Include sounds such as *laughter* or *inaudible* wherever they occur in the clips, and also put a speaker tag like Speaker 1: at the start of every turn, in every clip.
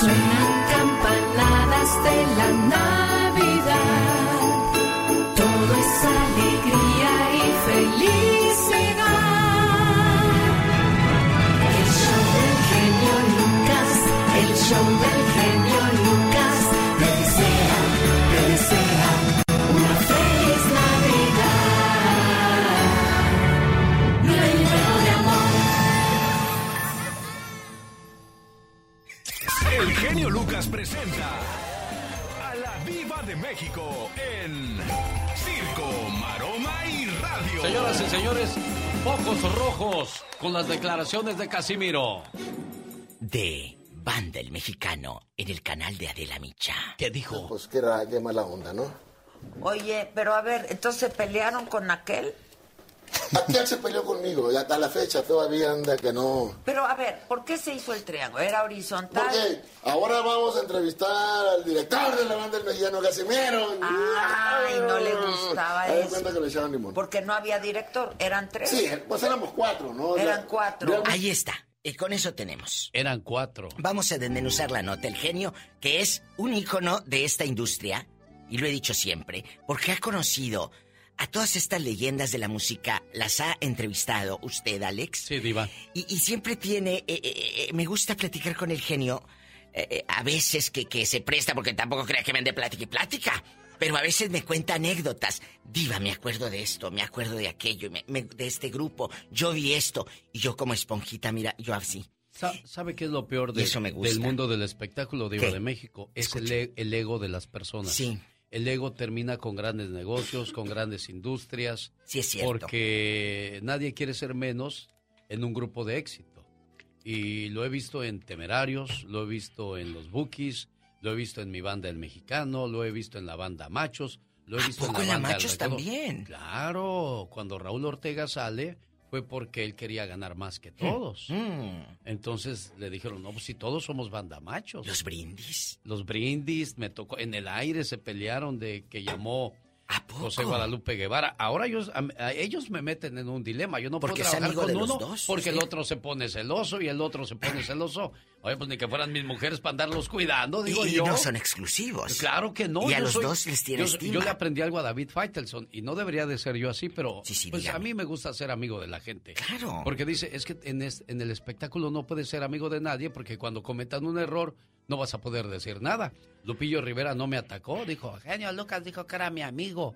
Speaker 1: Suenan campanadas de la Navidad. Todo es alegría y felicidad. El show del genio Lucas, el show del
Speaker 2: México en Circo, Maroma y Radio.
Speaker 3: Señoras y señores, focos rojos con las declaraciones de Casimiro.
Speaker 4: De Banda el Mexicano en el canal de Adela Micha.
Speaker 3: ¿Qué dijo?
Speaker 5: Pues qué, ra- qué mala onda, ¿no?
Speaker 6: Oye, pero a ver, entonces se pelearon con aquel. *laughs*
Speaker 5: Aquel se peleó conmigo y hasta la fecha todavía anda que no.
Speaker 6: Pero a ver, ¿por qué se hizo el triángulo? ¿Era horizontal?
Speaker 5: Porque ahora vamos a entrevistar al director de la banda del mexicano Casimiro.
Speaker 6: Ay, no le gustaba
Speaker 5: Haz de
Speaker 6: eso.
Speaker 5: cuenta que le echaban limón.
Speaker 6: Porque no había director, eran tres.
Speaker 5: Sí, pues éramos cuatro, ¿no? O sea,
Speaker 6: Eran cuatro.
Speaker 5: realmente-
Speaker 4: Ahí está. Y con eso tenemos.
Speaker 3: Eran cuatro.
Speaker 4: Vamos a desmenuzar la nota. El genio, que es un ícono de esta industria, y lo he dicho siempre, porque ha conocido a todas estas leyendas de la música, las ha entrevistado usted, Alex.
Speaker 3: Sí, Diva.
Speaker 4: Y, y siempre tiene, eh, eh, eh, me gusta platicar con el genio, eh, eh, a veces que, que se presta, porque tampoco crea que me ande plática y plática, pero a veces me cuenta anécdotas. Diva, me acuerdo de esto, me acuerdo de aquello, me- me- de este grupo, yo vi esto, y yo como esponjita, mira, yo así.
Speaker 3: Sa- ¿Sabe qué es lo peor de-
Speaker 4: eso me gusta.
Speaker 3: del mundo del espectáculo Diva
Speaker 4: ¿Qué?
Speaker 3: de México? Es el, e- el ego de las personas.
Speaker 4: Sí.
Speaker 3: El ego termina con grandes negocios, con grandes industrias.
Speaker 4: Sí, es cierto.
Speaker 3: Porque nadie quiere ser menos en un grupo de éxito. Y lo he visto en Temerarios, lo he visto en los Bookies, lo he visto en mi banda El Mexicano, lo he visto en la banda Machos, lo he
Speaker 4: ¿A
Speaker 3: visto en la banda
Speaker 4: Machos también?
Speaker 3: Claro, cuando Raúl Ortega sale fue porque él quería ganar más que todos.
Speaker 4: Mm,
Speaker 3: Entonces le dijeron, no, pues si todos somos banda machos.
Speaker 4: los brindis.
Speaker 3: Los brindis, me tocó, en el aire se pelearon de que llamó
Speaker 4: ¿A poco?
Speaker 3: José Guadalupe Guevara. Ahora ellos, a, a ellos me meten en un dilema. Yo no
Speaker 4: Porque
Speaker 3: puedo trabajar
Speaker 4: amigo
Speaker 3: con uno
Speaker 4: dos,
Speaker 3: porque el otro se pone celoso y el otro se pone celoso. Oye, pues ni que fueran mis mujeres para andarlos cuidando, digo
Speaker 4: y
Speaker 3: yo.
Speaker 4: no son exclusivos.
Speaker 3: Claro que no.
Speaker 4: Y a los
Speaker 3: soy-
Speaker 4: dos les tiene
Speaker 3: yo,
Speaker 4: estima.
Speaker 3: yo le aprendí algo a David Feitelson y no debería de ser yo así, pero
Speaker 4: Sí, sí,
Speaker 3: pues a mí me gusta ser amigo de la gente.
Speaker 4: Claro.
Speaker 3: Porque dice, es que en, es- en el espectáculo no puedes ser amigo de nadie porque cuando cometan un error no vas a poder decir nada. Lupillo Rivera no me atacó, dijo, genio Lucas dijo que era mi amigo.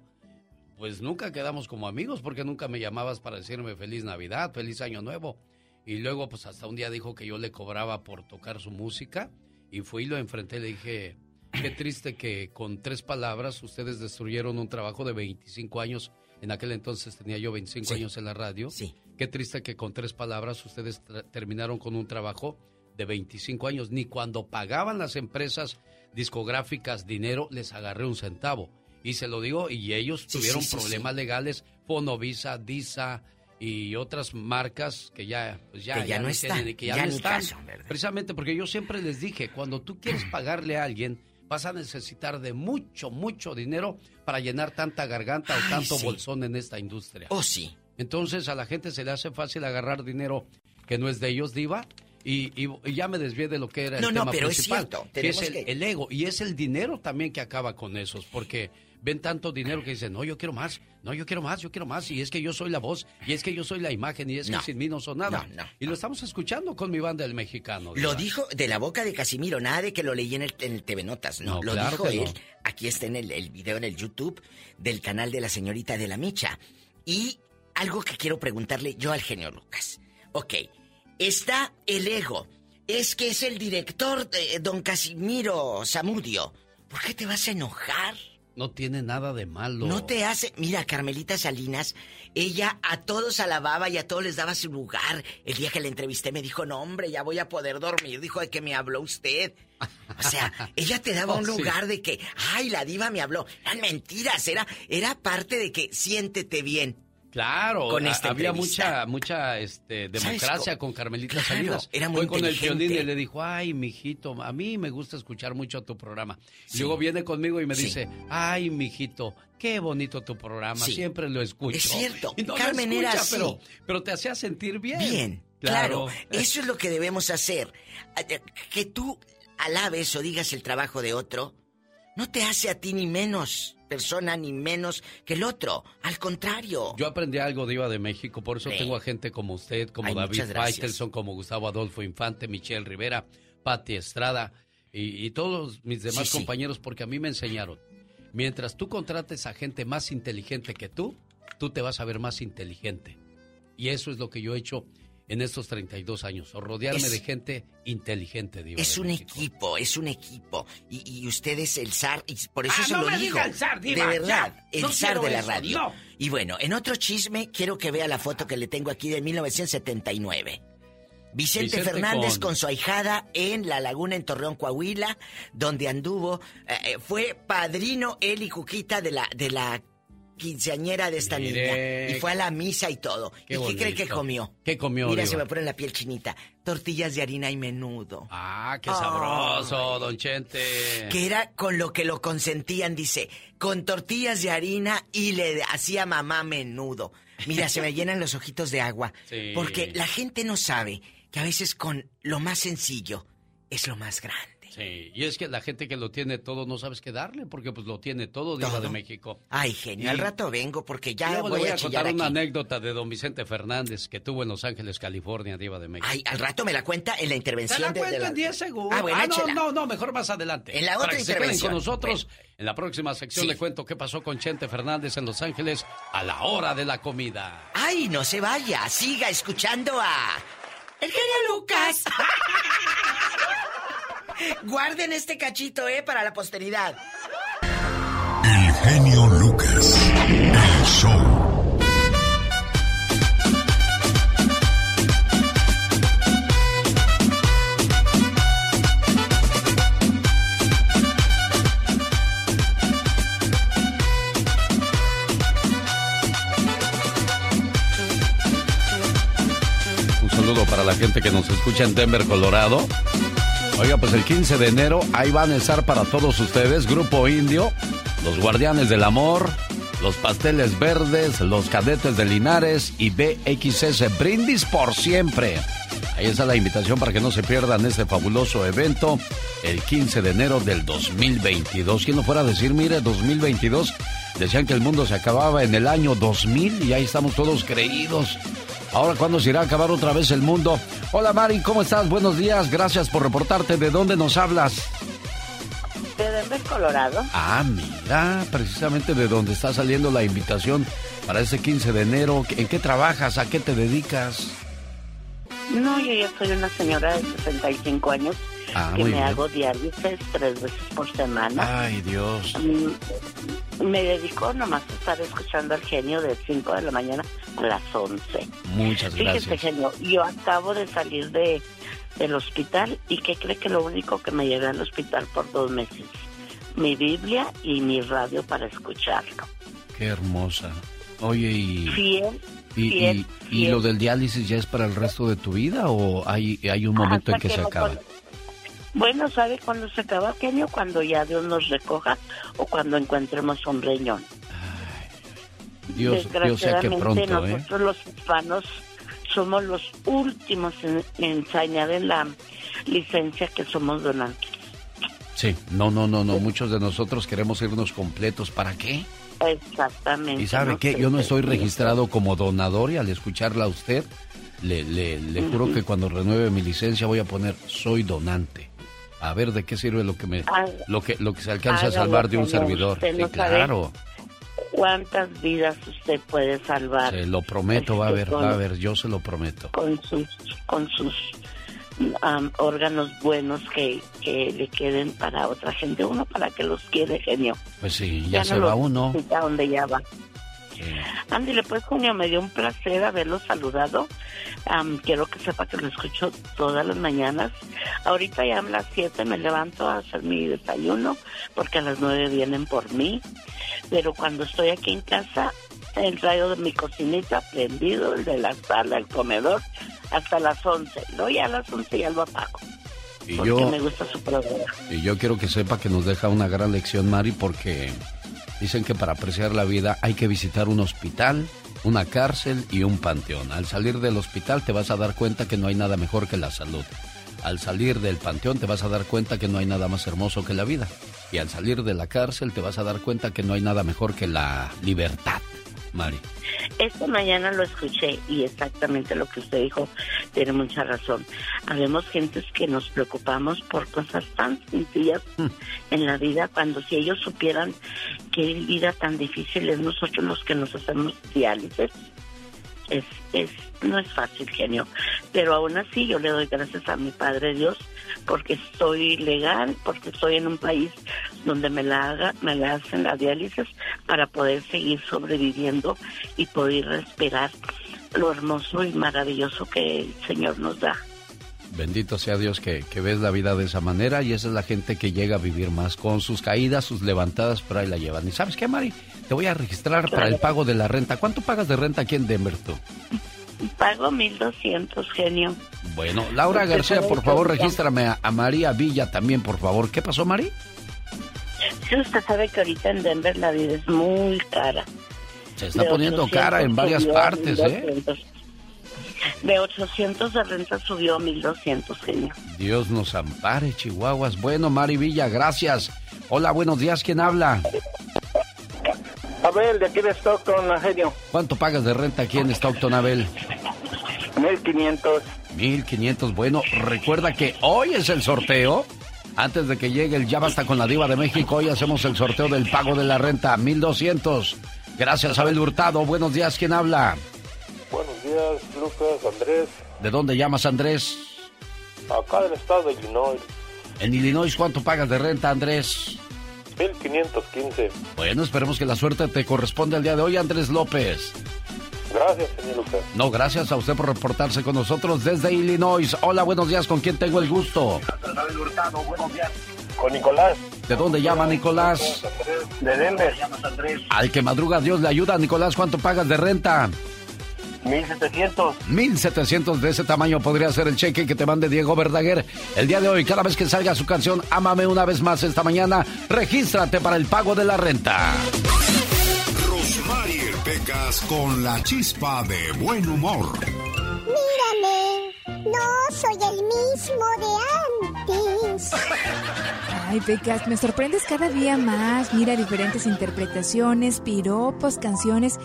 Speaker 3: Pues nunca quedamos como amigos porque nunca me llamabas para decirme feliz Navidad, feliz Año Nuevo. Y luego pues hasta un día dijo que yo le cobraba por tocar su música y fui y lo enfrenté y le dije, qué triste que con tres palabras ustedes destruyeron un trabajo de 25 años. En aquel entonces tenía yo 25
Speaker 4: Sí.
Speaker 3: años en la radio.
Speaker 4: Sí.
Speaker 3: Qué triste que con tres palabras ustedes terminaron con un trabajo de 25 años. Ni cuando pagaban las empresas discográficas dinero les agarré un centavo. Y se lo digo, y ellos
Speaker 4: Sí,
Speaker 3: tuvieron
Speaker 4: sí, sí,
Speaker 3: problemas legales, Fonovisa, Disa y otras marcas que ya, pues ya,
Speaker 4: Que ya no están,
Speaker 3: tienen- que ya,
Speaker 4: ya
Speaker 3: no
Speaker 4: ni
Speaker 3: están.
Speaker 4: caso, ¿verdad?
Speaker 3: Precisamente porque yo siempre les dije, cuando tú quieres *clears throat* pagarle a alguien, vas a necesitar de mucho, mucho dinero para llenar tanta garganta
Speaker 4: Ay,
Speaker 3: o tanto
Speaker 4: sí.
Speaker 3: bolsón en esta industria.
Speaker 4: Oh, sí.
Speaker 3: Entonces a la gente se le hace fácil agarrar dinero que no es de ellos, Diva. Y, y- y ya me desvié de lo que era
Speaker 4: No,
Speaker 3: el
Speaker 4: no,
Speaker 3: tema
Speaker 4: pero es
Speaker 3: principal,
Speaker 4: cierto,
Speaker 3: que es el,
Speaker 4: que-
Speaker 3: el ego. Y es el dinero también que acaba con esos, porque ven tanto dinero que dicen, no, yo quiero más, no, yo quiero más, yo quiero más. Y es que yo soy la voz, y es que yo soy la imagen, y es
Speaker 4: No.
Speaker 3: que sin mí no son nada.
Speaker 4: No, no,
Speaker 3: y lo estamos escuchando con mi banda El Mexicano.
Speaker 4: Lo dijo de la boca de Casimiro, nada de que lo leí en el, en el TV Notas, no,
Speaker 3: No,
Speaker 4: lo
Speaker 3: claro
Speaker 4: dijo él. Aquí está en el, el video en el YouTube del canal de la señorita de la Micha. Y algo que quiero preguntarle yo al genio Lucas. Ok, está el ego. Es que es el director de don Casimiro Zamudio. ¿Por qué te vas a enojar?
Speaker 3: No tiene nada de malo.
Speaker 4: No te hace. Mira, Carmelita Salinas, ella a todos alababa y a todos les daba su lugar. El día que la entrevisté me dijo, no, hombre, ya voy a poder dormir. Dijo de que me habló usted. O sea, *laughs* ella te daba
Speaker 3: Oh,
Speaker 4: un
Speaker 3: sí.
Speaker 4: lugar de que, ay, la diva me habló. Eran mentiras, era, era parte de que siéntete bien.
Speaker 3: Claro,
Speaker 4: con
Speaker 3: a-
Speaker 4: esta
Speaker 3: había
Speaker 4: entrevista.
Speaker 3: mucha mucha este,
Speaker 4: ¿Sabes
Speaker 3: democracia con Carmelita
Speaker 4: Claro,
Speaker 3: Salinas.
Speaker 4: era muy
Speaker 3: Fue con el violín y le dijo, ay, mijito, a mí me gusta escuchar mucho tu programa.
Speaker 4: Sí.
Speaker 3: Luego viene conmigo y me
Speaker 4: Sí.
Speaker 3: dice, ay, mijito, qué bonito tu programa,
Speaker 4: Sí.
Speaker 3: siempre lo escucho.
Speaker 4: Es cierto, *laughs*
Speaker 3: no
Speaker 4: Carmen era
Speaker 3: escucha,
Speaker 4: así.
Speaker 3: Pero, pero te hacía sentir bien.
Speaker 4: Bien, claro. Eso es lo que debemos hacer. Que tú alabes o digas el trabajo de otro, no te hace a ti ni menos persona ni menos que el otro. Al contrario.
Speaker 3: Yo aprendí algo de Iba de México, por eso
Speaker 4: Sí.
Speaker 3: tengo a gente como usted, como
Speaker 4: Ay,
Speaker 3: David. Faitelson, como Gustavo Adolfo Infante, Michelle Rivera, Patti Estrada y, y todos mis demás
Speaker 4: Sí, sí.
Speaker 3: compañeros, porque a mí me enseñaron, mientras tú contrates a gente más inteligente que tú, tú te vas a ver más inteligente. Y eso es lo que yo he hecho en estos 32 años, o rodearme
Speaker 4: Es-
Speaker 3: de gente inteligente, Diva
Speaker 4: Es un
Speaker 3: México.
Speaker 4: equipo, es un equipo. Y, y usted es el zar, y por eso
Speaker 3: Ah,
Speaker 4: se
Speaker 3: no
Speaker 4: lo
Speaker 3: me
Speaker 4: digo.
Speaker 3: diga el zar, diva,
Speaker 4: de verdad,
Speaker 3: ya.
Speaker 4: el
Speaker 3: No
Speaker 4: zar de la
Speaker 3: eso,
Speaker 4: radio.
Speaker 3: no.
Speaker 4: Y bueno, en otro chisme, quiero que vea la foto que le tengo aquí de 1979. Vicente,
Speaker 3: Vicente
Speaker 4: Fernández
Speaker 3: con-
Speaker 4: con... su ahijada en La Laguna, en Torreón, Coahuila, donde anduvo, eh, eh, fue padrino él y Cuquita de la, de la quinceañera de esta
Speaker 3: Mire.
Speaker 4: niña. Y fue a la misa y todo.
Speaker 3: Qué
Speaker 4: ¿Y qué cree que comió?
Speaker 3: ¿Qué comió,
Speaker 4: Mira,
Speaker 3: Diva?
Speaker 4: se me pone la piel chinita. Tortillas de harina y menudo.
Speaker 3: Ah, qué sabroso, don Chente.
Speaker 4: Que era con lo que lo consentían, dice, con tortillas de harina y le hacía mamá menudo. Mira, se me *laughs* llenan los ojitos de agua.
Speaker 3: Sí.
Speaker 4: Porque la gente no sabe que a veces con lo más sencillo es lo más grande.
Speaker 3: Sí, y es que la gente que lo tiene todo no sabes qué darle, porque pues lo tiene todo, Diva de México.
Speaker 4: Ay, genio,
Speaker 3: Y-
Speaker 4: al rato vengo porque ya voy,
Speaker 3: voy
Speaker 4: a,
Speaker 3: contar una anécdota de don Vicente Fernández que tuvo en Los Ángeles, California, Diva de México.
Speaker 4: Ay, al rato me la cuenta en la
Speaker 3: Te
Speaker 4: intervención
Speaker 3: la
Speaker 4: de- de, la...
Speaker 3: en 10 segundos.
Speaker 4: Ah, bueno,
Speaker 3: no,
Speaker 4: échela.
Speaker 3: no, no, mejor más adelante.
Speaker 4: En la
Speaker 3: Para
Speaker 4: otra
Speaker 3: que se queden
Speaker 4: intervención.
Speaker 3: con nosotros. En la próxima sección
Speaker 4: Sí.
Speaker 3: le cuento qué pasó con Chente Fernández en Los Ángeles a la hora de la comida.
Speaker 4: Ay, no se vaya, siga escuchando a... El genio Lucas. *laughs* Guarden este cachito, ¿eh? Para la posteridad.
Speaker 2: El genio Lucas. El show.
Speaker 3: Un saludo para la gente que nos escucha en Denver, Colorado. Oiga, pues el 15 de enero ahí van a estar para todos ustedes Grupo Indio, los Guardianes del Amor, los Pasteles Verdes, los Cadetes de Linares y BXS Brindis por siempre. Ahí está la invitación para que no se pierdan este fabuloso evento el 15 de enero del 2022. ¿Quién no fuera a decir, mire, 2022? Decían que el mundo se acababa en el año 2000 y ahí estamos todos creídos. Ahora, ¿cuándo se irá a acabar otra vez el mundo? Hola, Mari, ¿cómo estás? Buenos días, gracias por reportarte. ¿De dónde nos hablas?
Speaker 7: de Denver, Colorado.
Speaker 3: Ah, mira, precisamente de donde está saliendo la invitación para ese 15 de enero. ¿En qué trabajas? ¿A qué te dedicas?
Speaker 7: No, yo ya soy una señora de 65 años
Speaker 3: Ah,
Speaker 7: que me
Speaker 3: bien.
Speaker 7: hago diálisis tres veces por semana.
Speaker 3: Ay, Dios.
Speaker 7: Me dedico nomás a estar escuchando al genio de 5 de la mañana a las 11.
Speaker 3: Muchas
Speaker 7: Fíjese,
Speaker 3: gracias.
Speaker 7: genio, yo acabo de salir de del hospital y ¿qué cree que lo único que me llevé al hospital por dos meses? Mi Biblia y mi radio para escucharlo.
Speaker 3: Qué hermosa. Oye, y,
Speaker 7: Fiel,
Speaker 3: y,
Speaker 7: fiel,
Speaker 3: y- lo del diálisis ya es para el resto de tu vida o hay, hay un momento en
Speaker 7: Hasta
Speaker 3: que se acaba?
Speaker 7: pon- Bueno, ¿sabe cuándo se acaba, genio? Cuando ya Dios nos recoja o cuando encontremos un riñón.
Speaker 3: Dios, Dios sea que
Speaker 7: Desgraciadamente,
Speaker 3: pronto, ¿eh?
Speaker 7: nosotros los hispanos somos los últimos en, en enseñar en la licencia que somos donantes.
Speaker 3: Sí, no, no, no, no. Muchos de nosotros queremos irnos completos. ¿Para qué?
Speaker 7: Exactamente.
Speaker 3: Y sabe
Speaker 7: no
Speaker 3: qué, yo no estoy registrado como donador y al escucharla a usted, le, le, le juro que cuando renueve mi licencia voy a poner soy donante. A ver de qué sirve lo que me,
Speaker 7: Haga-
Speaker 3: lo que, lo que se alcanza a salvar de un
Speaker 7: señor.
Speaker 3: servidor. Sí,
Speaker 7: no
Speaker 3: claro,
Speaker 7: ¿Cuántas vidas usted puede salvar
Speaker 3: se lo prometo, va a ver,
Speaker 7: Este,
Speaker 3: va a ver, yo se lo prometo.
Speaker 7: con sus con sus órganos buenos que, que le queden para otra gente? Uno para que los quiere, genio.
Speaker 3: Pues sí, ya,
Speaker 7: no
Speaker 3: se
Speaker 7: los
Speaker 3: va uno. *laughs*
Speaker 7: necesita donde ya va.
Speaker 3: Sí.
Speaker 7: Ándale, pues, Junio, me dio un placer haberlo saludado. Am, quiero que sepa que lo escucho todas las mañanas. Ahorita ya a las 7 me levanto a hacer mi desayuno, porque a las 9 vienen por mí. Pero cuando estoy aquí en casa, el radio de mi cocinita prendido, el de la sala, el comedor, hasta las 11. No, ya a las 11 ya lo apago.
Speaker 3: Y
Speaker 7: porque
Speaker 3: yo,
Speaker 7: me gusta su programa.
Speaker 3: y yo quiero que sepa que nos deja una gran lección, Mari, porque dicen que para apreciar la vida hay que visitar un hospital, una cárcel y un panteón. Al salir del hospital te vas a dar cuenta que no hay nada mejor que la salud. Al salir del panteón te vas a dar cuenta que no hay nada más hermoso que la vida. Y al salir de la cárcel te vas a dar cuenta que no hay nada mejor que la libertad, Mari.
Speaker 7: Esta mañana lo escuché y exactamente lo que usted dijo tiene mucha razón. Habemos gentes que nos preocupamos por cosas tan sencillas en la vida cuando si ellos supieran qué vida tan difícil es nosotros los que nos hacemos diálisis. Es, es, no es fácil, genio. Pero aún así yo le doy gracias a mi Padre Dios porque estoy legal, porque estoy en un país donde me la haga, me la hacen la diálisis para poder seguir sobreviviendo y poder respirar lo hermoso y maravilloso que el Señor nos da.
Speaker 3: Bendito sea Dios que, que ves la vida de esa manera y esa es la gente que llega a vivir más con sus caídas, sus levantadas, pero ahí la llevan. ¿Y sabes qué, Mari? Te voy a registrar para el pago de la renta. ¿Cuánto pagas de renta aquí en Denver tú?
Speaker 7: Pago 1200, genio.
Speaker 3: Bueno, Laura García, por favor, regístrame a, a María Villa también, por favor. ¿Qué pasó, Mari?
Speaker 7: Sí, usted sabe que ahorita en Denver la vida es muy cara.
Speaker 3: Se está
Speaker 7: De
Speaker 3: poniendo
Speaker 7: 800
Speaker 3: cara en varias partes, ¿eh?
Speaker 7: 1200. De 800 de renta subió a 1200, genio.
Speaker 3: Dios nos ampare, Chihuahuas. Bueno, Mari Villa, gracias. Hola, buenos días. ¿Quién habla?
Speaker 8: Abel, de aquí de Stockton, genio.
Speaker 3: ¿Cuánto pagas de renta aquí en Stockton, Abel?
Speaker 8: 1500.
Speaker 3: 1500. Bueno, recuerda que hoy es el sorteo. Antes de que llegue el Ya Basta con la Diva de México, hoy hacemos el sorteo del pago de la renta, 1200. Gracias, Abel Hurtado. Buenos días, ¿quién habla?
Speaker 9: Buenos días, Lucas, Andrés.
Speaker 3: ¿De dónde llamas, Andrés?
Speaker 9: Acá del estado de Illinois,
Speaker 3: En Illinois, ¿cuánto pagas de renta, Andrés?
Speaker 9: 1515.
Speaker 3: Bueno, esperemos que la suerte te corresponda el día de hoy, Andrés López.
Speaker 9: Gracias, señor Lucas.
Speaker 3: No, gracias a usted por reportarse con nosotros desde Illinois. Hola, buenos días, ¿con quién tengo el gusto?
Speaker 9: Con Nicolás,
Speaker 3: ¿De dónde llama Nicolás?
Speaker 9: de Denver,
Speaker 3: Al que madruga Dios le ayuda. Nicolás, ¿cuánto pagas de renta?
Speaker 9: 1700.
Speaker 3: 1700 de ese tamaño podría ser el cheque que te mande Diego Verdaguer. El día de hoy, cada vez que salga su canción Ámame una vez más esta mañana, regístrate para el pago de la renta.
Speaker 10: Rosmarie Pecas con la chispa de buen humor.
Speaker 11: Mírame, no soy el mismo de antes.
Speaker 12: Ay, Pecas, me sorprendes cada día más. Mira diferentes interpretaciones, piropos, canciones.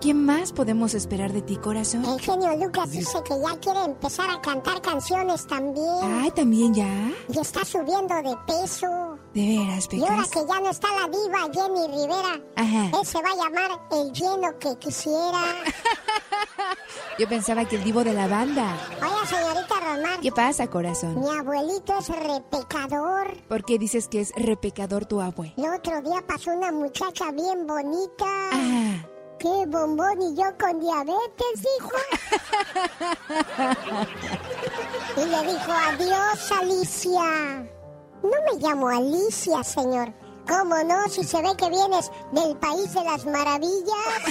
Speaker 12: ¿Qué más podemos esperar de ti, corazón?
Speaker 11: El genio Lucas dice que ya quiere empezar a cantar canciones también.
Speaker 12: Ay, ¿también ya?
Speaker 11: Y está subiendo de peso.
Speaker 12: ¿De veras,
Speaker 11: Y ahora
Speaker 12: Pecas?
Speaker 11: que ya no está la diva Jenny Rivera,
Speaker 12: Ajá.
Speaker 11: él se va a llamar el lleno que quisiera. *laughs*
Speaker 12: Yo pensaba que el divo de la banda.
Speaker 11: Oiga, señorita Román,
Speaker 12: ¿Qué pasa, corazón?
Speaker 11: mi abuelito es repecador.
Speaker 12: ¿Por qué dices que es repecador tu abue?
Speaker 11: El otro día pasó una muchacha bien bonita.
Speaker 12: Ah,
Speaker 11: ¡Qué bombón! Y yo con diabetes, dijo. *laughs* y le dijo, adiós, Alicia. No me llamo Alicia, señor. ¿Cómo no? Si se ve que vienes del país de las maravillas.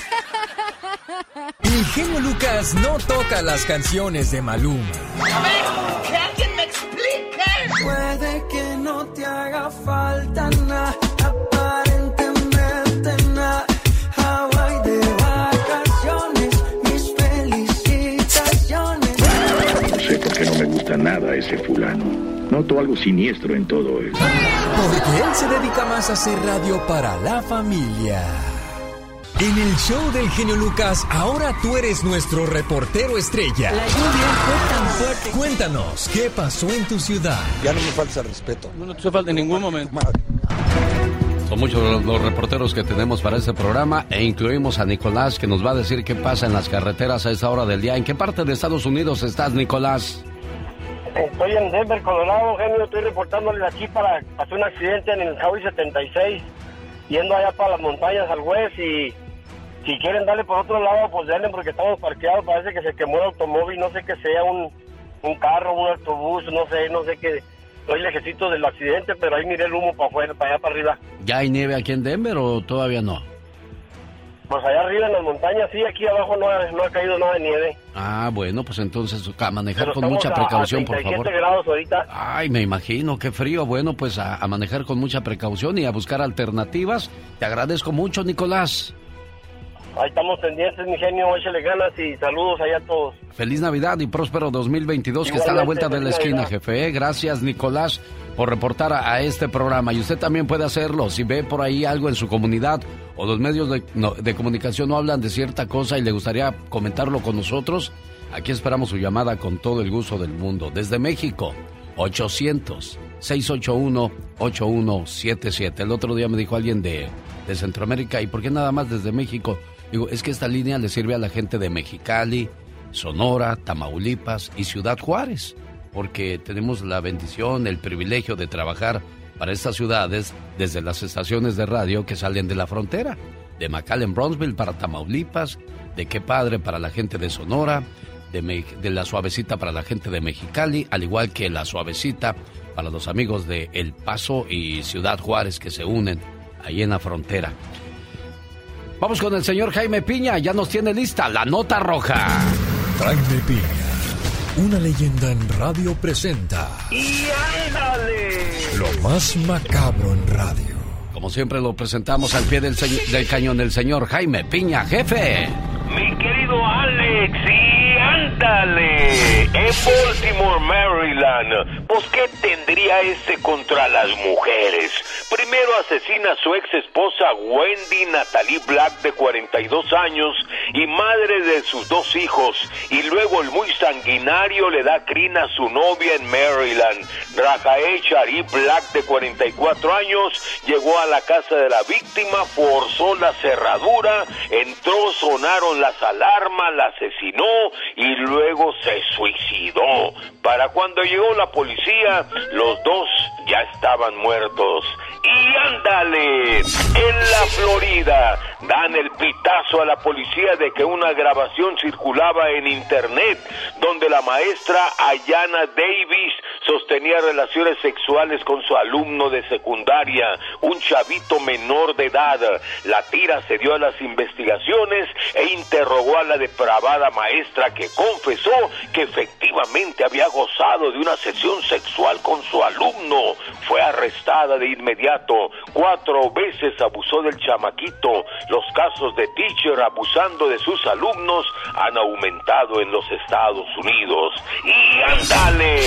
Speaker 11: *laughs*
Speaker 13: El genio Lucas no toca las canciones de Maluma.
Speaker 14: ¡Que alguien me explique!
Speaker 15: Puede que no te haga falta nada,
Speaker 16: no gusta nada ese fulano. Noto algo siniestro en todo él.
Speaker 13: Porque él se dedica más a hacer radio para la familia. En el show del genio Lucas, ahora tú eres nuestro reportero estrella.
Speaker 15: La lluvia fue tan fuerte.
Speaker 13: Cuéntanos, ¿qué pasó en tu ciudad?
Speaker 17: Ya no me falta el respeto.
Speaker 18: No te falta en ningún momento.
Speaker 3: Son muchos los, los reporteros que tenemos para este programa e incluimos a Nicolás que nos va a decir qué pasa en las carreteras a esta hora del día. ¿En qué parte de Estados Unidos estás, Nicolás?
Speaker 8: Estoy en Denver, Colorado, genio. Estoy reportándole aquí para. Pasó un accidente en el Highway 76, yendo allá para las montañas al West. Y si quieren darle por otro lado, pues denle porque estamos parqueados. Parece que se quemó el automóvil. No sé qué sea, un, un carro, un autobús, no sé, no sé qué. Estoy lejecito del accidente, pero ahí miré el humo para afuera, para allá para arriba.
Speaker 3: ¿Ya hay nieve aquí en Denver o todavía no?
Speaker 9: Pues allá arriba en las montañas, sí, aquí abajo no ha, no ha caído nada de nieve.
Speaker 3: Ah, bueno, pues entonces a manejar
Speaker 9: Pero
Speaker 3: con mucha
Speaker 9: a- a
Speaker 3: precaución, por
Speaker 9: 37
Speaker 3: favor.
Speaker 9: grados ahorita.
Speaker 3: Ay, me imagino, qué frío. Bueno, pues a, a manejar con mucha precaución y a buscar alternativas. Te agradezco mucho, Nicolás.
Speaker 9: Ahí estamos pendientes, mi genio, échale ganas y saludos allá a todos.
Speaker 3: Feliz Navidad y próspero 2022 que está a la vuelta de la
Speaker 9: Igualmente,
Speaker 3: esquina, jefe. ¿eh? Gracias, Nicolás, por reportar a, a este programa. Y usted también puede hacerlo. Si ve por ahí algo en su comunidad o los medios de, no- de comunicación no hablan de cierta cosa y le gustaría comentarlo con nosotros, aquí esperamos su llamada con todo el gusto del mundo. Desde México, 800-681-8177. El otro día me dijo alguien de, de Centroamérica, ¿y por qué nada más desde México? Digo, es que esta línea le sirve a la gente de Mexicali, Sonora, Tamaulipas y Ciudad Juárez, porque tenemos la bendición, el privilegio de trabajar para estas ciudades desde las estaciones de radio que salen de la frontera, de McAllen, Bronzeville para Tamaulipas, de Qué Padre para la gente de Sonora, de, de La Suavecita para la gente de Mexicali, al igual que La Suavecita para los amigos de El Paso y Ciudad Juárez que se unen ahí en la frontera. Vamos con el señor Jaime Piña, ya nos tiene lista la nota roja.
Speaker 13: Jaime Piña, una leyenda en radio presenta
Speaker 10: ¡Y ándale!
Speaker 13: lo más macabro en radio.
Speaker 3: Como siempre lo presentamos al pie del, del cañón el señor Jaime Piña, jefe.
Speaker 10: Mi querido Alex, y ándale. En Baltimore, Maryland. Pues, ¿qué tendría este contra las mujeres? Primero asesina a su ex esposa Wendy Natalie Black, de 42 años, y madre de sus dos hijos. Y luego el muy sanguinario le da crin a su novia en Maryland. Rajael Sharif Black, de 44 años, llegó a la casa de la víctima, forzó la cerradura, entró, sonaron las alarmas, la asesinó y luego se suicidó. Para cuando llegó la policía, los dos ya estaban muertos. Y ándale, en la Florida dan el pitazo a la policía de que una grabación circulaba en internet donde la maestra Ayana Davis sostenía relaciones sexuales con su alumno de secundaria, un chavito menor de edad. La tira se dio a las investigaciones e interrogó a la depravada maestra que confesó que efectivamente había gozado de una sesión sexual con su alumno. Fue arrestada de inmediato. Cuatro veces abusó del chamaquito. Los casos de teacher abusando de sus alumnos han aumentado en los Estados Unidos. Y ándale,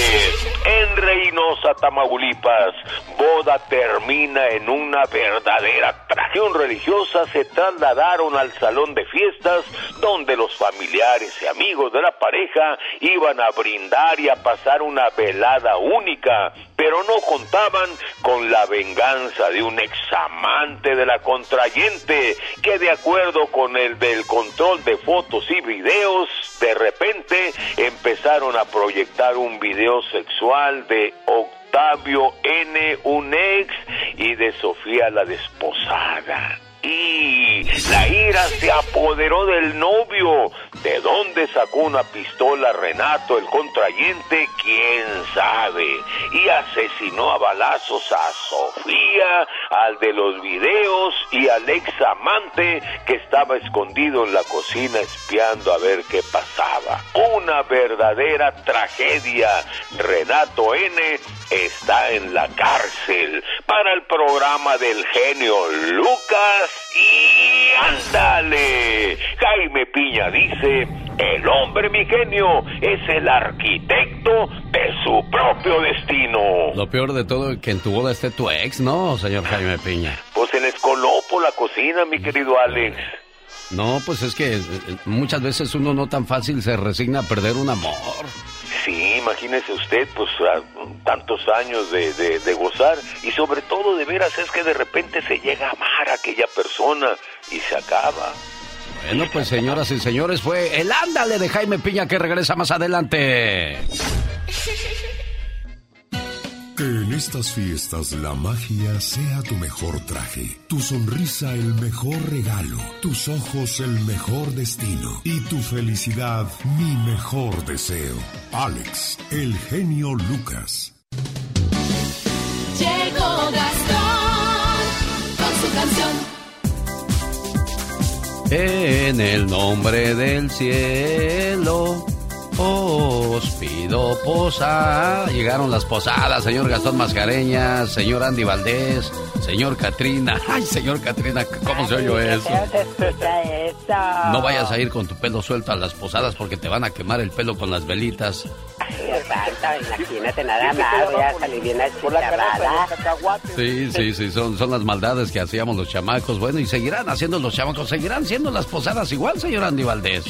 Speaker 10: en Reynosa, Tamaulipas, boda termina en una verdadera traición religiosa. Se trasladaron al salón de fiestas donde los familiares y amigos de la pareja iban a brindar y a pasar una velada única, pero no contaban con la venganza de un examante de la contrayente que de acuerdo con el del control de fotos y videos, de repente empezaron a proyectar un video sexual de Octavio N, un ex, y de Sofía la desposada. Y la ira se apoderó del novio. ¿De dónde sacó una pistola Renato, el contrayente? ¿Quién sabe? Y asesinó a balazos a Sofía, al de los videos y al ex amante que estaba escondido en la cocina espiando a ver qué pasaba. Una verdadera tragedia. Renato N está en la cárcel para el programa del genio Lucas y ándale. Jaime Piña dice, el hombre mi genio es el arquitecto de su propio destino.
Speaker 3: Lo peor de todo es que en tu boda esté tu ex, ¿no, señor Jaime Piña?
Speaker 10: Pues se les coló por la cocina, mi querido Alex.
Speaker 3: No, pues es que eh, eh, muchas veces uno no tan fácil se resigna a perder un amor.
Speaker 10: Sí, imagínese usted, pues a- tantos años de, de- de gozar y sobre todo de veras es que de repente se llega a amar a aquella persona y se acaba.
Speaker 3: Bueno, pues señoras y señores, fue el ándale de Jaime Piña que regresa más adelante. *laughs*
Speaker 17: Que en estas fiestas la magia sea tu mejor traje, tu sonrisa el mejor regalo, tus ojos el mejor destino y tu felicidad mi mejor deseo. Alex, el genio Lucas.
Speaker 14: Llegó Gastón con su canción.
Speaker 3: En el nombre del cielo os pido posada. Llegaron las posadas, señor Gastón Mascareñas, señor Andy Valdés, señor Catrina. *laughs* Ay, señor Catrina, ¿cómo se oyó eso? No vayas a ir con tu pelo suelto a las posadas porque te van a quemar el pelo con las velitas.
Speaker 18: Exacto, imagínate nada más, voy a salir bien.
Speaker 3: Sí, sí, sí, son, son las maldades que hacíamos los chamacos. Bueno, y seguirán haciendo los chamacos, seguirán siendo las posadas igual, señor Andy Valdés.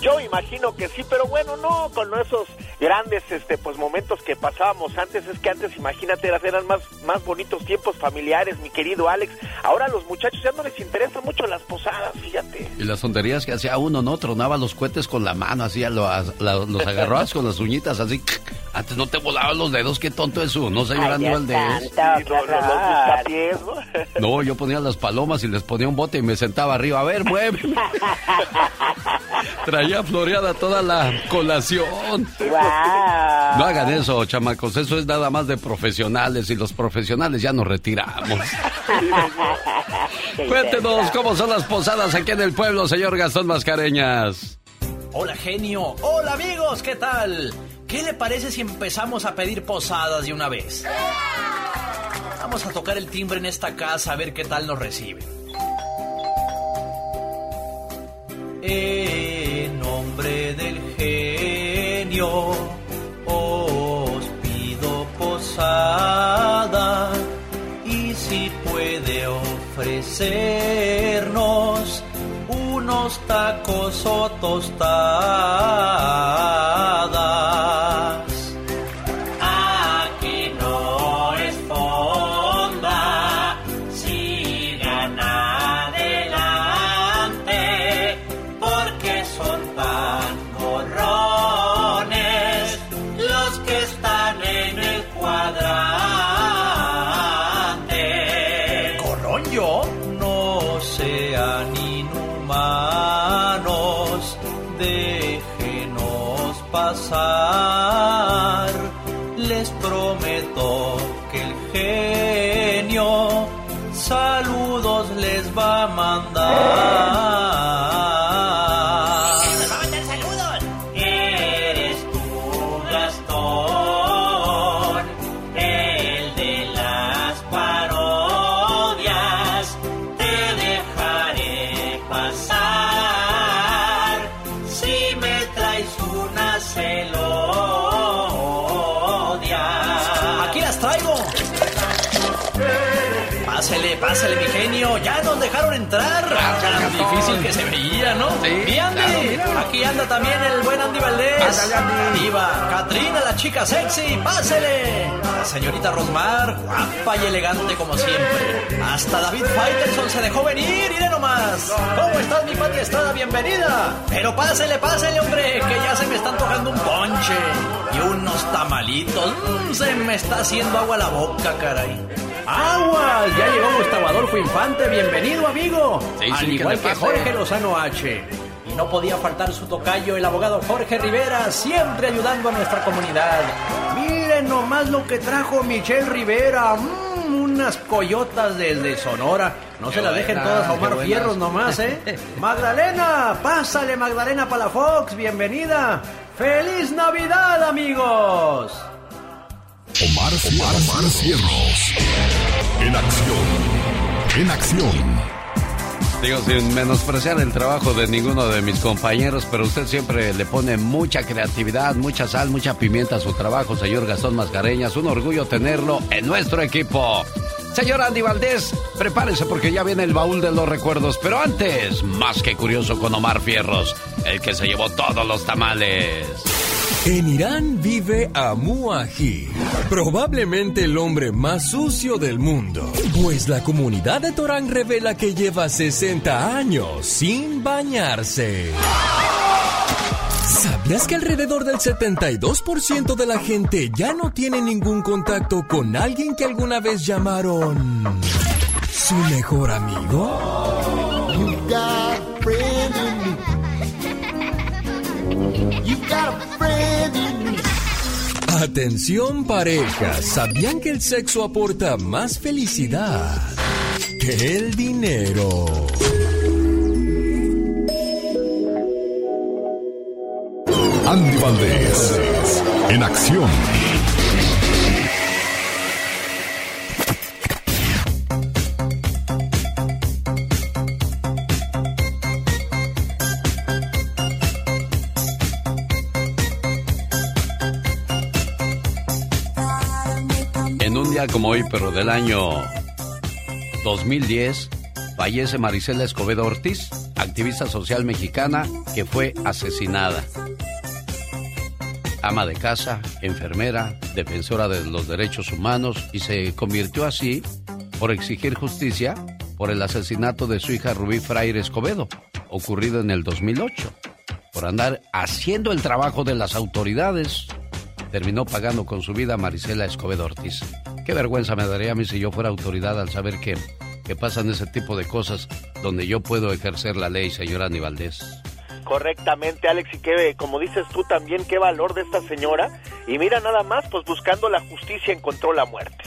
Speaker 19: Yo imagino que sí, pero bueno, no con esos grandes este pues momentos que pasábamos antes, es que antes imagínate eran más más bonitos tiempos familiares, mi querido Alex. Ahora a los muchachos ya no les interesan mucho las posadas, fíjate.
Speaker 3: Y las tonterías que hacía uno, ¿no? Tronaba los cohetes con la mano, así los, los agarrabas con las uñitas así. Antes no te volaban los dedos, qué tonto eso, ¿no, señor Andy Valdés? No, yo ponía las palomas y les ponía un bote y me sentaba arriba. A ver, mueve. *laughs* Traía floreada toda la colación. No hagan eso, chamacos. Eso es nada más de profesionales y los profesionales ya nos retiramos. *laughs* Cuéntenos cómo son las posadas aquí en el pueblo, señor Gastón Mascareñas.
Speaker 20: Hola genio, hola amigos, ¿qué tal? ¿Qué le parece si empezamos a pedir posadas de una vez? Vamos a tocar el timbre en esta casa a ver qué tal nos reciben. En nombre del genio os pido posada y si puede ofrecernos unos tacos o tostadas. Les va a mandar. saludos! Eres tú, Gastón, el de las parodias. Te dejaré pasar si me traes una celodia. Pásele, mi genio. Ya nos dejaron entrar. Tan difícil que se veía, ¿no? Mi Andy. Aquí anda también el buen Andy Valdés. Viva. Katrina, la chica sexy. Pásele. La señorita Rosmar, guapa y elegante como siempre. Hasta David Faitelson se dejó venir. Mire nomás. ¿Cómo estás, mi Pati Estrada? Bienvenida. Pero pásele, pásele, hombre, que ya se me están tocando un ponche. Y unos tamalitos. Mm, se me está haciendo agua la boca, caray. ¡Aguas! Ya llegó Gustavo Adolfo Infante, bienvenido amigo.
Speaker 3: Sí,
Speaker 20: Al
Speaker 3: sí,
Speaker 20: igual que. Jorge Lozano H. Y no podía faltar su tocayo, el abogado Jorge Rivera, siempre ayudando a nuestra comunidad. Miren nomás lo que trajo Michelle Rivera. Mm, unas coyotas desde Sonora. No
Speaker 3: Qué
Speaker 20: se la dejen todas a Omar. Fierros nomás, ¿eh? *laughs* Magdalena, pásale Magdalena para la Fox, bienvenida. ¡Feliz Navidad, amigos!
Speaker 2: Omar, Omar, Cierros. En acción. En acción.
Speaker 3: Digo, sin menospreciar el trabajo de ninguno de mis compañeros, pero usted siempre le pone mucha creatividad, mucha sal, mucha pimienta a su trabajo, señor Gastón Mascareñas. Un orgullo tenerlo en nuestro equipo. Señor Andy Valdés, prepárese porque ya viene el baúl de los recuerdos. Pero antes, más que curioso con Omar Fierros, el que se llevó todos los tamales.
Speaker 13: En Irán vive Amu Aji, probablemente el hombre más sucio del mundo, pues la comunidad de Torán revela que lleva 60 años sin bañarse. ¿Sabías que alrededor del 72% de la gente ya no tiene ningún contacto con alguien que alguna vez llamaron su mejor amigo? Atención parejas, ¿sabían que el sexo aporta más felicidad que el dinero? Andy Valdés, en acción.
Speaker 3: En un día como hoy, pero del año 2010, fallece Marisela Escobedo Ortiz, activista social mexicana que fue asesinada. Ama de casa, enfermera, defensora de los derechos humanos y se convirtió así por exigir justicia por el asesinato de su hija Rubí Fraire Escobedo, ocurrido en el 2008. Por andar haciendo el trabajo de las autoridades, terminó pagando con su vida a Marisela Escobedo Ortiz. Qué vergüenza me daría a mí si yo fuera autoridad al saber que, que pasan ese tipo de cosas donde yo puedo ejercer la ley, señora Aníbaldez.
Speaker 19: Correctamente, Alex, y que, como dices tú también, qué valor de esta señora. Y mira, nada más, pues buscando la justicia encontró la muerte.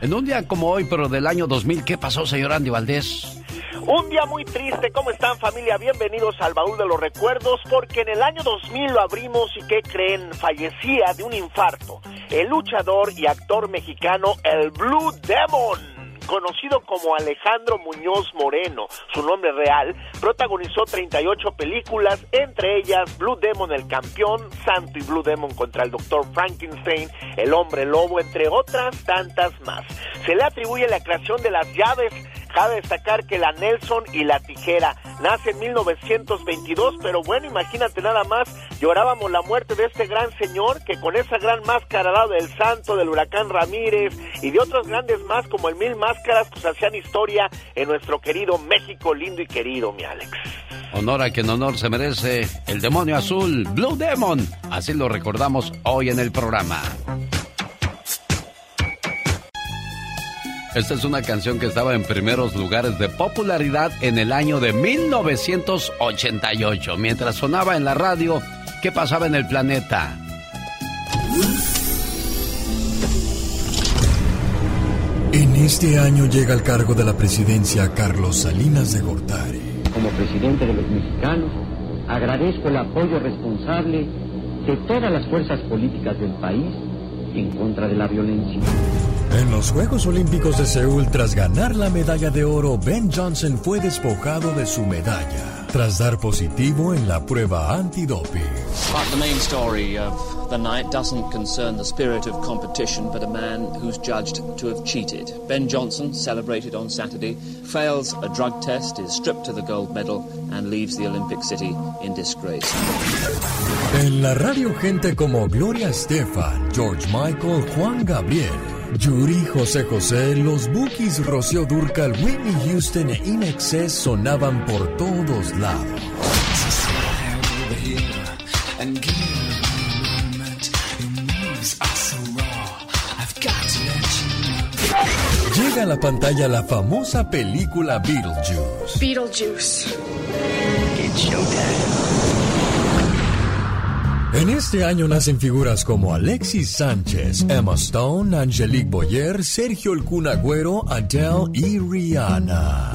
Speaker 3: En un día como hoy, pero del año 2000, ¿qué pasó, señor Andy Valdés?
Speaker 19: Un día muy triste, ¿cómo están familia? Bienvenidos al baúl de los recuerdos, porque en el año 2000 lo abrimos y ¿qué creen? Fallecía de un infarto el luchador y actor mexicano el Blue Demon conocido como Alejandro Muñoz Moreno, su nombre real, protagonizó 38 películas, entre ellas Blue Demon el campeón, Santo y Blue Demon contra el Dr. Frankenstein, el hombre lobo, entre otras tantas más. Se le atribuye la creación de las llaves Cabe destacar que la Nelson y la tijera nace en 1922, pero bueno, imagínate nada más, llorábamos la muerte de este gran señor que con esa gran máscara al lado del santo, del huracán Ramírez y de otros grandes más como el Mil Máscaras, pues hacían historia en nuestro querido México lindo y querido, mi Alex.
Speaker 3: Honor a quien honor se merece, el demonio azul, Blue Demon. Así lo recordamos hoy en el programa. Esta es una canción que estaba en primeros lugares de popularidad en el año de 1988. Mientras sonaba en la radio, ¿qué pasaba en el planeta?
Speaker 13: En este año llega al cargo de la presidencia Carlos Salinas de Gortari.
Speaker 21: Como presidente de los mexicanos, agradezco el apoyo responsable de todas las fuerzas políticas del país en contra de la violencia.
Speaker 13: En los Juegos Olímpicos de Seúl, tras ganar la medalla de oro, Ben Johnson fue despojado de su medalla, tras dar positivo en la prueba antidoping.
Speaker 22: But the main story of the night doesn't concern the spirit of competition, but a man who's judged to have cheated. Ben Johnson, celebrated on Saturday, fails a drug test, is stripped of the gold medal, and leaves the Olympic City in disgrace.
Speaker 13: En la radio, gente como Gloria Estefan, George Michael, Juan Gabriel, Yuri, José José, los Bookies, Rocío Durcal, Whitney Houston e Inexcess sonaban por todos lados. Llega a la pantalla la famosa película Beetlejuice.
Speaker 23: Beetlejuice.
Speaker 13: En este año nacen figuras como Alexis Sánchez, Emma Stone, Angelique Boyer, Sergio El Kun Agüero, Adele y Rihanna.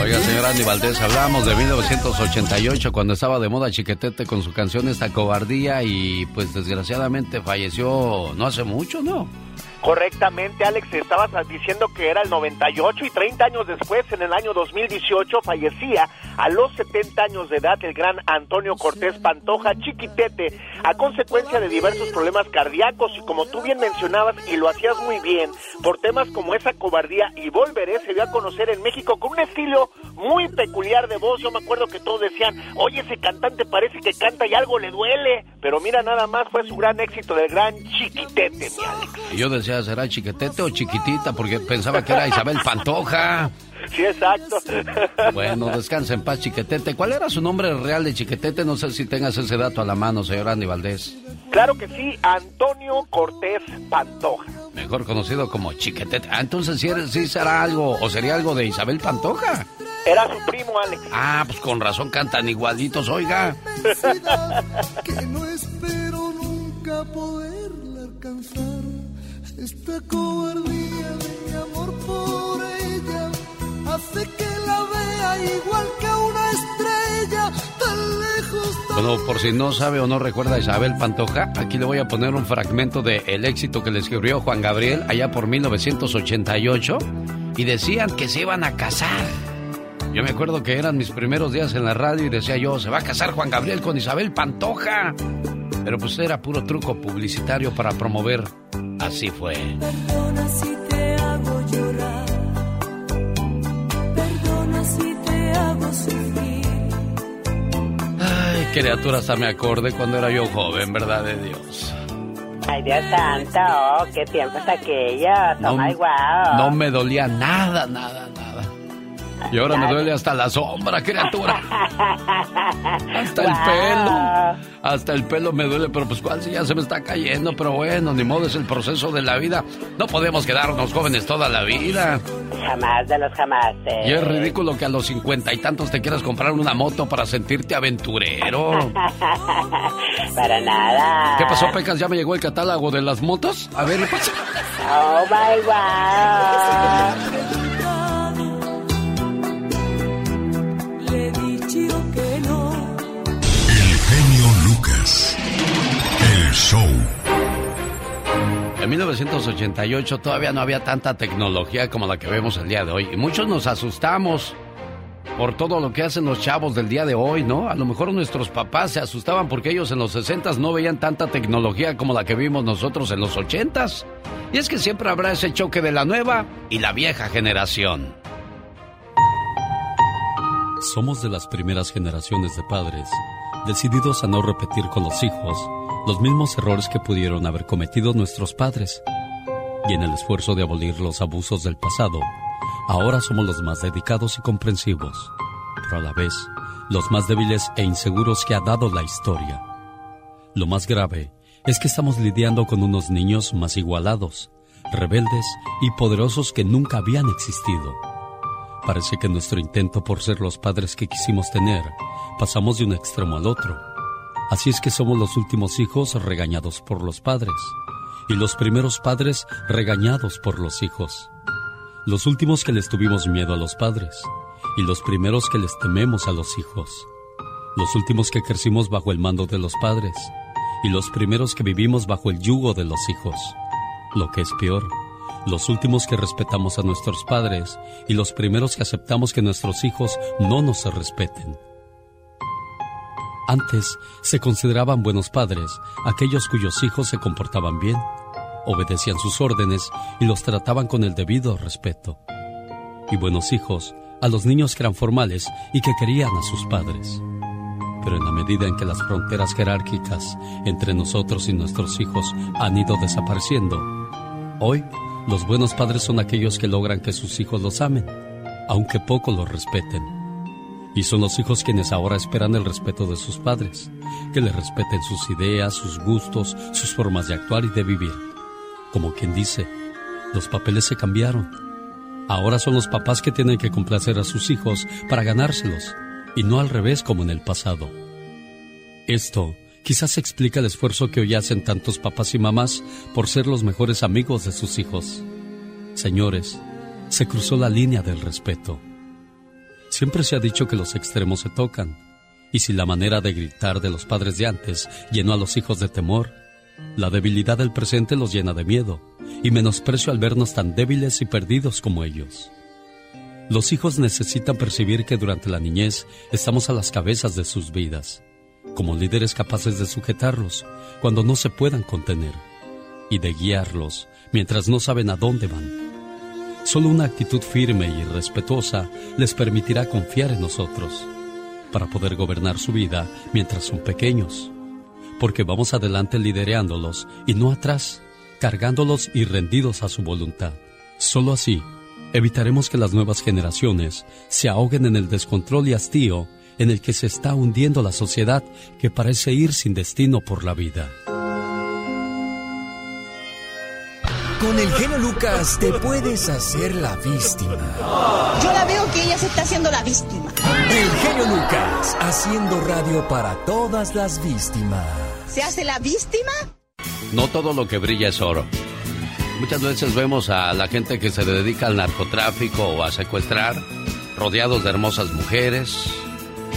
Speaker 3: Oiga, señora Andy Valdés, hablábamos de 1988 cuando estaba de moda Chiquetete con su canción Esta Cobardía y pues desgraciadamente falleció no hace mucho, ¿no?
Speaker 19: Correctamente, Alex, estabas diciendo que era el 98 y 30 años después, en el año 2018, fallecía a los 70 años de edad el gran Antonio Cortés Pantoja Chiquitete a consecuencia de diversos problemas cardíacos y como tú bien mencionabas y lo hacías muy bien, por temas como esa cobardía y volveré se dio a conocer en México con un estilo muy peculiar de voz. Yo me acuerdo que todos decían, oye, ese cantante parece que canta y algo le duele, pero mira, nada más fue su gran éxito del gran Chiquitete, mi Alex.
Speaker 3: Decía, ¿será chiquetete o chiquitita? Porque pensaba que era Isabel Pantoja.
Speaker 19: Sí, exacto.
Speaker 3: Bueno, descansa en paz, Chiquetete. ¿Cuál era su nombre real de Chiquetete? No sé si tengas ese dato a la mano, señor Andy Valdés.
Speaker 19: Claro que sí, Antonio Cortés Pantoja.
Speaker 3: Mejor conocido como Chiquetete. Ah, entonces sí será algo, o sería algo de Isabel Pantoja.
Speaker 19: Era su primo, Alex.
Speaker 3: Ah, pues con razón cantan igualitos, oiga.
Speaker 17: que no espero nunca poderla alcanzar. Esta cobardía de mi amor por ella hace que la
Speaker 15: brilla igual que una estrella tan lejos. tan
Speaker 3: Bueno, por si no sabe o no recuerda a Isabel Pantoja, aquí le voy a poner un fragmento de el éxito que le escribió Juan Gabriel allá por 1988 y decían que se iban a casar. Yo me acuerdo que eran mis primeros días en la radio y decía yo, se va a casar Juan Gabriel con Isabel Pantoja. Pero pues era puro truco publicitario para promover. Así fue.
Speaker 15: Perdona si te hago llorar. Perdona si te hago sufrir.
Speaker 3: Ay, criatura, hasta me acordé cuando era yo joven, ¿verdad de Dios?
Speaker 18: Ay, Dios santo, oh, qué tiempos aquellos. Oh my wow.
Speaker 3: no me dolía nada, nada, nada. Y ahora me duele hasta la sombra, criatura. Hasta el pelo. Hasta el pelo me duele, pero pues cuál si ya se me está cayendo. Pero bueno, ni modo, es el proceso de la vida. No podemos quedarnos jóvenes toda la vida.
Speaker 18: Jamás de los jamás.
Speaker 3: Y es ridículo que a los cincuenta y tantos te quieras comprar una moto para sentirte aventurero. *laughs*
Speaker 18: Para nada.
Speaker 3: ¿Qué pasó, Pecas? ¿Ya me llegó el catálogo de las motos? A ver, ¿qué pasa?
Speaker 18: Oh my wow.
Speaker 17: Show.
Speaker 3: En 1988 todavía no había tanta tecnología como la que vemos el día de hoy. Y muchos nos asustamos por todo lo que hacen los chavos del día de hoy, ¿no? A lo mejor nuestros papás se asustaban porque ellos en los 60 no veían tanta tecnología como la que vimos nosotros en los 80 Y es que siempre habrá ese choque de la nueva y la vieja generación. Somos de las primeras generaciones de padres, decididos a no repetir con los hijos los mismos errores que pudieron haber cometido nuestros padres. Y en el esfuerzo de abolir los abusos del pasado, ahora somos los más dedicados y comprensivos, pero a la vez los más débiles e inseguros que ha dado la historia. Lo más grave es que estamos lidiando con unos niños más igualados, rebeldes y poderosos que nunca habían existido. Parece que nuestro intento por ser los padres que quisimos tener, pasamos de un extremo al otro. Así es que somos los últimos hijos regañados por los padres y los primeros padres regañados por los hijos. Los últimos que les tuvimos miedo a los padres y los primeros que les tememos a los hijos. Los últimos que crecimos bajo el mando de los padres y los primeros que vivimos bajo el yugo de los hijos. Lo que es peor, los últimos que respetamos a nuestros padres y los primeros que aceptamos que nuestros hijos no nos respeten. Antes se consideraban buenos padres aquellos cuyos hijos se comportaban bien, obedecían sus órdenes y los trataban con el debido respeto. Y buenos hijos a los niños que eran formales y que querían a sus padres. Pero en la medida en que las fronteras jerárquicas entre nosotros y nuestros hijos han ido desapareciendo, hoy los buenos padres son aquellos que logran que sus hijos los amen, aunque poco los respeten. Y son los hijos quienes ahora esperan el respeto de sus padres, que les respeten sus ideas, sus gustos, sus formas de actuar y de vivir. Como quien dice, los papeles se cambiaron. Ahora son los papás que tienen que complacer a sus hijos para ganárselos, y no al revés como en el pasado. Esto quizás explica el esfuerzo que hoy hacen tantos papás y mamás por ser los mejores amigos de sus hijos. Señores, se cruzó la línea del respeto. Siempre se ha dicho que los extremos se tocan, y si la manera de gritar de los padres de antes llenó a los hijos de temor, la debilidad del presente los llena de miedo y menosprecio al vernos tan débiles y perdidos como ellos. Los hijos necesitan percibir que durante la niñez estamos a las cabezas de sus vidas, como líderes capaces de sujetarlos cuando no se puedan contener y de guiarlos mientras no saben a dónde van. Solo una actitud firme y respetuosa les permitirá confiar en nosotros para poder gobernar su vida mientras son pequeños, porque vamos adelante lidereándolos y no atrás, cargándolos y rendidos a su voluntad. Solo así evitaremos que las nuevas generaciones se ahoguen en el descontrol y hastío en el que se está hundiendo la sociedad que parece ir sin destino por la vida.
Speaker 24: Con el genio Lucas te puedes hacer la víctima.
Speaker 25: Yo la veo que ella se está haciendo la víctima.
Speaker 24: El genio Lucas, haciendo radio para todas las víctimas.
Speaker 25: ¿Se hace la víctima?
Speaker 3: No todo lo que brilla es oro. Muchas veces vemos a la gente que se dedica al narcotráfico o a secuestrar, rodeados de hermosas mujeres,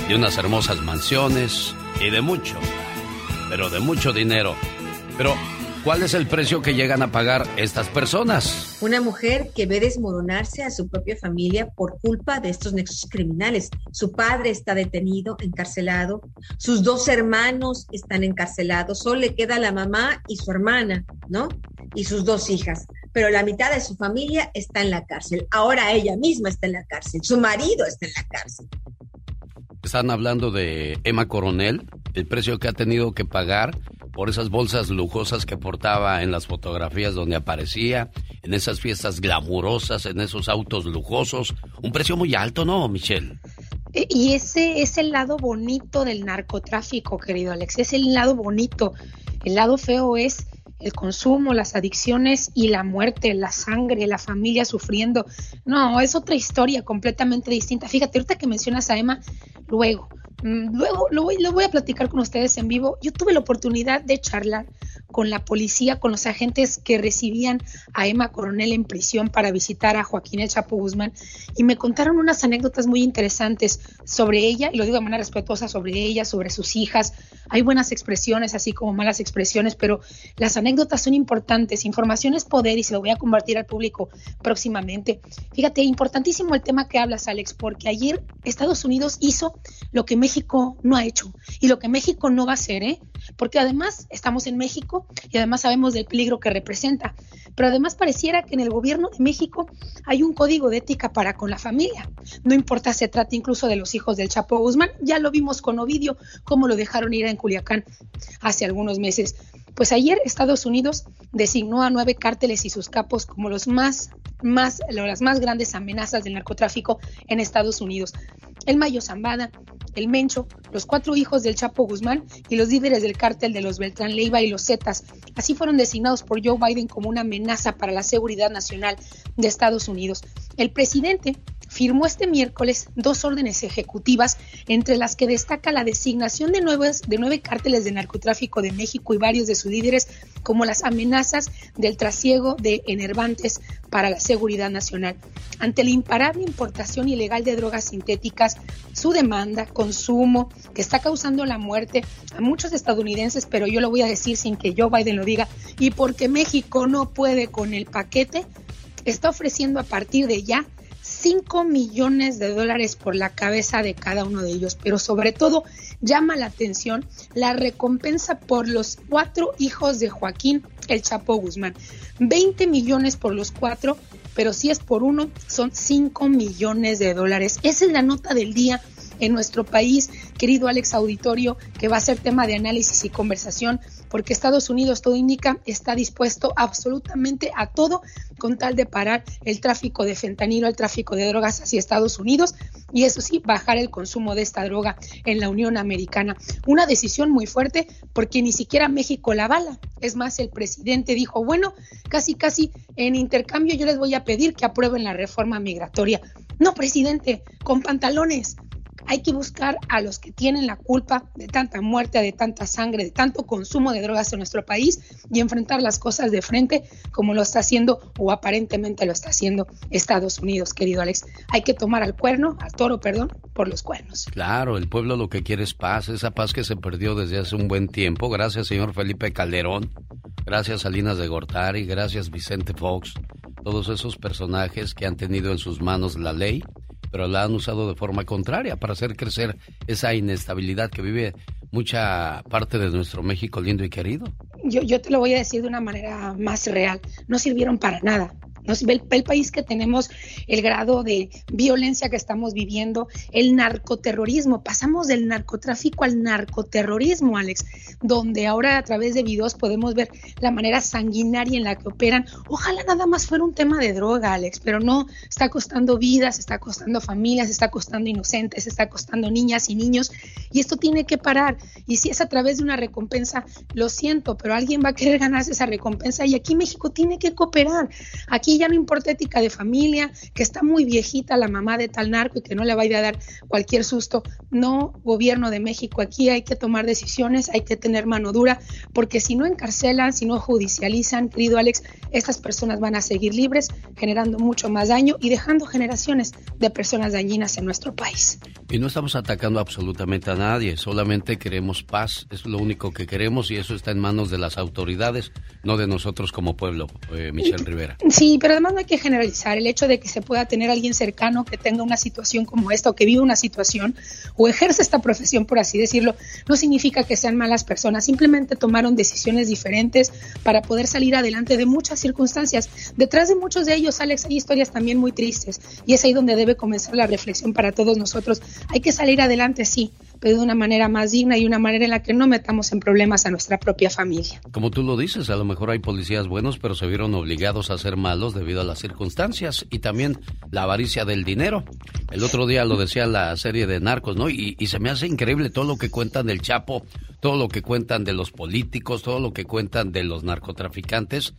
Speaker 3: de unas hermosas mansiones y de mucho, pero de mucho dinero. Pero, ¿cuál es el precio que llegan a pagar estas personas?
Speaker 26: Una mujer que ve desmoronarse a su propia familia por culpa de estos nexos criminales. Su padre está detenido, encarcelado. Sus dos hermanos están encarcelados. Solo le queda la mamá y su hermana, ¿no? Y sus dos hijas. Pero la mitad de su familia está en la cárcel. Ahora ella misma está en la cárcel. Su marido está en la cárcel.
Speaker 3: Están hablando de Emma Coronel, el precio que ha tenido que pagar por esas bolsas lujosas que portaba en las fotografías donde aparecía, en esas fiestas glamurosas, en esos autos lujosos. Un precio muy alto, ¿no, Michelle?
Speaker 27: E- Y ese es el lado bonito del narcotráfico, querido Alex. Es el lado bonito. El lado feo es el consumo, las adicciones y la muerte, la sangre, la familia sufriendo. No, es otra historia completamente distinta. Fíjate, ahorita que mencionas a Emma, luego, luego lo voy, lo voy a platicar con ustedes en vivo. Yo tuve la oportunidad de charlar con la policía, con los agentes que recibían a Emma Coronel en prisión para visitar a Joaquín El Chapo Guzmán y me contaron unas anécdotas muy interesantes sobre ella, y lo digo de manera respetuosa, sobre ella, sobre sus hijas. Hay buenas expresiones, así como malas expresiones, pero las anécdotas son importantes. Información es poder y se lo voy a compartir al público próximamente. Fíjate, importantísimo el tema que hablas, Alex, porque ayer Estados Unidos hizo lo que México no ha hecho y lo que México no va a hacer, ¿eh? Porque además estamos en México y además sabemos del peligro que representa. Pero además pareciera que en el gobierno de México hay un código de ética para con la familia. No importa, se trata incluso de los hijos del Chapo Guzmán. Ya lo vimos con Ovidio, cómo lo dejaron ir en Culiacán hace algunos meses. Pues ayer Estados Unidos designó a nueve cárteles y sus capos como los más, más, las más grandes amenazas del narcotráfico en Estados Unidos. El Mayo Zambada, el Mencho, los cuatro hijos del Chapo Guzmán y los líderes del cártel de los Beltrán Leiva y los Zetas. Así fueron designados por Joe Biden como una amenaza para la seguridad nacional de Estados Unidos. El presidente firmó este miércoles dos órdenes ejecutivas, entre las que destaca la designación de, nueve cárteles de narcotráfico de México y varios de sus líderes como las amenazas del trasiego de enervantes para la seguridad nacional. Ante la imparable importación ilegal de drogas sintéticas, su demanda, consumo, que está causando la muerte a muchos estadounidenses, pero yo lo voy a decir sin que Joe Biden lo diga, y porque México no puede con el paquete, está ofreciendo a partir de ya 5 millones de dólares por la cabeza de cada uno de ellos, pero sobre todo llama la atención la recompensa por los cuatro hijos de Joaquín El Chapo Guzmán. 20 millones por los cuatro, pero si es por uno, son 5 millones de dólares. Esa es la nota del día en nuestro país, querido Alex Auditorio, que va a ser tema de análisis y conversación, porque Estados Unidos, todo indica, está dispuesto absolutamente a todo con tal de parar el tráfico de fentanilo, el tráfico de drogas hacia Estados Unidos y eso sí, bajar el consumo de esta droga en la Unión Americana. Una decisión muy fuerte porque ni siquiera México la bala. Es más, el presidente dijo, bueno, casi, casi en intercambio yo les voy a pedir que aprueben la reforma migratoria. No, presidente, con pantalones. Hay que buscar a los que tienen la culpa de tanta muerte, de tanta sangre, de tanto consumo de drogas en nuestro país y enfrentar las cosas de frente como lo está haciendo o aparentemente lo está haciendo Estados Unidos, querido Alex. Hay que tomar al cuerno, al toro, perdón, por los cuernos.
Speaker 3: Claro, el pueblo lo que quiere es paz, esa paz que se perdió desde hace un buen tiempo. Gracias, señor Felipe Calderón. Gracias, Salinas de Gortari. Gracias, Vicente Fox. Todos esos personajes que han tenido en sus manos la ley pero la han usado de forma contraria para hacer crecer esa inestabilidad que vive mucha parte de nuestro México lindo y querido.
Speaker 27: Yo, yo te lo voy a decir de una manera más real, no sirvieron para nada. No sirve el, el país que tenemos, el grado de violencia que estamos viviendo, el narcoterrorismo. Pasamos del narcotráfico al narcoterrorismo, Alex, donde ahora a través de videos podemos ver la manera sanguinaria en la que operan. Ojalá nada más fuera un tema de droga, Alex, pero no, está costando vidas, está costando familias, está costando inocentes, está costando niñas y niños, y esto tiene que parar. Y si es a través de una recompensa, lo siento, pero alguien va a querer ganarse esa recompensa y aquí México tiene que cooperar. Aquí aquí ya no importa ética de familia, que está muy viejita la mamá de tal narco y que no le vaya a dar cualquier susto. No, gobierno de México, aquí hay que tomar decisiones, hay que tener mano dura, porque si no encarcelan, si no judicializan, querido Alex, estas personas van a seguir libres, generando mucho más daño y dejando generaciones de personas dañinas en nuestro país.
Speaker 3: Y no estamos atacando absolutamente a nadie, solamente queremos paz, es lo único que queremos y eso está en manos de las autoridades, no de nosotros como pueblo, eh, Michelle Rivera.
Speaker 27: Sí, pero además no hay que generalizar el hecho de que se pueda tener alguien cercano que tenga una situación como esta o que vive una situación o ejerce esta profesión, por así decirlo, no significa que sean malas personas, simplemente tomaron decisiones diferentes para poder salir adelante de muchas circunstancias. Detrás de muchos de ellos, Alex, hay historias también muy tristes y es ahí donde debe comenzar la reflexión para todos nosotros. Hay que salir adelante, sí, de una manera más digna y una manera en la que no metamos en problemas a nuestra propia familia.
Speaker 3: Como tú lo dices, a lo mejor hay policías buenos, pero se vieron obligados a ser malos debido a las circunstancias y también la avaricia del dinero. El otro día lo decía la serie de Narcos, ¿no? Y, y se me hace increíble todo lo que cuentan del Chapo, todo lo que cuentan de los políticos, todo lo que cuentan de los narcotraficantes.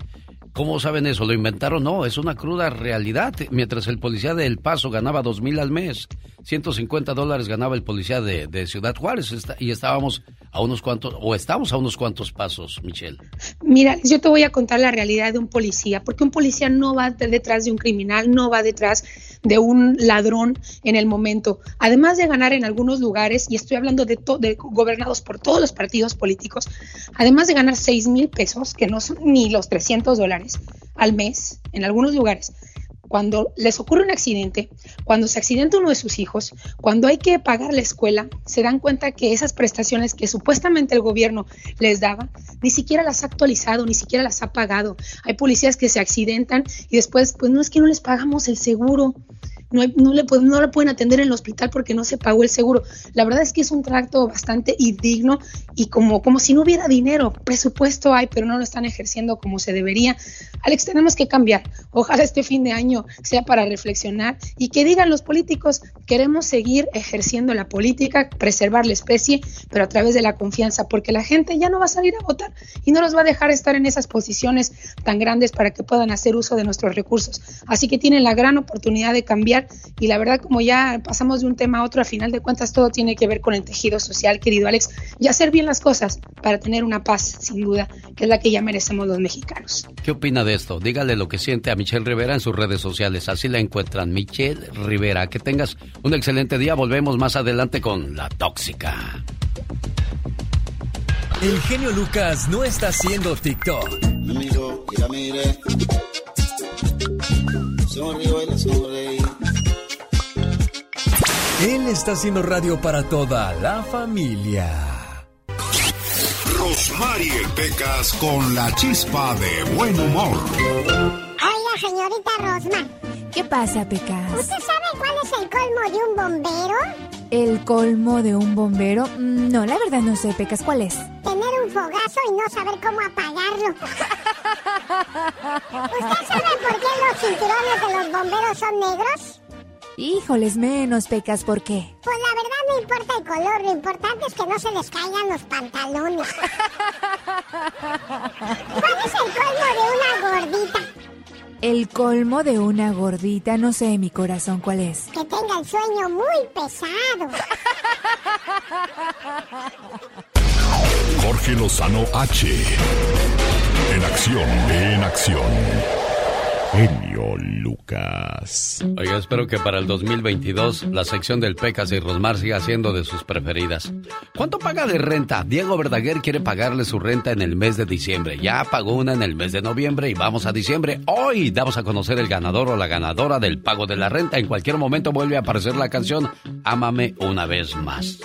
Speaker 3: ¿Cómo saben eso? ¿Lo inventaron? No, es una cruda realidad. Mientras el policía de El Paso ganaba dos mil al mes, 150 dólares ganaba el policía de, Ciudad Juárez y estábamos a unos cuantos, o estamos a unos cuantos pasos, Michelle.
Speaker 27: Mira, yo te voy a contar la realidad de un policía, porque un policía no va de- detrás de un criminal, no va detrás de un ladrón en el momento. Además de ganar en algunos lugares, y estoy hablando de, de gobernados por todos los partidos políticos, además de ganar 6 mil pesos, que no son ni los 300 dólares al mes en algunos lugares, cuando les ocurre un accidente, cuando se accidenta uno de sus hijos, cuando hay que pagar la escuela, se dan cuenta que esas prestaciones que supuestamente el gobierno les daba, ni siquiera las ha actualizado, ni siquiera las ha pagado. Hay policías que se accidentan y después, pues no es que no les pagamos el seguro. No, le, le pueden atender en el hospital porque no se pagó el seguro. La verdad es que es un tracto bastante indigno y como, como si no hubiera dinero. Presupuesto hay, pero no lo están ejerciendo como se debería. Alex, tenemos que cambiar. Ojalá este fin de año sea para reflexionar y que digan los políticos, queremos seguir ejerciendo la política, preservar la especie, pero a través de la confianza, porque la gente ya no va a salir a votar y no nos va a dejar estar en esas posiciones tan grandes para que puedan hacer uso de nuestros recursos. Así que tienen la gran oportunidad de cambiar y la verdad como ya pasamos de un tema a otro, a final de cuentas todo tiene que ver con el tejido social, querido Alex, y hacer bien las cosas para tener una paz, sin duda, que es la que ya merecemos los mexicanos.
Speaker 3: ¿Qué opina de esto? Dígale lo que siente a Michelle Rivera en sus redes sociales. Así la encuentran. Michelle Rivera. Que tengas un excelente día. Volvemos más adelante con La Tóxica.
Speaker 24: El genio Lucas no está haciendo TikTok.
Speaker 28: Amigo, y la mire. Sonreí.
Speaker 24: Él está haciendo radio para toda la familia.
Speaker 17: Rosmarie Pecas con la chispa de buen humor.
Speaker 11: Oiga, señorita Rosma.
Speaker 1: ¿Qué pasa, Pecas?
Speaker 11: ¿Usted sabe cuál es el colmo de un bombero?
Speaker 1: ¿El colmo de un bombero? Mm, No, la verdad no sé, Pecas. ¿Cuál es?
Speaker 11: Tener un fogazo y no saber cómo apagarlo. *laughs* ¿Usted sabe por qué los cinturones de los bomberos son negros?
Speaker 1: Híjoles, menos, Pecas. ¿Por qué?
Speaker 11: Pues la verdad no importa el color, lo importante es que no se les caigan los pantalones. ¿Cuál es el colmo de una gordita?
Speaker 1: El colmo de una gordita, no sé, mi corazón, ¿cuál es?
Speaker 11: Que tenga el sueño muy pesado.
Speaker 17: Jorge Lozano H. En acción, en acción. Genio Lucas.
Speaker 3: Oiga, espero que para el 2022 la sección del Pecas y Rosmar siga siendo de sus preferidas. ¿Cuánto paga de renta? Diego Verdaguer quiere pagarle su renta en el mes de diciembre. Ya pagó una en el mes de noviembre y vamos a diciembre. Hoy damos a conocer el ganador o la ganadora del pago de la renta. En cualquier momento vuelve a aparecer la canción Ámame una vez más.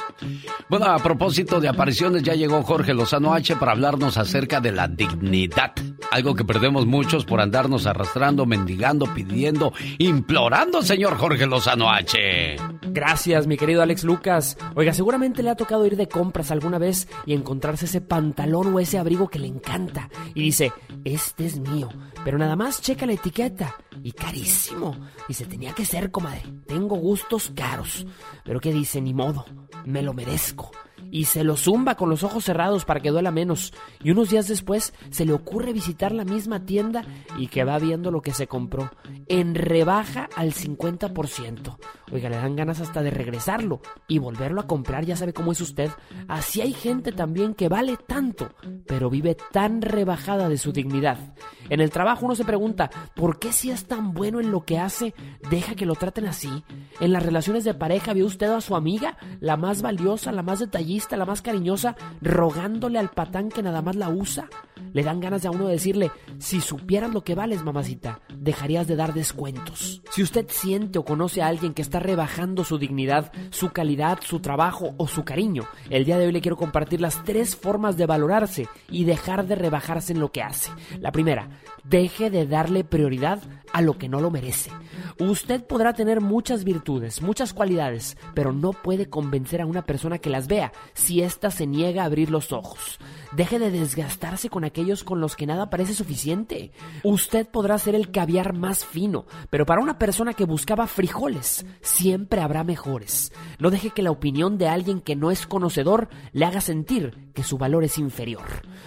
Speaker 3: Bueno, a propósito de apariciones, ya llegó Jorge Lozano H para hablarnos acerca de la dignidad. Algo que perdemos muchos por andarnos arrastrando, mendigando, pidiendo, implorando, señor Jorge Lozano H.
Speaker 29: Gracias, mi querido Alex Lucas. Oiga, seguramente le ha tocado ir de compras alguna vez y encontrarse ese pantalón o ese abrigo que le encanta. Y dice, este es mío. Pero nada más checa la etiqueta. Y carísimo. Dice, tenía que ser, comadre. Tengo gustos caros. Pero ¿qué dice? Ni modo. Me lo merezco. Y se lo zumba con los ojos cerrados para que duela menos. Y unos días después se le ocurre visitar la misma tienda y que va viendo lo que se compró en rebaja al 50%. Oiga, le dan ganas hasta de regresarlo y volverlo a comprar, ya sabe cómo es usted. Así hay gente también que vale tanto, pero vive tan rebajada de su dignidad. En el trabajo uno se pregunta, ¿por qué si es tan bueno en lo que hace, deja que lo traten así? En las relaciones de pareja vio usted a su amiga, la más valiosa, la más detallista, la más cariñosa, rogándole al patán que nada más la usa. Le dan ganas a uno decirle, si supieras lo que vales, mamacita, dejarías de dar descuentos. Si usted siente o conoce a alguien que está rebajando su dignidad, su calidad, su trabajo o su cariño, el día de hoy le quiero compartir las tres formas de valorarse y dejar de rebajarse en lo que hace. La primera, deje de darle prioridad a lo que no lo merece. Usted podrá tener muchas virtudes, muchas cualidades, pero no puede convencer a una persona que las vea si ésta se niega a abrir los ojos. Deje de desgastarse con aquellos con los que nada parece suficiente. Usted podrá ser el caviar más fino, pero para una persona que buscaba frijoles, siempre habrá mejores. No deje que la opinión de alguien que no es conocedor le haga sentir que su valor es inferior.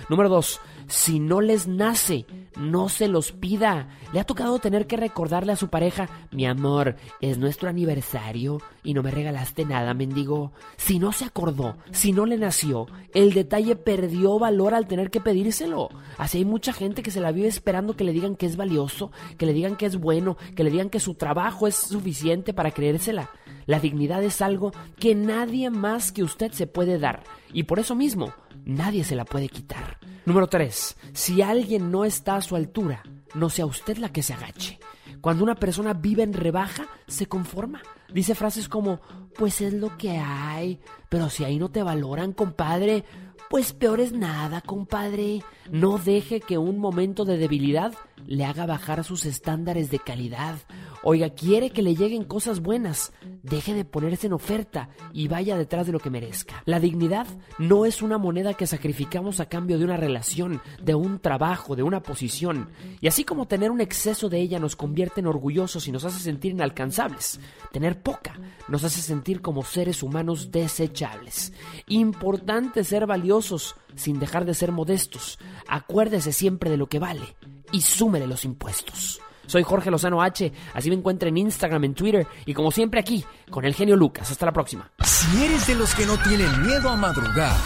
Speaker 29: Número 2. Si no les nace, no se los pida. Le ha tocado tener que recordarle a su pareja, mi amor, es nuestro aniversario y no me regalaste nada, mendigo. Si no se acordó, si no le nació, el detalle perdió valor al tener que pedírselo. Así hay mucha gente que se la vive esperando que le digan que es valioso, que le digan que es bueno, que le digan que su trabajo es suficiente para creérsela. La dignidad es algo que nadie más que usted se puede dar y por eso mismo nadie se la puede quitar. Número 3. Si alguien no está a su altura, no sea usted la que se agache. Cuando una persona vive en rebaja, se conforma. Dice frases como, pues es lo que hay, pero si ahí no te valoran, compadre, pues peor es nada, compadre. No deje que un momento de debilidad le haga bajar sus estándares de calidad. Oiga, quiere que le lleguen cosas buenas. Deje de ponerse en oferta y vaya detrás de lo que merezca. La dignidad no es una moneda que sacrificamos a cambio de una relación, de un trabajo, de una posición. Y así como tener un exceso de ella nos convierte en orgullosos y nos hace sentir inalcanzables, tener poca nos hace sentir como seres humanos desechables. Importante ser valiosos sin dejar de ser modestos. Acuérdese siempre de lo que vale y súmele los impuestos. Soy Jorge Lozano H, así me encuentra en Instagram, en Twitter y como siempre aquí, con el genio Lucas. Hasta la próxima.
Speaker 24: Si eres de los que no tienen miedo a madrugar,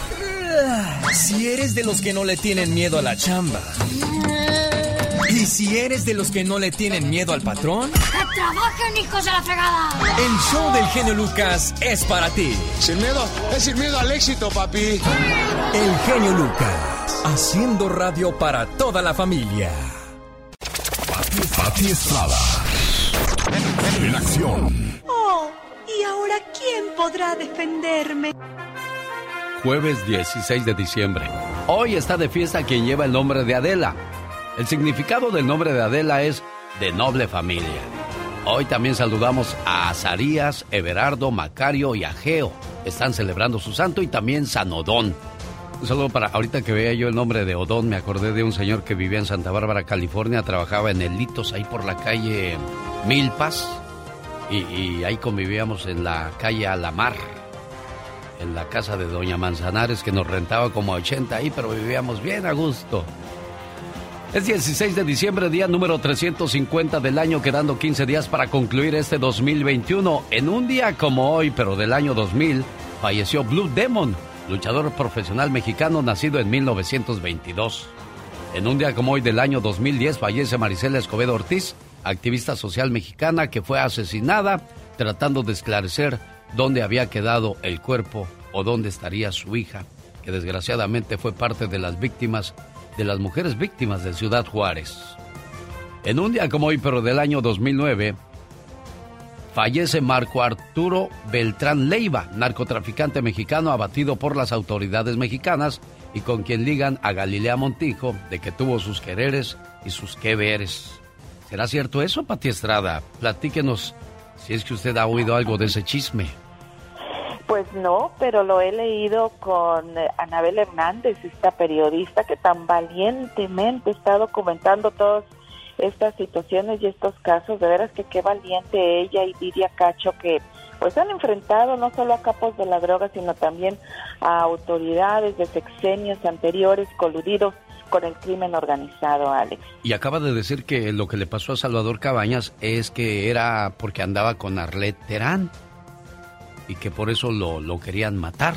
Speaker 24: si eres de los que no le tienen miedo a la chamba, y si eres de los que no le tienen miedo al patrón,
Speaker 14: ¡Que trabajen, hijos de la fregada!
Speaker 24: el show del genio Lucas es para ti.
Speaker 30: Sin miedo, es sin miedo al éxito, papi.
Speaker 24: El genio Lucas, haciendo radio para toda la familia.
Speaker 17: Pati Estrada. En acción.
Speaker 25: Oh, ¿y ahora quién podrá defenderme?
Speaker 3: Jueves 16 de diciembre. Hoy está de fiesta quien lleva el nombre de Adela. El significado del nombre de Adela es de noble familia. Hoy también saludamos a Azarías, Everardo, Macario y Ageo. Están celebrando su santo y también San Odón. Un saludo para ahorita que veía yo el nombre de Odón, me acordé de un señor que vivía en Santa Bárbara, California, trabajaba en el Litos, ahí por la calle Milpas, y, y ahí convivíamos en la calle Alamar, en la casa de Doña Manzanares, que nos rentaba como a 80 ahí, pero vivíamos bien a gusto. Es 16 de diciembre, día número 350 del año, quedando 15 días para concluir este 2021. En un día como hoy, pero del año 2000, falleció Blue Demon, luchador profesional mexicano nacido en 1922. En un día como hoy del año 2010 fallece Marisela Escobedo Ortiz, activista social mexicana que fue asesinada tratando de esclarecer dónde había quedado el cuerpo o dónde estaría su hija, que desgraciadamente fue parte de las víctimas, de las mujeres víctimas de Ciudad Juárez. En un día como hoy, pero del año 2009, fallece Marco Arturo Beltrán Leiva, narcotraficante mexicano abatido por las autoridades mexicanas y con quien ligan a Galilea Montijo de que tuvo sus quereres y sus que veres. ¿Será cierto eso, Pati Estrada? Platíquenos si es que usted ha oído algo de ese chisme.
Speaker 31: Pues no, pero lo he leído con eh, Anabel Hernández, esta periodista que tan valientemente está documentando todas estas situaciones y estos casos. De veras que qué valiente ella y Lidia Cacho que pues han enfrentado no solo a capos de la droga, sino también a autoridades de sexenios anteriores coludidos con el crimen organizado, Alex.
Speaker 3: Y acaba de decir que lo que le pasó a Salvador Cabañas es que era porque andaba con Arlet Terán y que por eso lo, lo querían matar.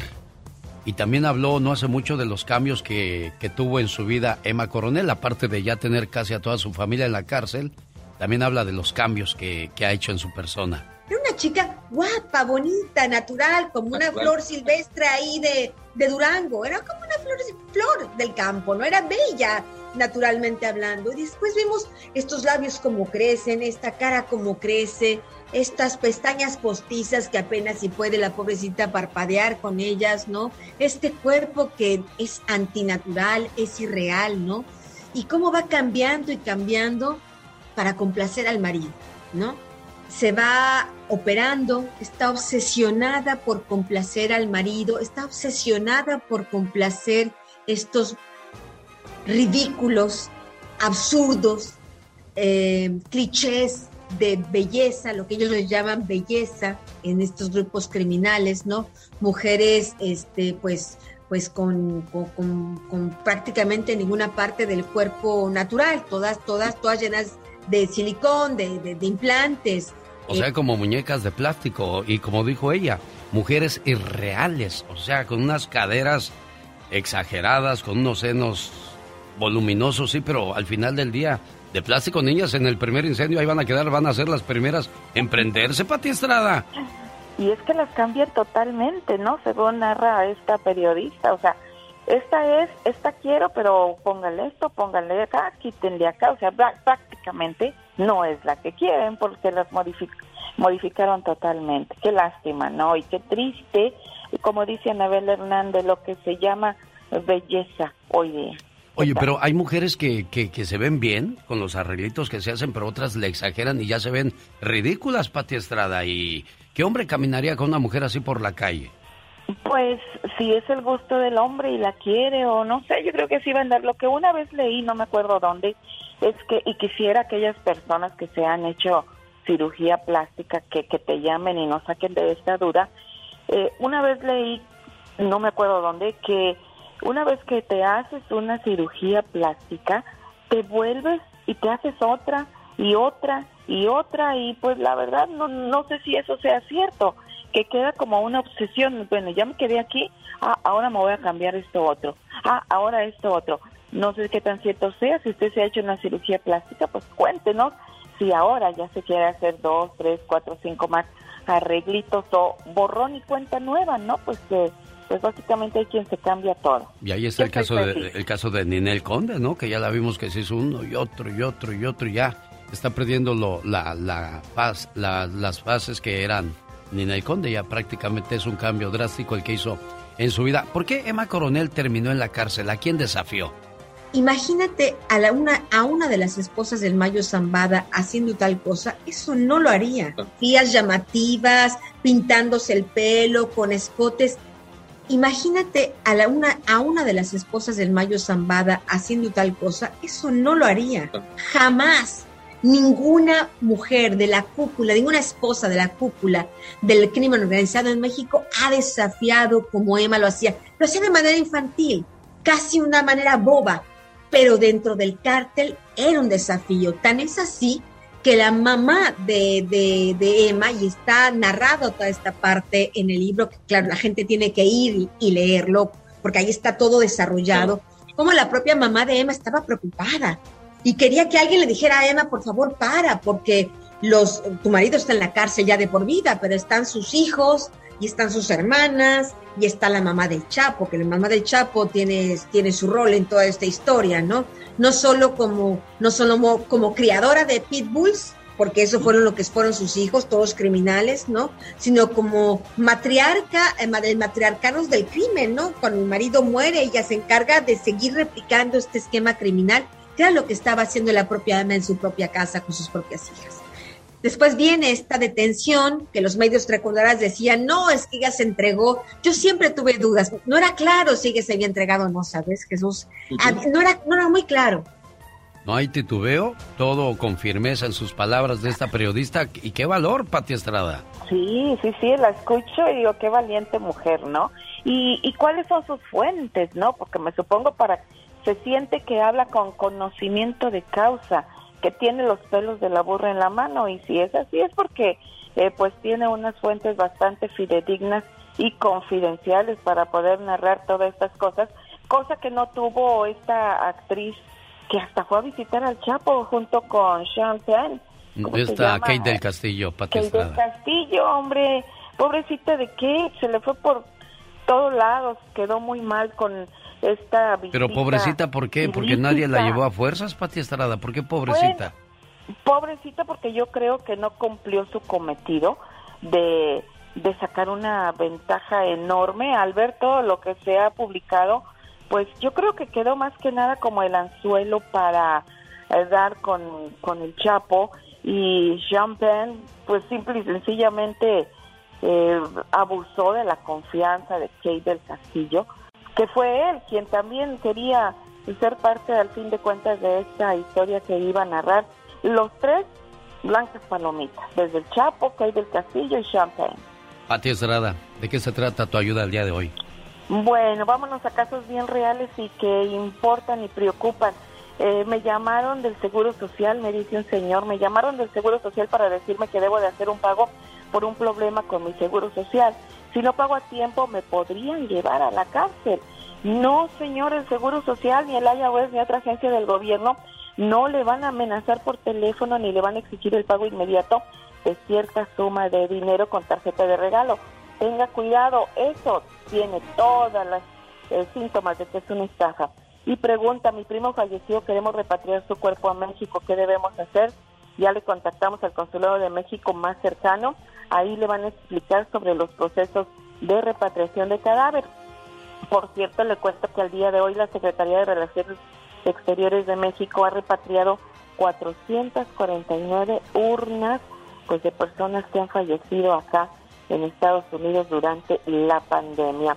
Speaker 3: Y también habló no hace mucho de los cambios que, que tuvo en su vida Emma Coronel, aparte de ya tener casi a toda su familia en la cárcel, también habla de los cambios que, que ha hecho en su persona.
Speaker 26: Era una chica guapa, bonita, natural, como una flor silvestre ahí de, de Durango. Era como una flor, flor del campo, ¿no? Era bella, naturalmente hablando. Y después vemos estos labios como crecen, esta cara como crece, estas pestañas postizas que apenas si puede la pobrecita parpadear con ellas, ¿no? Este cuerpo que es antinatural, es irreal, ¿no? Y cómo va cambiando y cambiando para complacer al marido, ¿no? Se va operando, está obsesionada por complacer al marido, está obsesionada por complacer estos ridículos, absurdos, eh, clichés de belleza, lo que ellos les llaman belleza en estos grupos criminales, ¿no? Mujeres, este, pues, pues con, con, prácticamente ninguna parte del cuerpo natural, todas, todas, todas llenas de silicón, de, de- de implantes.
Speaker 3: O sea, como muñecas de plástico y como dijo ella, mujeres irreales, o sea, con unas caderas exageradas, con unos senos voluminosos, sí, pero al final del día, de plástico, niñas, en el primer incendio ahí van a quedar, van a ser las primeras en prenderse, Pati Estrada.
Speaker 31: Y es que las cambian totalmente, ¿no? Según narra esta periodista, o sea, esta es, esta quiero, pero póngale esto, póngale acá, quítenle acá, o sea, prá- prácticamente no es la que quieren porque las modific- modificaron totalmente. Qué lástima, ¿no? Y qué triste, y como dice Anabel Hernández, lo que se llama belleza hoy día.
Speaker 3: Oye, pero hay mujeres que, que, que se ven bien con los arreglitos que se hacen, pero otras le exageran y ya se ven ridículas, Pati Estrada. ¿Y qué hombre caminaría con una mujer así por la calle?
Speaker 31: Pues si es el gusto del hombre y la quiere o no sé, yo creo que sí va a andar. Lo que una vez leí, no me acuerdo dónde, es que, y quisiera aquellas personas que se han hecho cirugía plástica que, que te llamen y no saquen de esta duda. Eh, una vez leí, no me acuerdo dónde, que una vez que te haces una cirugía plástica, te vuelves y te haces otra y otra y otra y pues la verdad no, no sé si eso sea cierto, que queda como una obsesión, bueno, ya me quedé aquí, ah, ahora me voy a cambiar esto otro, ah, ahora esto otro. No sé qué tan cierto sea, si usted se ha hecho una cirugía plástica, pues cuéntenos si ahora ya se quiere hacer dos, tres, cuatro, cinco más arreglitos o borrón y cuenta nueva, ¿no? Pues que pues básicamente hay quien se cambia todo.
Speaker 3: Y ahí está el caso, de, el caso de Ninel Conde, ¿no? Que ya la vimos que se hizo uno y otro y otro y otro y ya está perdiendo lo, la, la faz- la- las fases que eran Ninel Conde. Ya prácticamente es un cambio drástico el que hizo en su vida. ¿Por qué Emma Coronel terminó en la cárcel? ¿A quién desafió?
Speaker 26: Imagínate a, la una, a una de las esposas del Mayo Zambada haciendo tal cosa, eso no lo haría. Tías llamativas, pintándose el pelo con escotes. Imagínate a, una, una de las esposas del Mayo Zambada haciendo tal cosa, eso no lo haría. Jamás. Ninguna mujer de la cúpula, ninguna esposa de la cúpula del crimen organizado en México ha desafiado como Emma lo hacía. Lo hacía de manera infantil, casi una manera boba, pero dentro del cártel era un desafío. Tan es así que la mamá de, de- de Emma, y está narrado toda esta parte en el libro, que claro, la gente tiene que ir y, y leerlo, porque ahí está todo desarrollado, como la propia mamá de Emma estaba preocupada y quería que alguien le dijera a Emma, por favor, para, porque los, tu marido está en la cárcel ya de por vida, pero están sus hijos y están sus hermanas y está la mamá del Chapo, que la mamá del Chapo tiene, tiene su rol en toda esta historia, ¿no? No solo como, no solo mo- como criadora de pitbulls, porque eso fueron lo que fueron sus hijos, todos criminales, ¿no? Sino como matriarca, eh, ma- de matriarcanos del crimen, ¿no? Cuando el marido muere, ella se encarga de seguir replicando este esquema criminal, que era lo que estaba haciendo la propia Ana en su propia casa con sus propias hijas. Después viene esta detención que los medios recordarás decían, no, es que ella se entregó. Yo siempre tuve dudas. No era claro si ella se había entregado o no, ¿sabes, Jesús? Ah, No era, no era muy claro.
Speaker 3: No hay titubeo, todo con firmeza en sus palabras de esta periodista. Y qué valor, Pati Estrada.
Speaker 31: Sí, sí, sí, la escucho y digo, qué valiente mujer, ¿no? Y, y cuáles son sus fuentes, ¿no? Porque me supongo para, se siente que habla con conocimiento de causa, que tiene los pelos de la burra en la mano, y si es así es porque, eh, pues tiene unas fuentes bastante fidedignas y confidenciales para poder narrar todas estas cosas, cosa que no tuvo esta actriz que hasta fue a visitar al Chapo junto con Sean Penn. ¿Cómo se
Speaker 3: Está
Speaker 31: llama?
Speaker 3: Kate del Castillo, Pati
Speaker 31: Kate del. Castillo, hombre, pobrecita de Kate, se le fue por todos lados, quedó muy mal con esta visita.
Speaker 3: Pero pobrecita, ¿por qué? Porque nadie la llevó a fuerzas, Pati Estrada. ¿Por qué pobrecita?
Speaker 31: Pobrecita porque yo creo que no cumplió su cometido de, de sacar una ventaja enorme al ver todo lo que se ha publicado, pues yo creo que quedó más que nada como el anzuelo para eh, dar con, con el Chapo y Jean Penn pues simple y sencillamente eh, abusó de la confianza de Kate del Castillo, que fue él quien también quería ser parte al fin de cuentas de esta historia que iba a narrar. Los tres blancas palomitas, desde el Chapo, Kate del Castillo y Penn.
Speaker 3: Pati Estrada, ¿de qué se trata tu ayuda el día de hoy?
Speaker 31: Bueno, vámonos a casos bien reales y que importan y preocupan. Eh, me llamaron del Seguro Social, me dice un señor, me llamaron del Seguro Social para decirme que debo de hacer un pago por un problema con mi Seguro Social. Si no pago a tiempo, me podrían llevar a la cárcel. No, señor, el Seguro Social, ni el IRS, ni otra agencia del gobierno no le van a amenazar por teléfono ni le van a exigir el pago inmediato de cierta suma de dinero con tarjeta de regalo. Tenga cuidado, eso tiene todas las eh, síntomas de que es una estafa. Y pregunta, mi primo falleció, queremos repatriar su cuerpo a México, ¿qué debemos hacer? Ya le contactamos al Consulado de México más cercano, ahí le van a explicar sobre los procesos de repatriación de cadáver. Por cierto, le cuento que al día de hoy la Secretaría de Relaciones Exteriores de México ha repatriado 449 urnas pues de personas que han fallecido acá en Estados Unidos durante la pandemia.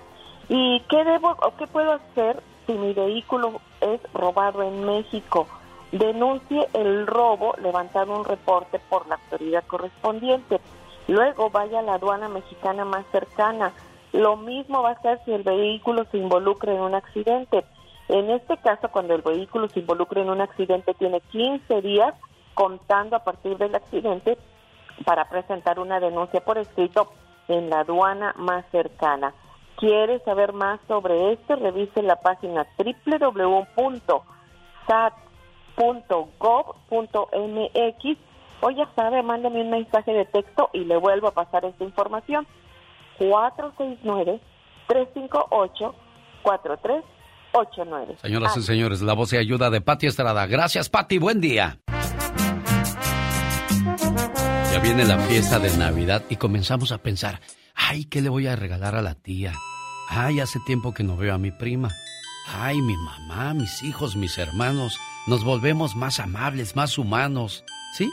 Speaker 31: ¿Y qué debo o qué puedo hacer si mi vehículo es robado en México? Denuncie el robo, levantando un reporte por la autoridad correspondiente. Luego vaya a la aduana mexicana más cercana. Lo mismo va a ser si el vehículo se involucra en un accidente. En este caso, cuando el vehículo se involucra en un accidente, tiene 15 días contando a partir del accidente para presentar una denuncia por escrito en la aduana más cercana. ¿Quiere saber más sobre esto? Revise la página www.sat.gov.mx o ya sabe, mándame un mensaje de texto y le vuelvo a pasar esta información. 469-358-4389.
Speaker 3: Señoras y señores, la voz y ayuda de Pati Estrada. Gracias, Pati. Buen día. Ya viene la fiesta de Navidad y comenzamos a pensar, ay, ¿qué le voy a regalar a la tía? Ay, hace tiempo que no veo a mi prima. Ay, mi mamá, mis hijos, mis hermanos. Nos volvemos más amables, más humanos. ¿Sí?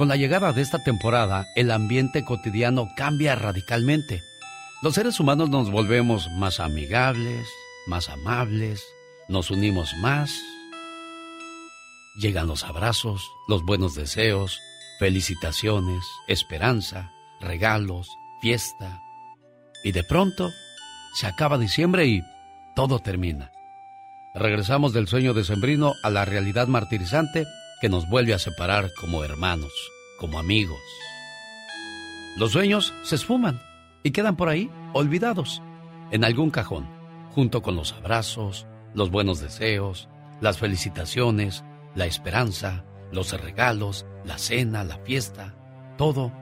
Speaker 3: Con la llegada de esta temporada, el ambiente cotidiano cambia radicalmente. Los seres humanos nos volvemos más amigables, más amables, nos unimos más. Llegan los abrazos, los buenos deseos, felicitaciones, esperanza, regalos, fiesta. Y de pronto se acaba diciembre y todo termina. Regresamos del sueño decembrino a la realidad martirizante que nos vuelve a separar como hermanos, como amigos. Los sueños se esfuman y quedan por ahí, olvidados, en algún cajón, junto con los abrazos, los buenos deseos, las felicitaciones, la esperanza, los regalos, la cena, la fiesta, todo,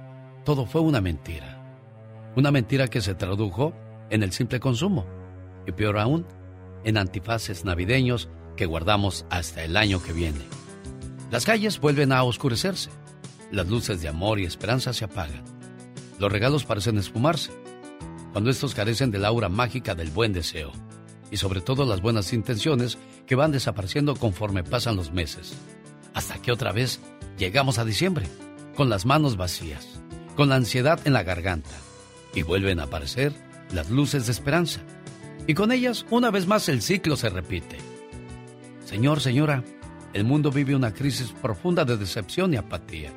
Speaker 3: todo fue una mentira. Una mentira que se tradujo en el simple consumo y peor aún, en antifaces navideños que guardamos hasta el año que viene. Las calles vuelven a oscurecerse, las luces de amor y esperanza se apagan, los regalos parecen esfumarse, cuando estos carecen del aura mágica del buen deseo y sobre todo las buenas intenciones que van desapareciendo conforme pasan los meses, hasta que otra vez llegamos a diciembre, con las manos vacías, con la ansiedad en la garganta, y vuelven a aparecer las luces de esperanza, y con ellas una vez más el ciclo se repite. Señor, señora, el mundo vive una crisis profunda de decepción y apatía.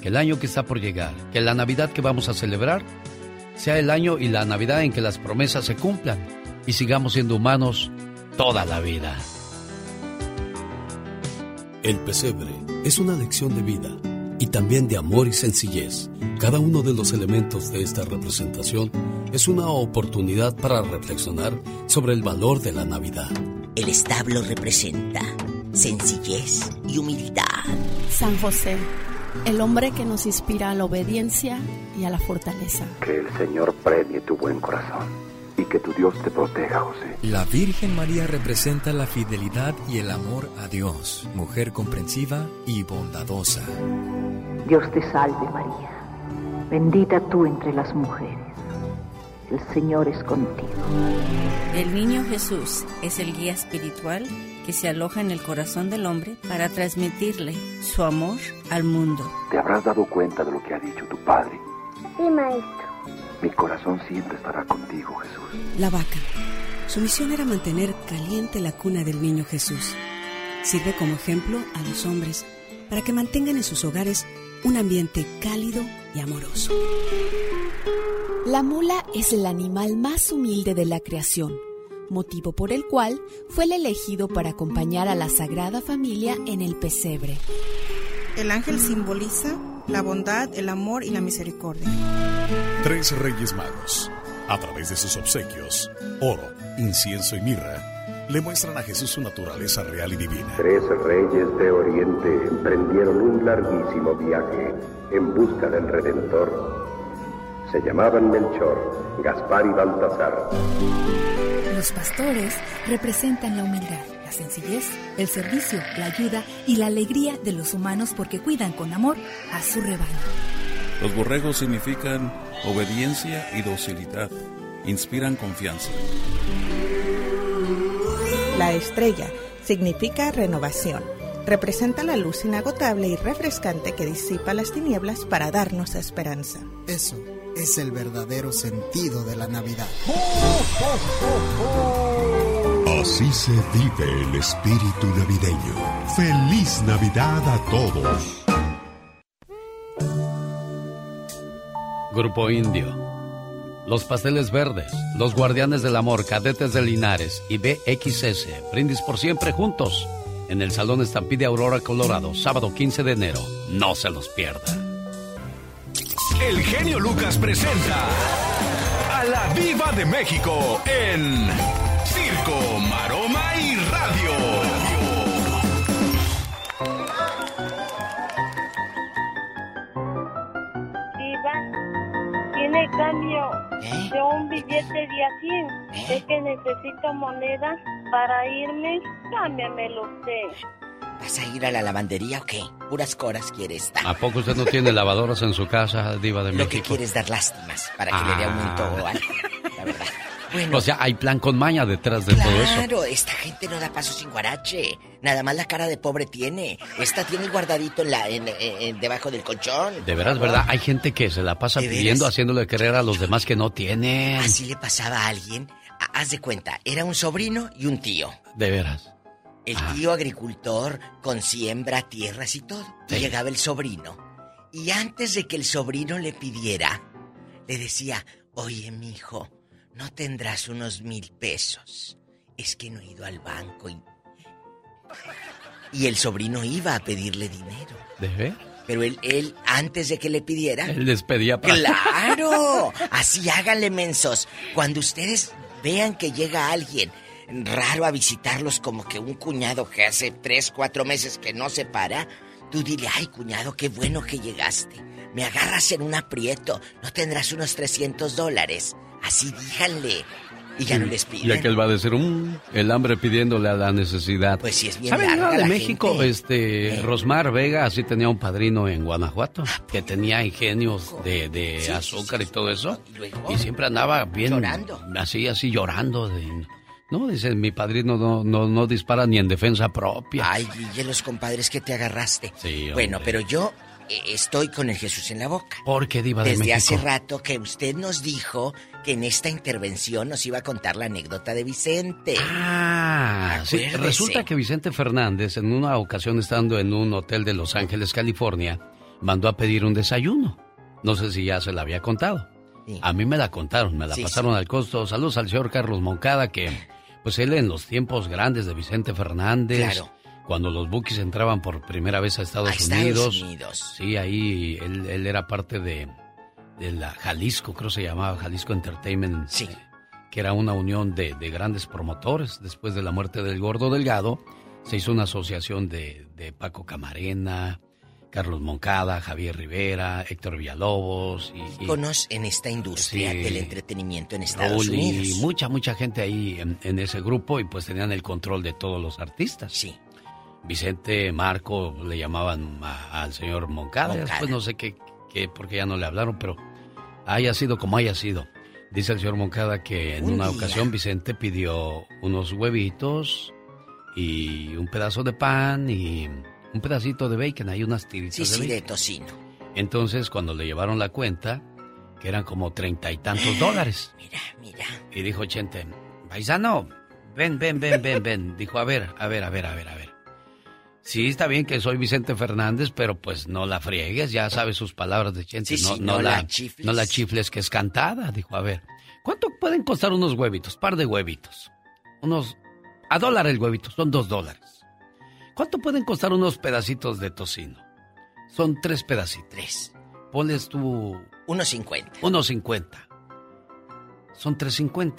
Speaker 3: Que el año que está por llegar, que la Navidad que vamos a celebrar, sea el año y la Navidad en que las promesas se cumplan y sigamos siendo humanos toda la vida.
Speaker 32: El pesebre es una lección de vida y también de amor y sencillez. Cada uno de los elementos de esta representación es una oportunidad para reflexionar sobre el valor de la Navidad.
Speaker 4: El establo representa sencillez y humildad.
Speaker 33: San José, el hombre que nos inspira a la obediencia y a la fortaleza.
Speaker 34: Que el Señor premie tu buen corazón y que tu Dios te proteja, José.
Speaker 24: La Virgen María representa la fidelidad y el amor a Dios, mujer comprensiva y bondadosa.
Speaker 35: Dios te salve María, bendita tú entre las mujeres. El Señor es contigo.
Speaker 36: El niño Jesús es el guía espiritual que se aloja en el corazón del hombre para transmitirle su amor al mundo.
Speaker 34: ¿Te habrás dado cuenta de lo que ha dicho tu Padre?
Speaker 11: Sí, maestro.
Speaker 34: Mi corazón siempre estará contigo, Jesús.
Speaker 37: La vaca. Su misión era mantener caliente la cuna del niño Jesús. Sirve como ejemplo a los hombres para que mantengan en sus hogares un ambiente cálido y amoroso.
Speaker 38: La mula es el animal más humilde de la creación, motivo por el cual fue el elegido para acompañar a la Sagrada Familia en el pesebre.
Speaker 39: El ángel simboliza la bondad, el amor y la misericordia.
Speaker 40: Tres reyes magos, a través de sus obsequios, oro, incienso y mirra, le muestran a Jesús su naturaleza real y divina.
Speaker 34: Tres reyes de Oriente emprendieron un larguísimo viaje en busca del Redentor. Se llamaban Melchor, Gaspar y Baltasar.
Speaker 1: Los pastores representan la humildad, la sencillez, el servicio, la ayuda y la alegría de los humanos porque cuidan con amor a su rebaño.
Speaker 41: Los borregos significan obediencia y docilidad. Inspiran confianza.
Speaker 39: La estrella significa renovación. Representa la luz inagotable y refrescante que disipa las tinieblas para darnos esperanza.
Speaker 42: Eso es el verdadero sentido de la Navidad.
Speaker 17: Así se vive el espíritu navideño. Feliz Navidad a todos.
Speaker 3: Grupo Indio. Los Pasteles Verdes, Los Guardianes del Amor, Cadetes de Linares y BXS. Brindis por siempre juntos en el Salón Estampide Aurora, Colorado, sábado 15 de enero. No se los pierda.
Speaker 2: El genio Lucas presenta a la Viva de México en Circo, Maroma y Radio.
Speaker 43: Diva, tiene cambio de un billete de a 100. Es que necesito moneda para irme. Cámbiamelo usted.
Speaker 4: ¿Vas a ir a la lavandería o qué? Puras coras quieres dar.
Speaker 3: ¿A poco usted no tiene lavadoras en su casa, Diva de
Speaker 4: Lo
Speaker 3: México?
Speaker 4: que quieres dar lástimas para que le dé aumento
Speaker 3: Ah.
Speaker 4: o algo. La verdad. Bueno,
Speaker 3: O sea, hay plan con maña detrás de todo eso.
Speaker 4: claro, esta gente no da paso sin guarache. Nada más la cara de pobre tiene. Esta tiene el guardadito en la, en- en- en- debajo del colchón.
Speaker 3: De veras, ¿verdad? Hay gente que se la pasa pidiendo, haciéndole creer a los demás que no tienen.
Speaker 4: Así le pasaba a alguien. Ha- Haz de cuenta, era un sobrino y un tío.
Speaker 3: De veras.
Speaker 4: El tío agricultor con siembra, tierras y todo. Y llegaba el sobrino. Y antes de que el sobrino le pidiera, le decía, oye, mijo, ¿no tendrás unos mil pesos? Es que no he ido al banco y... Y el sobrino iba a pedirle dinero.
Speaker 3: ¿De ver?
Speaker 4: Pero él, él, antes de que le pidiera...
Speaker 3: Él les pedía para...
Speaker 4: ¡Claro! *laughs* Así háganle mensos. Cuando ustedes vean que llega alguien raro a visitarlos, como que un cuñado que hace tres, cuatro meses que no se para, tú dile, ay cuñado, qué bueno que llegaste. Me agarras en un aprieto, no tendrás unos 300 dólares. Así díganle. Y ya no les
Speaker 3: Y
Speaker 4: piden.
Speaker 3: aquel va a decir, "Mm, el hambre pidiéndole a la necesidad.
Speaker 4: Pues sí, es bien
Speaker 3: ¿Saben
Speaker 4: larga
Speaker 3: de
Speaker 4: la
Speaker 3: México?
Speaker 4: gente.
Speaker 3: Este, Rosmar Vega así tenía un padrino en Guanajuato que tenía ingenios de, de
Speaker 4: Sí, sí,
Speaker 3: azúcar y todo eso.
Speaker 4: luego?
Speaker 3: Y siempre andaba bien.
Speaker 4: Llorando.
Speaker 3: Así, así llorando. de- no, dice, mi padrino no, no, no dispara ni en defensa propia.
Speaker 4: Ay, Guille, los compadres que te agarraste.
Speaker 3: Sí,
Speaker 4: Bueno,
Speaker 3: hombre.
Speaker 4: pero yo eh, estoy con el Jesús en la boca.
Speaker 3: Porque Diva de
Speaker 4: Desde
Speaker 3: México.
Speaker 4: hace rato que usted nos dijo que en esta intervención nos iba a contar la anécdota de Vicente.
Speaker 3: Ah, sí, resulta que Vicente Fernández, en una ocasión estando en un hotel de Los Ángeles, California, mandó a pedir un desayuno. No sé si ya se la había contado. A mí me la contaron, me la
Speaker 4: Sí,
Speaker 3: pasaron al costo. Saludos al señor Carlos Moncada, que pues él en los tiempos grandes de Vicente Fernández,
Speaker 4: Claro.
Speaker 3: cuando los Bookies entraban por primera vez a Estados,
Speaker 4: A Estados
Speaker 3: Unidos,
Speaker 4: Unidos.
Speaker 3: sí, ahí él, él era parte de, de la Jalisco, creo se llamaba Jalisco Entertainment,
Speaker 4: Sí.
Speaker 3: que era una unión de, de grandes promotores. Después de la muerte del Gordo Delgado, se hizo una asociación de, de Paco Camarena, Carlos Moncada, Javier Rivera, Héctor Villalobos y,
Speaker 4: en esta industria
Speaker 3: Sí.
Speaker 4: del entretenimiento en Estados
Speaker 3: Raúl y
Speaker 4: Unidos.
Speaker 3: mucha, mucha gente ahí en, en ese grupo y pues tenían el control de todos los artistas.
Speaker 4: Sí.
Speaker 3: Vicente, Marco, le llamaban a- al señor Moncada.
Speaker 4: Moncada.
Speaker 3: Después no sé qué, qué, por qué ya no le hablaron, pero haya sido como haya sido. Dice el señor Moncada que en
Speaker 4: Un
Speaker 3: una
Speaker 4: día.
Speaker 3: ocasión Vicente pidió unos huevitos y un pedazo de pan y un pedacito de bacon, hay unas tiritas
Speaker 4: Sí,
Speaker 3: de
Speaker 4: sí,
Speaker 3: bacon.
Speaker 4: de tocino.
Speaker 3: Entonces, cuando le llevaron la cuenta, que eran como treinta y tantos *gasps* dólares.
Speaker 4: Mira, mira.
Speaker 3: Y dijo Chente, paisano, ven, ven, ven, ven, *laughs* ven. Dijo, a ver, a ver, a ver, a ver, a ver. Sí, está bien que soy Vicente Fernández, pero pues no la friegues, ya sabes sus palabras de Chente.
Speaker 4: Sí,
Speaker 3: no,
Speaker 4: sí,
Speaker 3: no
Speaker 4: no
Speaker 3: la,
Speaker 4: la chifles.
Speaker 3: no la chifles que es cantada. Dijo, a ver, ¿cuánto pueden costar unos huevitos? Par de huevitos. Unos, a dólar el huevito, son dos dólares. ¿Cuánto pueden costar unos pedacitos de tocino? Son tres pedacitos.
Speaker 4: Tres.
Speaker 3: Pones tú
Speaker 4: 1.50.
Speaker 3: 1.50. Son 3.50.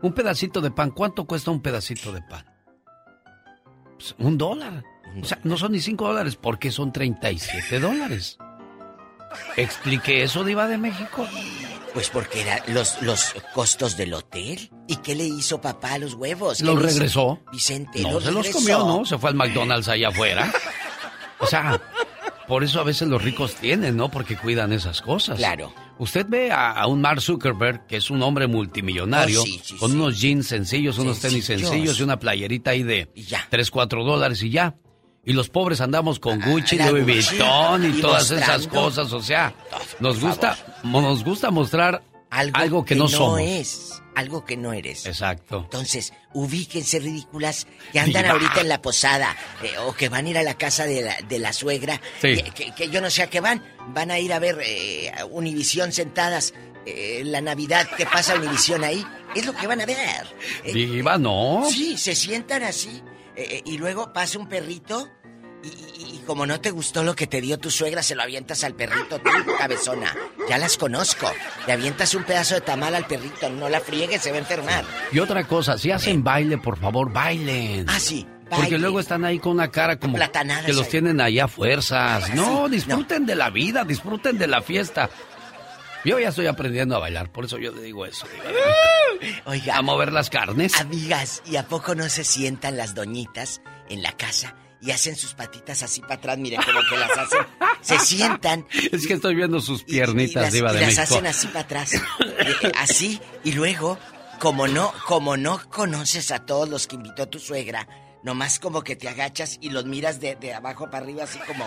Speaker 3: Un pedacito de pan, ¿cuánto cuesta un pedacito de pan? Pues, un dólar. O sea, no son ni 5 dólares, porque son 37 dólares. Explique eso, Diva de México.
Speaker 4: Pues porque eran los, los costos del hotel. ¿Y qué le hizo papá a los huevos? ¿Qué
Speaker 3: ¿Los regresó?
Speaker 4: Vicente,
Speaker 3: No,
Speaker 4: los
Speaker 3: se los comió, ¿no? Se fue al McDonald's allá afuera. O sea, por eso a veces los ricos tienen, ¿no? Porque cuidan esas cosas.
Speaker 4: Claro.
Speaker 3: Usted ve a, a un Mark Zuckerberg, que es un hombre multimillonario,
Speaker 4: Oh, sí, sí,
Speaker 3: con
Speaker 4: sí.
Speaker 3: unos jeans sencillos, unos tenis
Speaker 4: Sencillos.
Speaker 3: y una playerita ahí de
Speaker 4: Y ya.
Speaker 3: 3, 4 dólares y ya. Y los pobres andamos con Gucci,
Speaker 4: la
Speaker 3: Louis. Vuitton y,
Speaker 4: Y
Speaker 3: todas esas cosas. O sea, nos gusta, nos gusta mostrar algo, que, no, somos.
Speaker 4: es. Algo que no eres.
Speaker 3: Exacto.
Speaker 4: Entonces, ubíquense ridículas que andan ahorita en la posada eh, o que van a ir a la casa de la, de la suegra.
Speaker 3: Sí.
Speaker 4: Que, que- que yo no sé a qué van. Van a ir a ver eh, Univisión sentadas. eh, la Navidad que pasa Univisión ahí. Es lo que van a ver.
Speaker 3: Diva, no.
Speaker 4: Sí, se sientan así. Eh, eh, y luego pasa un perrito. Y, y- y como no te gustó lo que te dio tu suegra, se lo avientas al perrito, tú, cabezona. Ya las conozco. Le avientas un pedazo de tamal al perrito. No la friegues, se va a enfermar.
Speaker 3: Y otra cosa, si hacen baile, por favor, bailen.
Speaker 4: Ah, sí.
Speaker 3: Porque luego están ahí con una cara como que los
Speaker 4: ahí.
Speaker 3: tienen ahí a fuerzas. No,
Speaker 4: Sí,
Speaker 3: disfruten de la vida, disfruten de la fiesta. Yo ya estoy aprendiendo a bailar, por eso yo le digo eso. *laughs*
Speaker 4: Oiga.
Speaker 3: A mover las carnes.
Speaker 4: Amigas, ¿y a poco no se sientan las doñitas en la casa y hacen sus patitas así para atrás? Miren como que las hacen. Se sientan *laughs*
Speaker 3: Es que estoy viendo sus
Speaker 4: y
Speaker 3: piernitas,
Speaker 4: las,
Speaker 3: Diva
Speaker 4: y
Speaker 3: de
Speaker 4: las
Speaker 3: México.
Speaker 4: hacen así para atrás. *laughs* Eh, así, y luego, como no, como no conoces a todos los que invitó tu suegra, nomás como que te agachas y los miras de, de abajo para arriba así como,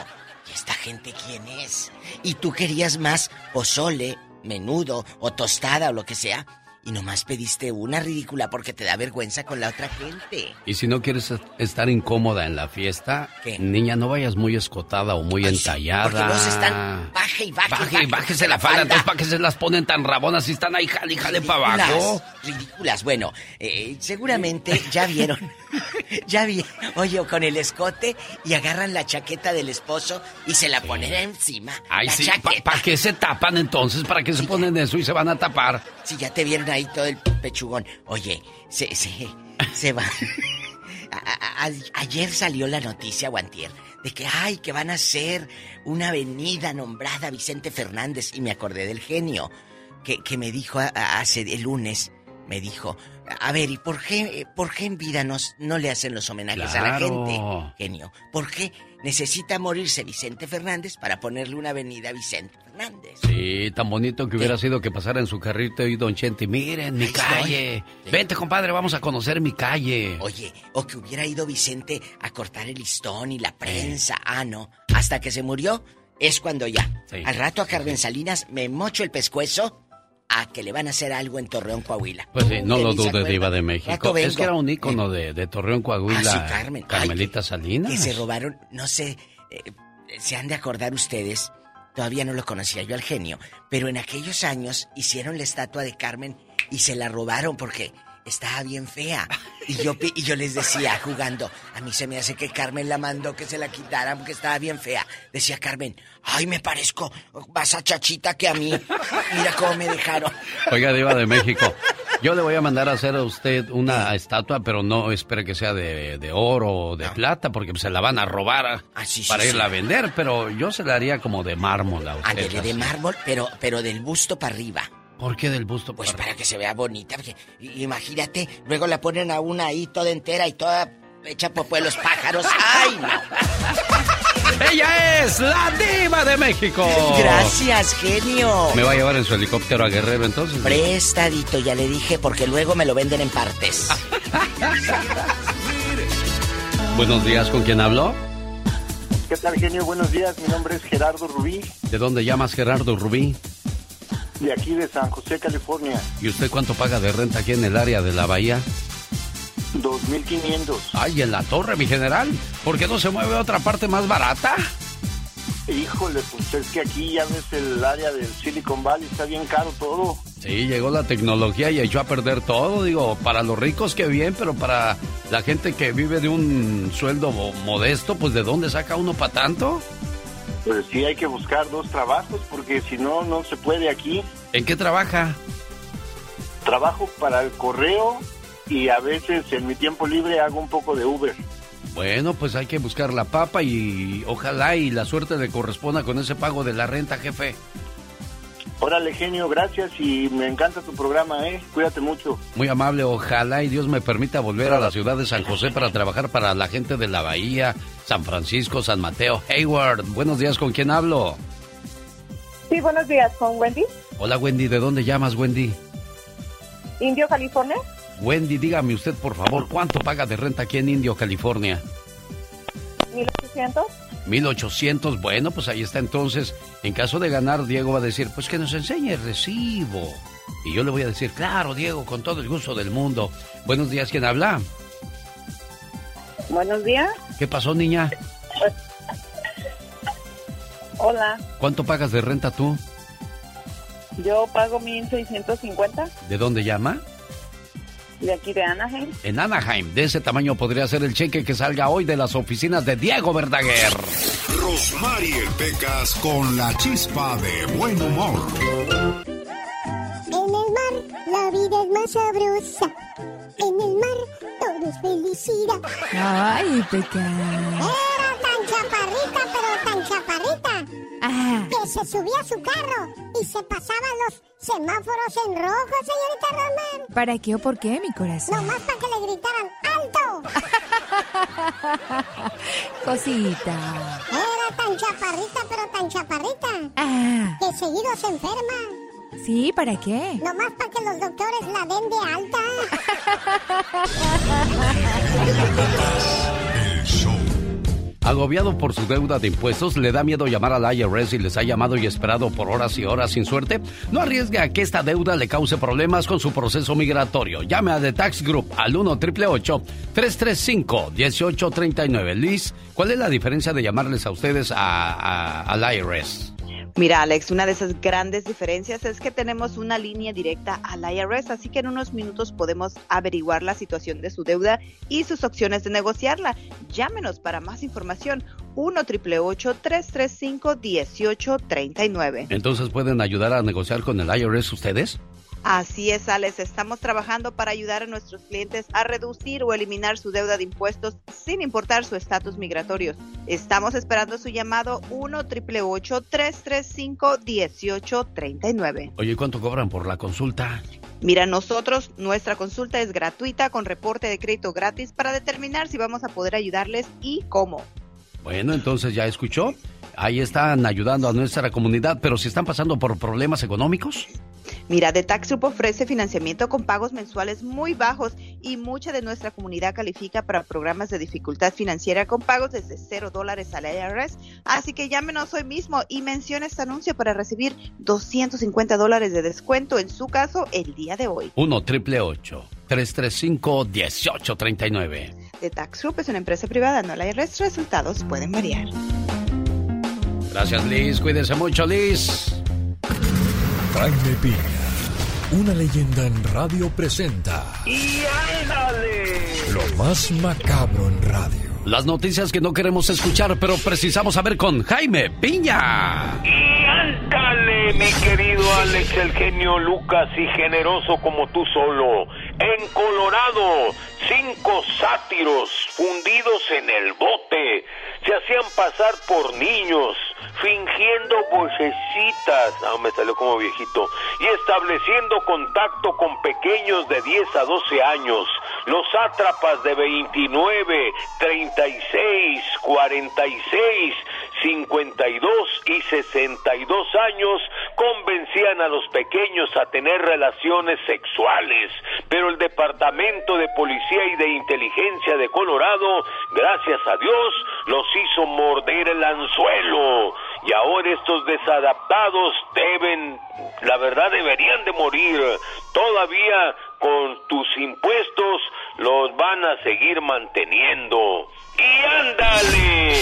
Speaker 4: ¿y esta gente quién es? Y tú querías más pozole, menudo o tostada o lo que sea, y nomás pediste una ridícula porque te da vergüenza con la otra gente.
Speaker 3: Y si no quieres est- estar incómoda en la fiesta,
Speaker 4: ¿Qué?
Speaker 3: niña, no vayas muy escotada o muy entallada.
Speaker 4: Porque se están baje y baje.
Speaker 3: Baje y bájese la falda, entonces para que se las ponen tan rabonas y están ahí, jale, jale para abajo.
Speaker 4: Ridículas. Bueno, eh, seguramente ya vieron. *laughs* ya vi. Oye, con el escote y agarran la chaqueta del esposo y se la ponen encima.
Speaker 3: Ay,
Speaker 4: la
Speaker 3: sí. ¿para qué se tapan entonces? ¿Para qué se ponen eso y se van a tapar?
Speaker 4: Si ya te vieron ahí todo el pechugón. Oye, se, se, se va. Ayer salió la noticia, Guantier, de que, ay, que van a hacer una avenida nombrada Vicente Fernández. Y me acordé del genio, que, que me dijo hace el lunes, me dijo, a ver, ¿y por qué, por qué en vida nos, no le hacen los homenajes a la gente? Genio, ¿por qué necesita morirse Vicente Fernández para ponerle una avenida a Vicente Fernández?
Speaker 3: Sí, tan bonito que hubiera sido que pasara en su carrito y Don Chente, miren, mi
Speaker 4: Ahí
Speaker 3: calle. Vente, compadre, vamos a conocer mi calle.
Speaker 4: Oye, o que hubiera ido Vicente a cortar el listón y la prensa. Ah, no. Hasta que se murió, es cuando ya. Al rato a Carmen Salinas me mocho el pescuezo a que le van a hacer algo en Torreón, Coahuila.
Speaker 3: Pues sí, no lo dudes, Diva de México. Es que era un ícono de, Torreón, Coahuila. Ah,
Speaker 4: Carmen.
Speaker 3: Carmelita Salinas.
Speaker 4: Que se robaron, no sé, eh, se han de acordar ustedes, todavía no lo conocía yo al genio, pero en aquellos años hicieron la estatua de Carmen y se la robaron porque estaba bien fea. Y yo, y yo les decía, jugando, a mí se me hace que Carmen la mandó que se la quitaran porque estaba bien fea. Decía Carmen, ay, me parezco más a chachita que a mí. Mira cómo me dejaron.
Speaker 3: Oiga, Diva de México, yo le voy a mandar a hacer a usted una estatua, pero no espere que sea de, oro o de plata, porque se la van a robar ah, para irla a vender, pero yo se la haría como de mármol a usted.
Speaker 4: de mármol, pero, pero del busto para arriba.
Speaker 3: ¿Por qué del busto?
Speaker 4: Pues para que se vea bonita. imagínate, luego la ponen a una ahí toda entera y toda hecha por los pájaros. ¡Ay, no!
Speaker 3: Ella es la diva de México.
Speaker 4: Gracias, genio.
Speaker 3: ¿Me va a llevar en su helicóptero a Guerrero entonces?
Speaker 4: Prestadito, ya le dije, porque luego me lo venden en partes. *laughs*
Speaker 3: Buenos días, ¿con quién hablo?
Speaker 44: ¿Qué tal, genio? Buenos días, mi nombre es Gerardo Rubí.
Speaker 3: ¿De dónde llamas, Gerardo Rubí?
Speaker 44: De aquí de San José, California.
Speaker 3: ¿Y usted cuánto paga de renta aquí en el área de la bahía?
Speaker 44: 2.500.
Speaker 3: Ay, en la torre, mi general. ¿Por qué no se mueve a otra parte más barata?
Speaker 44: Híjole, pues es que aquí ya ves el área del Silicon Valley, está bien caro todo.
Speaker 3: Sí, llegó la tecnología y echó a perder todo. Digo, para los ricos que bien, pero para la gente que vive de un sueldo modesto, pues ¿de dónde saca uno para tanto?
Speaker 44: Pues sí, hay que buscar dos trabajos porque si no, no se puede aquí.
Speaker 3: ¿En qué trabaja?
Speaker 44: Trabajo para el correo y a veces en mi tiempo libre hago un poco de Uber.
Speaker 3: Bueno, pues hay que buscar la papa y ojalá y la suerte le corresponda con ese pago de la renta, jefe.
Speaker 44: Órale, genio, gracias y me encanta tu programa, ¿eh? Cuídate mucho.
Speaker 3: Muy amable, ojalá y Dios me permita volver a la ciudad de San José para trabajar para la gente de la Bahía, San Francisco, San Mateo, Hayward. Buenos días, ¿con quién hablo?
Speaker 45: Sí, buenos días, ¿con Wendy?
Speaker 3: Hola, Wendy, ¿de dónde llamas, Wendy?
Speaker 45: Indio, California.
Speaker 3: Wendy, dígame usted, por favor, ¿cuánto paga de renta aquí en Indio, California?
Speaker 45: 1800.
Speaker 3: 1800, bueno, pues ahí está entonces. En caso de ganar, Diego va a decir, pues que nos enseñe el recibo. Y yo le voy a decir, claro, Diego, con todo el gusto del mundo. Buenos días, ¿quién habla?
Speaker 45: Buenos días.
Speaker 3: ¿Qué pasó, niña?
Speaker 45: Hola.
Speaker 3: ¿Cuánto pagas de renta tú?
Speaker 45: Yo pago 1650.
Speaker 3: ¿De dónde llama?
Speaker 45: De aquí de Anaheim.
Speaker 3: En Anaheim, de ese tamaño podría ser el cheque que salga hoy de las oficinas de Diego Verdaguer.
Speaker 2: Rosmarie Pecas con la chispa de buen humor.
Speaker 11: En el mar la vida es más sabrosa. En el mar todo es felicidad.
Speaker 38: Ay, Pecas.
Speaker 11: Era tan chaparrita, pero tan chaparrita.
Speaker 38: Ah.
Speaker 11: Que se subía a su carro y se pasaba los semáforos en rojo, señorita Román.
Speaker 38: ¿Para qué o por qué, mi corazón?
Speaker 11: Nomás para que le gritaran ¡alto! *laughs*
Speaker 38: Cosita.
Speaker 11: Era tan chaparrita, pero tan chaparrita.
Speaker 38: Ah.
Speaker 11: Que seguido se enferma.
Speaker 38: Sí, ¿para qué?
Speaker 11: Nomás para que los doctores la den de alta. *laughs*
Speaker 3: Agobiado por su deuda de impuestos, le da miedo llamar al IRS y les ha llamado y esperado por horas y horas sin suerte. No arriesgue a que esta deuda le cause problemas con su proceso migratorio. Llame a The Tax Group al 1 335 1839 Liz, ¿cuál es la diferencia de llamarles a ustedes al IRS?
Speaker 46: Mira, Alex, una de esas grandes diferencias es que tenemos una línea directa al IRS, así que en unos minutos podemos averiguar la situación de su deuda y sus opciones de negociarla. Llámenos para más información 1 335 1839
Speaker 3: Entonces, ¿pueden ayudar a negociar con el IRS ustedes?
Speaker 46: Así es, Alex. Estamos trabajando para ayudar a nuestros clientes a reducir o eliminar su deuda de impuestos sin importar su estatus migratorio. Estamos esperando su llamado 1 335 1839
Speaker 3: Oye, ¿cuánto cobran por la consulta?
Speaker 46: Mira, nosotros, nuestra consulta es gratuita con reporte de crédito gratis para determinar si vamos a poder ayudarles y cómo.
Speaker 3: Bueno, entonces ya escuchó. Ahí están ayudando a nuestra comunidad, pero si están pasando por problemas económicos.
Speaker 46: Mira, The Tax Group ofrece financiamiento con pagos mensuales muy bajos y mucha de nuestra comunidad califica para programas de dificultad financiera con pagos desde cero dólares al IRS. Así que llámenos hoy mismo y mencione este anuncio para recibir 250 dólares de descuento en su caso el día de hoy.
Speaker 3: 1 triple 335 1839.
Speaker 46: The Tax Group es una empresa privada, no la IRS. Resultados pueden variar.
Speaker 3: Gracias, Liz. Cuídense mucho, Liz.
Speaker 13: Jaime Piña, una leyenda en radio presenta.
Speaker 10: ¡Y ándale!
Speaker 13: Lo más macabro en radio.
Speaker 3: Las noticias que no queremos escuchar, pero precisamos saber con Jaime Piña.
Speaker 10: ¡Y ándale, mi querido Alex, el genio Lucas y generoso como tú solo! En Colorado, cinco sátiros fundidos en el bote se hacían pasar por niños, fingiendo vocecitas, ah, me salió como viejito, y estableciendo contacto con pequeños de 10 a 12 años. Los sátrapas de 29, 36, 46, 52 y 62 años convencían a los pequeños a tener relaciones sexuales, pero el Departamento de Policía y de Inteligencia de Colorado, gracias a Dios, los hizo morder el anzuelo y ahora estos desadaptados deben, la verdad deberían de morir. Todavía con tus impuestos los van a seguir manteniendo. Y ándale,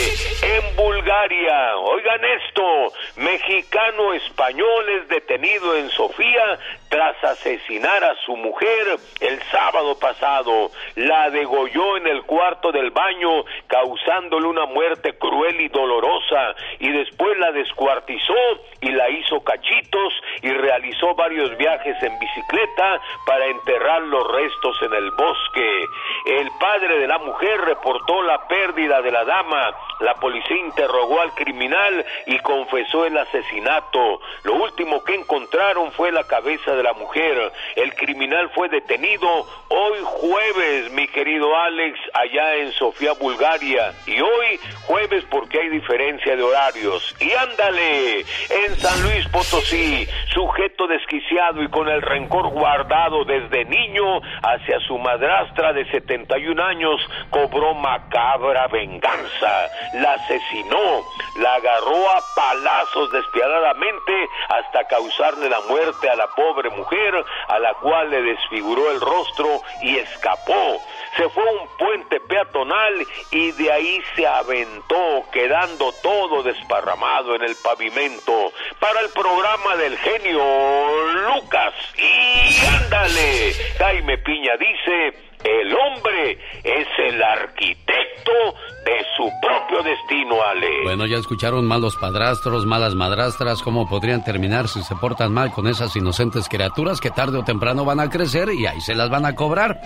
Speaker 10: en Bulgaria, oigan esto, mexicano español es detenido en Sofía tras asesinar a su mujer el sábado pasado. La degolló en el cuarto del baño, causándole una muerte cruel y dolorosa, y después la descuartizó y la hizo cachitos y realizó varios viajes en bicicleta para enterrar los restos en el bosque. El padre de la mujer reportó la pérdida de la dama. La policía interrogó al criminal y confesó el asesinato. Lo último que encontraron fue la cabeza de la mujer. El criminal fue detenido hoy jueves, mi querido Alex, allá en Sofía, Bulgaria. Y hoy jueves porque hay diferencia de horarios. Y ándale, en San Luis Potosí, sujeto desquiciado y con el rencor guardado desde niño hacia su madrastra de 71 años, cobró macabra venganza. La asesinó, la agarró a palazos despiadadamente hasta causarle la muerte a la pobre mujer, a la cual le desfiguró el rostro y escapó. Se fue a un puente peatonal y de ahí se aventó, quedando todo desparramado en el pavimento. Para el programa del genio Lucas. Y ándale, Jaime Piña dice, el hombre es el arquitecto de su propio destino, Ale.
Speaker 3: Bueno, ya escucharon malos padrastros, malas madrastras, cómo podrían terminar si se portan mal con esas inocentes criaturas que tarde o temprano van a crecer y ahí se las van a cobrar.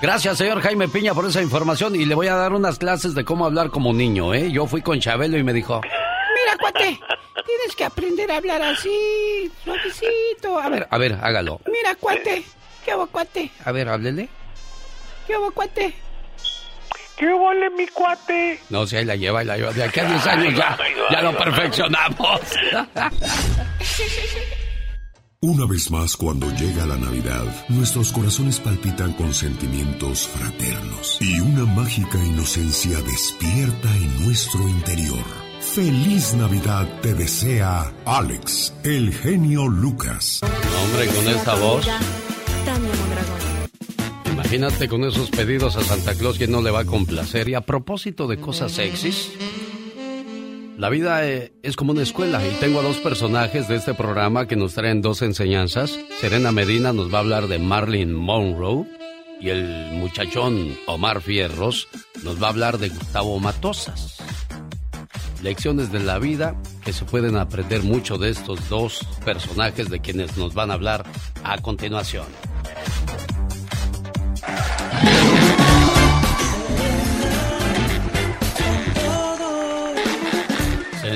Speaker 3: Gracias, señor Jaime Piña, por esa información y le voy a dar unas clases de cómo hablar como niño, ¿eh? Yo fui con Chabelo y me dijo, mira, cuate, tienes que aprender a hablar así, suavecito. A ver, a ver, hágalo. Mira, cuate, ¿qué hago, cuate? A ver, háblele. ¿Qué hago, cuate?
Speaker 10: ¿Qué vale mi cuate?
Speaker 3: No, si ahí la lleva, ahí la lleva. De aquí a 10 años ya, ya lo perfeccionamos. *laughs*
Speaker 2: Una vez más, cuando llega la Navidad, nuestros corazones palpitan con sentimientos fraternos y una mágica inocencia despierta en nuestro interior. Feliz Navidad te desea Alex, el genio Lucas.
Speaker 3: Hombre, con esta voz. Imagínate con esos pedidos a Santa Claus que no le va a complacer. Y a propósito de cosas sexys, la vida eh, es como una escuela y tengo a dos personajes de este programa que nos traen dos enseñanzas. Serena Medina nos va a hablar de Marilyn Monroe y el muchachón Omar Fierros nos va a hablar de Gustavo Matosas. Lecciones de la vida que se pueden aprender mucho de estos dos personajes de quienes nos van a hablar a continuación.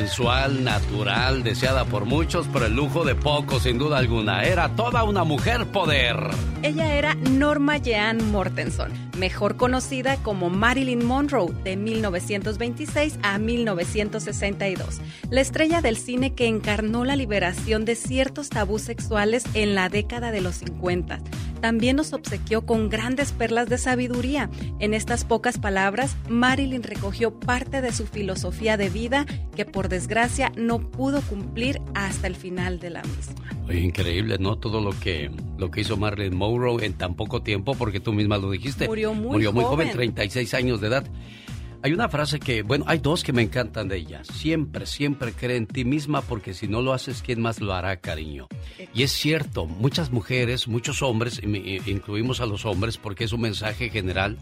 Speaker 3: Sensual, natural, deseada por muchos, pero el lujo de pocos, sin duda alguna. Era toda una mujer poder.
Speaker 47: Ella era Norma Jean Mortenson, mejor conocida como Marilyn Monroe, de 1926 a 1962. La estrella del cine que encarnó la liberación de ciertos tabús sexuales en la década de los 50 también nos obsequió con grandes perlas de sabiduría. En estas pocas palabras, Marilyn recogió parte de su filosofía de vida que por desgracia no pudo cumplir hasta el final de la misma.
Speaker 3: increíble, ¿no? Todo lo que, lo que hizo Marilyn Monroe en tan poco tiempo, porque tú misma lo dijiste.
Speaker 47: Murió muy
Speaker 3: Murió muy
Speaker 47: joven.
Speaker 3: joven, 36 años de edad. Hay una frase que, bueno, hay dos que me encantan de ella. Siempre, siempre cree en ti misma porque si no lo haces, ¿quién más lo hará, cariño? Y es cierto, muchas mujeres, muchos hombres, incluimos a los hombres porque es un mensaje general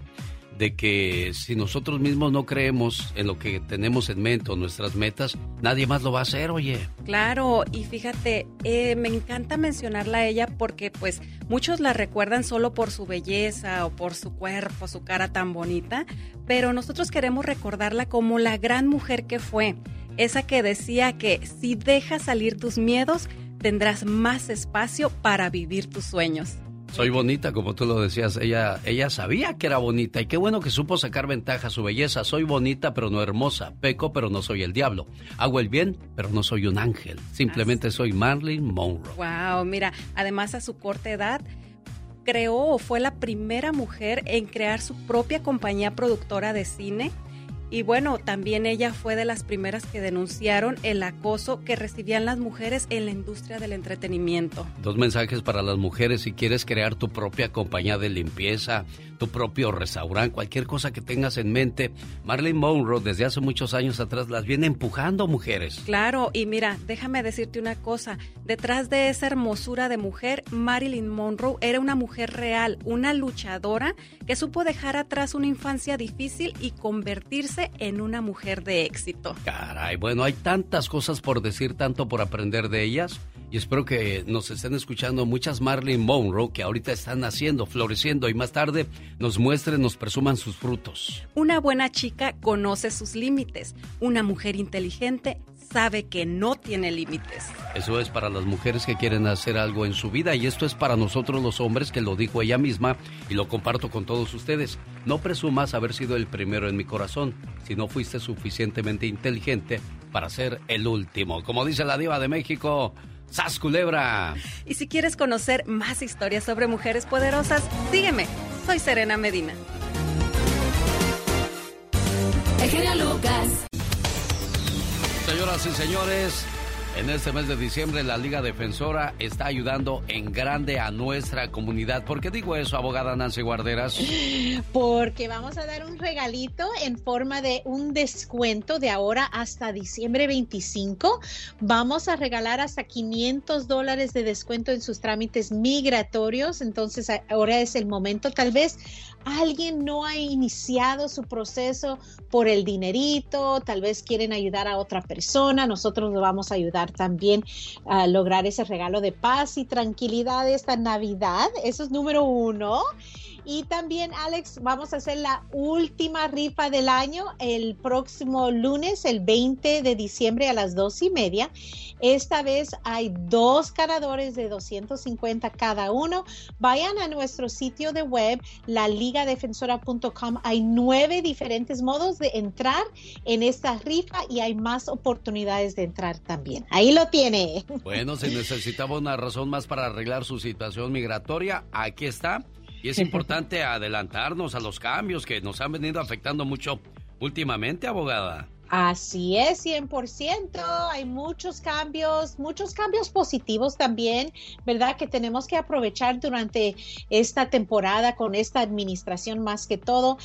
Speaker 3: de que si nosotros mismos no creemos en lo que tenemos en mente o nuestras metas, nadie más lo va a hacer, oye.
Speaker 47: Claro, y fíjate, eh, me encanta mencionarla a ella porque pues muchos la recuerdan solo por su belleza o por su cuerpo, su cara tan bonita, pero nosotros queremos recordarla como la gran mujer que fue, esa que decía que si dejas salir tus miedos, tendrás más espacio para vivir tus sueños.
Speaker 3: Soy bonita, como tú lo decías. Ella, ella sabía que era bonita y qué bueno que supo sacar ventaja a su belleza. Soy bonita, pero no hermosa. Peco, pero no soy el diablo. Hago el bien, pero no soy un ángel. Simplemente soy Marilyn Monroe.
Speaker 47: Wow, mira, además a su corta edad creó o fue la primera mujer en crear su propia compañía productora de cine. Y bueno, también ella fue de las primeras que denunciaron el acoso que recibían las mujeres en la industria del entretenimiento.
Speaker 3: Dos mensajes para las mujeres. Si quieres crear tu propia compañía de limpieza, tu propio restaurante, cualquier cosa que tengas en mente, Marilyn Monroe desde hace muchos años atrás las viene empujando, mujeres.
Speaker 47: Claro, y mira, déjame decirte una cosa, detrás de esa hermosura de mujer, Marilyn Monroe era una mujer real, una luchadora que supo dejar atrás una infancia difícil y convertirse en una mujer de éxito.
Speaker 3: Caray, bueno, hay tantas cosas por decir, tanto por aprender de ellas. Y espero que nos estén escuchando muchas Marilyn Monroe que ahorita están naciendo, floreciendo y más tarde nos muestren, nos presuman sus frutos.
Speaker 47: Una buena chica conoce sus límites, una mujer inteligente sabe que no tiene límites.
Speaker 3: Eso es para las mujeres que quieren hacer algo en su vida y esto es para nosotros los hombres que lo dijo ella misma y lo comparto con todos ustedes. No presumas haber sido el primero en mi corazón si no fuiste suficientemente inteligente para ser el último. Como dice la diva de México, ¡Sas Culebra!
Speaker 47: Y si quieres conocer más historias sobre mujeres poderosas, sígueme. Soy Serena Medina.
Speaker 38: El genio Lucas.
Speaker 3: Señoras y señores, en este mes de diciembre la Liga Defensora está ayudando en grande a nuestra comunidad. ¿Por qué digo eso, abogada Nancy Guarderas?
Speaker 48: Porque vamos a dar un regalito en forma de un descuento de ahora hasta diciembre 25. Vamos a regalar hasta 500 dólares de descuento en sus trámites migratorios. Entonces ahora es el momento. Tal vez alguien no ha iniciado su proceso por el dinerito, tal vez quieren ayudar a otra persona, nosotros lo vamos a ayudar también a lograr ese regalo de paz y tranquilidad esta Navidad, eso es número uno. Y también, Alex, vamos a hacer la última rifa del año el próximo lunes, el 20 de diciembre a las dos y media. Esta vez hay dos ganadores de 250 cada uno. Vayan a nuestro sitio de web, laligadefensora.com. Hay nueve diferentes modos de entrar en esta rifa y hay más oportunidades de entrar también. Ahí lo tiene.
Speaker 3: Bueno, si necesitaba una razón más para arreglar su situación migratoria, aquí está. Y es importante *laughs* adelantarnos a los cambios que nos han venido afectando mucho últimamente, abogada.
Speaker 48: Así es, 100%. Hay muchos cambios, muchos cambios positivos también, ¿verdad? Que tenemos que aprovechar durante esta temporada con esta administración más que todo.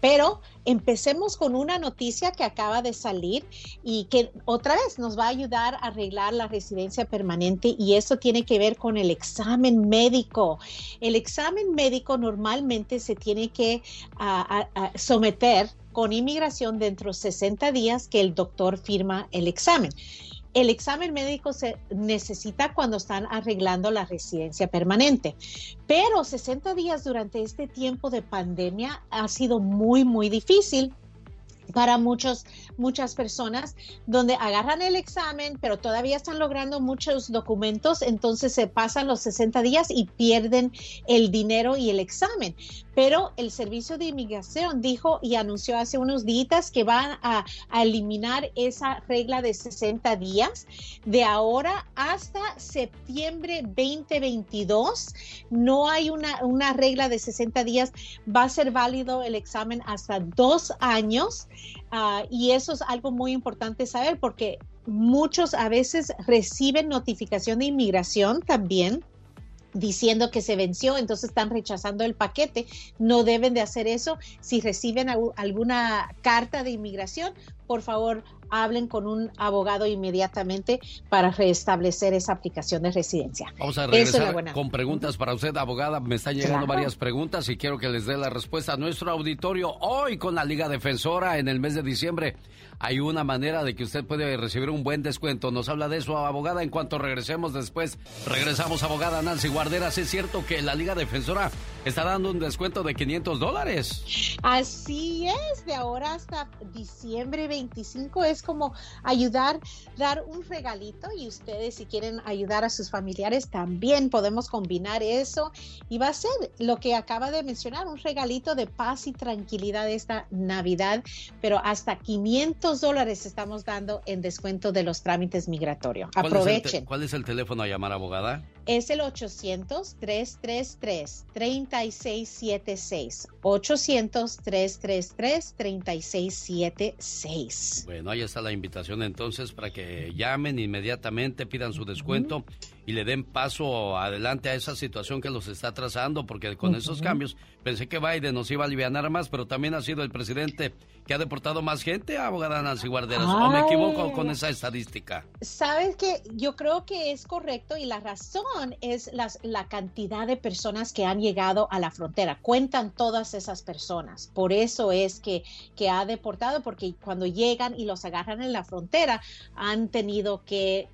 Speaker 48: Pero empecemos con una noticia que acaba de salir y que otra vez nos va a ayudar a arreglar la residencia permanente y eso tiene que ver con el examen médico. El examen médico normalmente se tiene que uh, uh, someter con inmigración dentro de 60 días que el doctor firma el examen. El examen médico se necesita cuando están arreglando la residencia permanente, pero 60 días durante este tiempo de pandemia ha sido muy, muy difícil para muchos, muchas personas, donde agarran el examen, pero todavía están logrando muchos documentos, entonces se pasan los 60 días y pierden el dinero y el examen. Pero el Servicio de Inmigración dijo y anunció hace unos días que van a, eliminar esa regla de 60 días. De ahora hasta septiembre 2022, no hay una, una regla de 60 días. Va a ser válido el examen hasta dos años Ah, y eso es algo muy importante saber porque muchos a veces reciben notificación de inmigración también diciendo que se venció, entonces están rechazando el paquete. No deben de hacer eso. Si reciben alguna carta de inmigración, por favor, hablen con un abogado inmediatamente para restablecer esa aplicación de residencia.
Speaker 3: Vamos a regresar con preguntas para usted, abogada. Me están llegando varias preguntas y quiero que les dé la respuesta a nuestro auditorio hoy con la Liga Defensora en el mes de diciembre. Hay una manera de que usted puede recibir un buen descuento. Nos habla de eso, abogada, en cuanto regresemos después. Regresamos, abogada Nancy Guarderas. Es cierto que la Liga Defensora está dando un descuento de 500 dólares.
Speaker 48: Así es, de ahora hasta diciembre 25 es como ayudar, dar un regalito y ustedes si quieren ayudar a sus familiares también podemos combinar eso y va a ser lo que acaba de mencionar, un regalito de paz y tranquilidad esta Navidad, pero hasta 500 dólares estamos dando en descuento de los trámites migratorios. Aprovechen.
Speaker 3: ¿Cuál es el teléfono a llamar, abogada?
Speaker 48: Es el 800-333-3676. 800-333-3676.
Speaker 3: Bueno, ahí está la invitación entonces para que llamen inmediatamente, pidan su descuento y le den paso adelante a esa situación que los está trazando, porque con esos cambios pensé que Biden nos iba a aliviar más, pero también ha sido el presidente que ha deportado más gente, abogada Nancy Guarderas. ¿O me equivoco con esa estadística?
Speaker 48: Sabes que yo creo que es correcto y la razón es las, la cantidad de personas que han llegado a la frontera. Cuentan todas esas personas. Por eso es que, que ha deportado, porque cuando llegan y los agarran en la frontera, han tenido que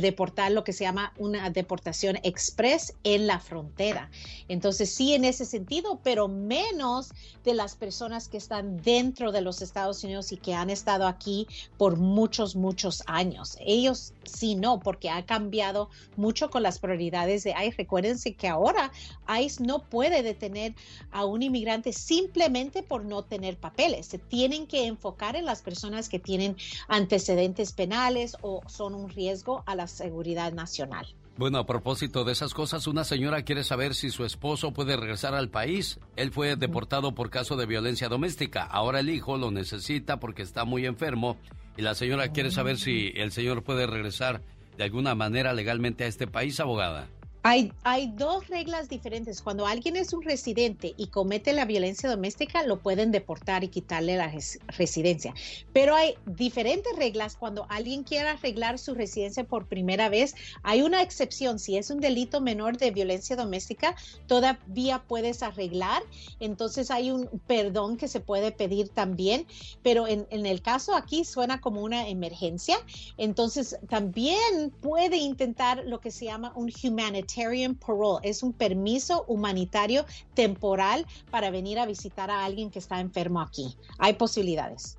Speaker 48: deportar lo que se llama una deportación express en la frontera. Entonces, sí, en ese sentido, pero menos de las personas que están dentro de los Estados Unidos y que han estado aquí por muchos, muchos años. Ellos sí, no, porque ha cambiado mucho con las prioridades de ICE. Recuérdense que ahora ICE no puede detener a un inmigrante simplemente por no tener papeles. Se tienen que enfocar en las personas que tienen antecedentes penales o son un riesgo a la seguridad nacional.
Speaker 3: Bueno, a propósito de esas cosas, una señora quiere saber si su esposo puede regresar al país. Él fue deportado por caso de violencia doméstica. Ahora el hijo lo necesita porque está muy enfermo y la señora quiere saber si el señor puede regresar de alguna manera legalmente a este país, abogada.
Speaker 48: Hay, dos reglas diferentes. Cuando alguien es un residente y comete la violencia doméstica, lo pueden deportar y quitarle la residencia. Pero hay diferentes reglas cuando alguien quiere arreglar su residencia por primera vez. Hay una excepción. Si es un delito menor de violencia doméstica, todavía puedes arreglar. Entonces hay un perdón que se puede pedir también. Pero en, en el caso aquí suena como una emergencia. Entonces también puede intentar lo que se llama un humanitarian parole. Es un permiso humanitario temporal para venir a visitar a alguien que está enfermo aquí. Hay posibilidades.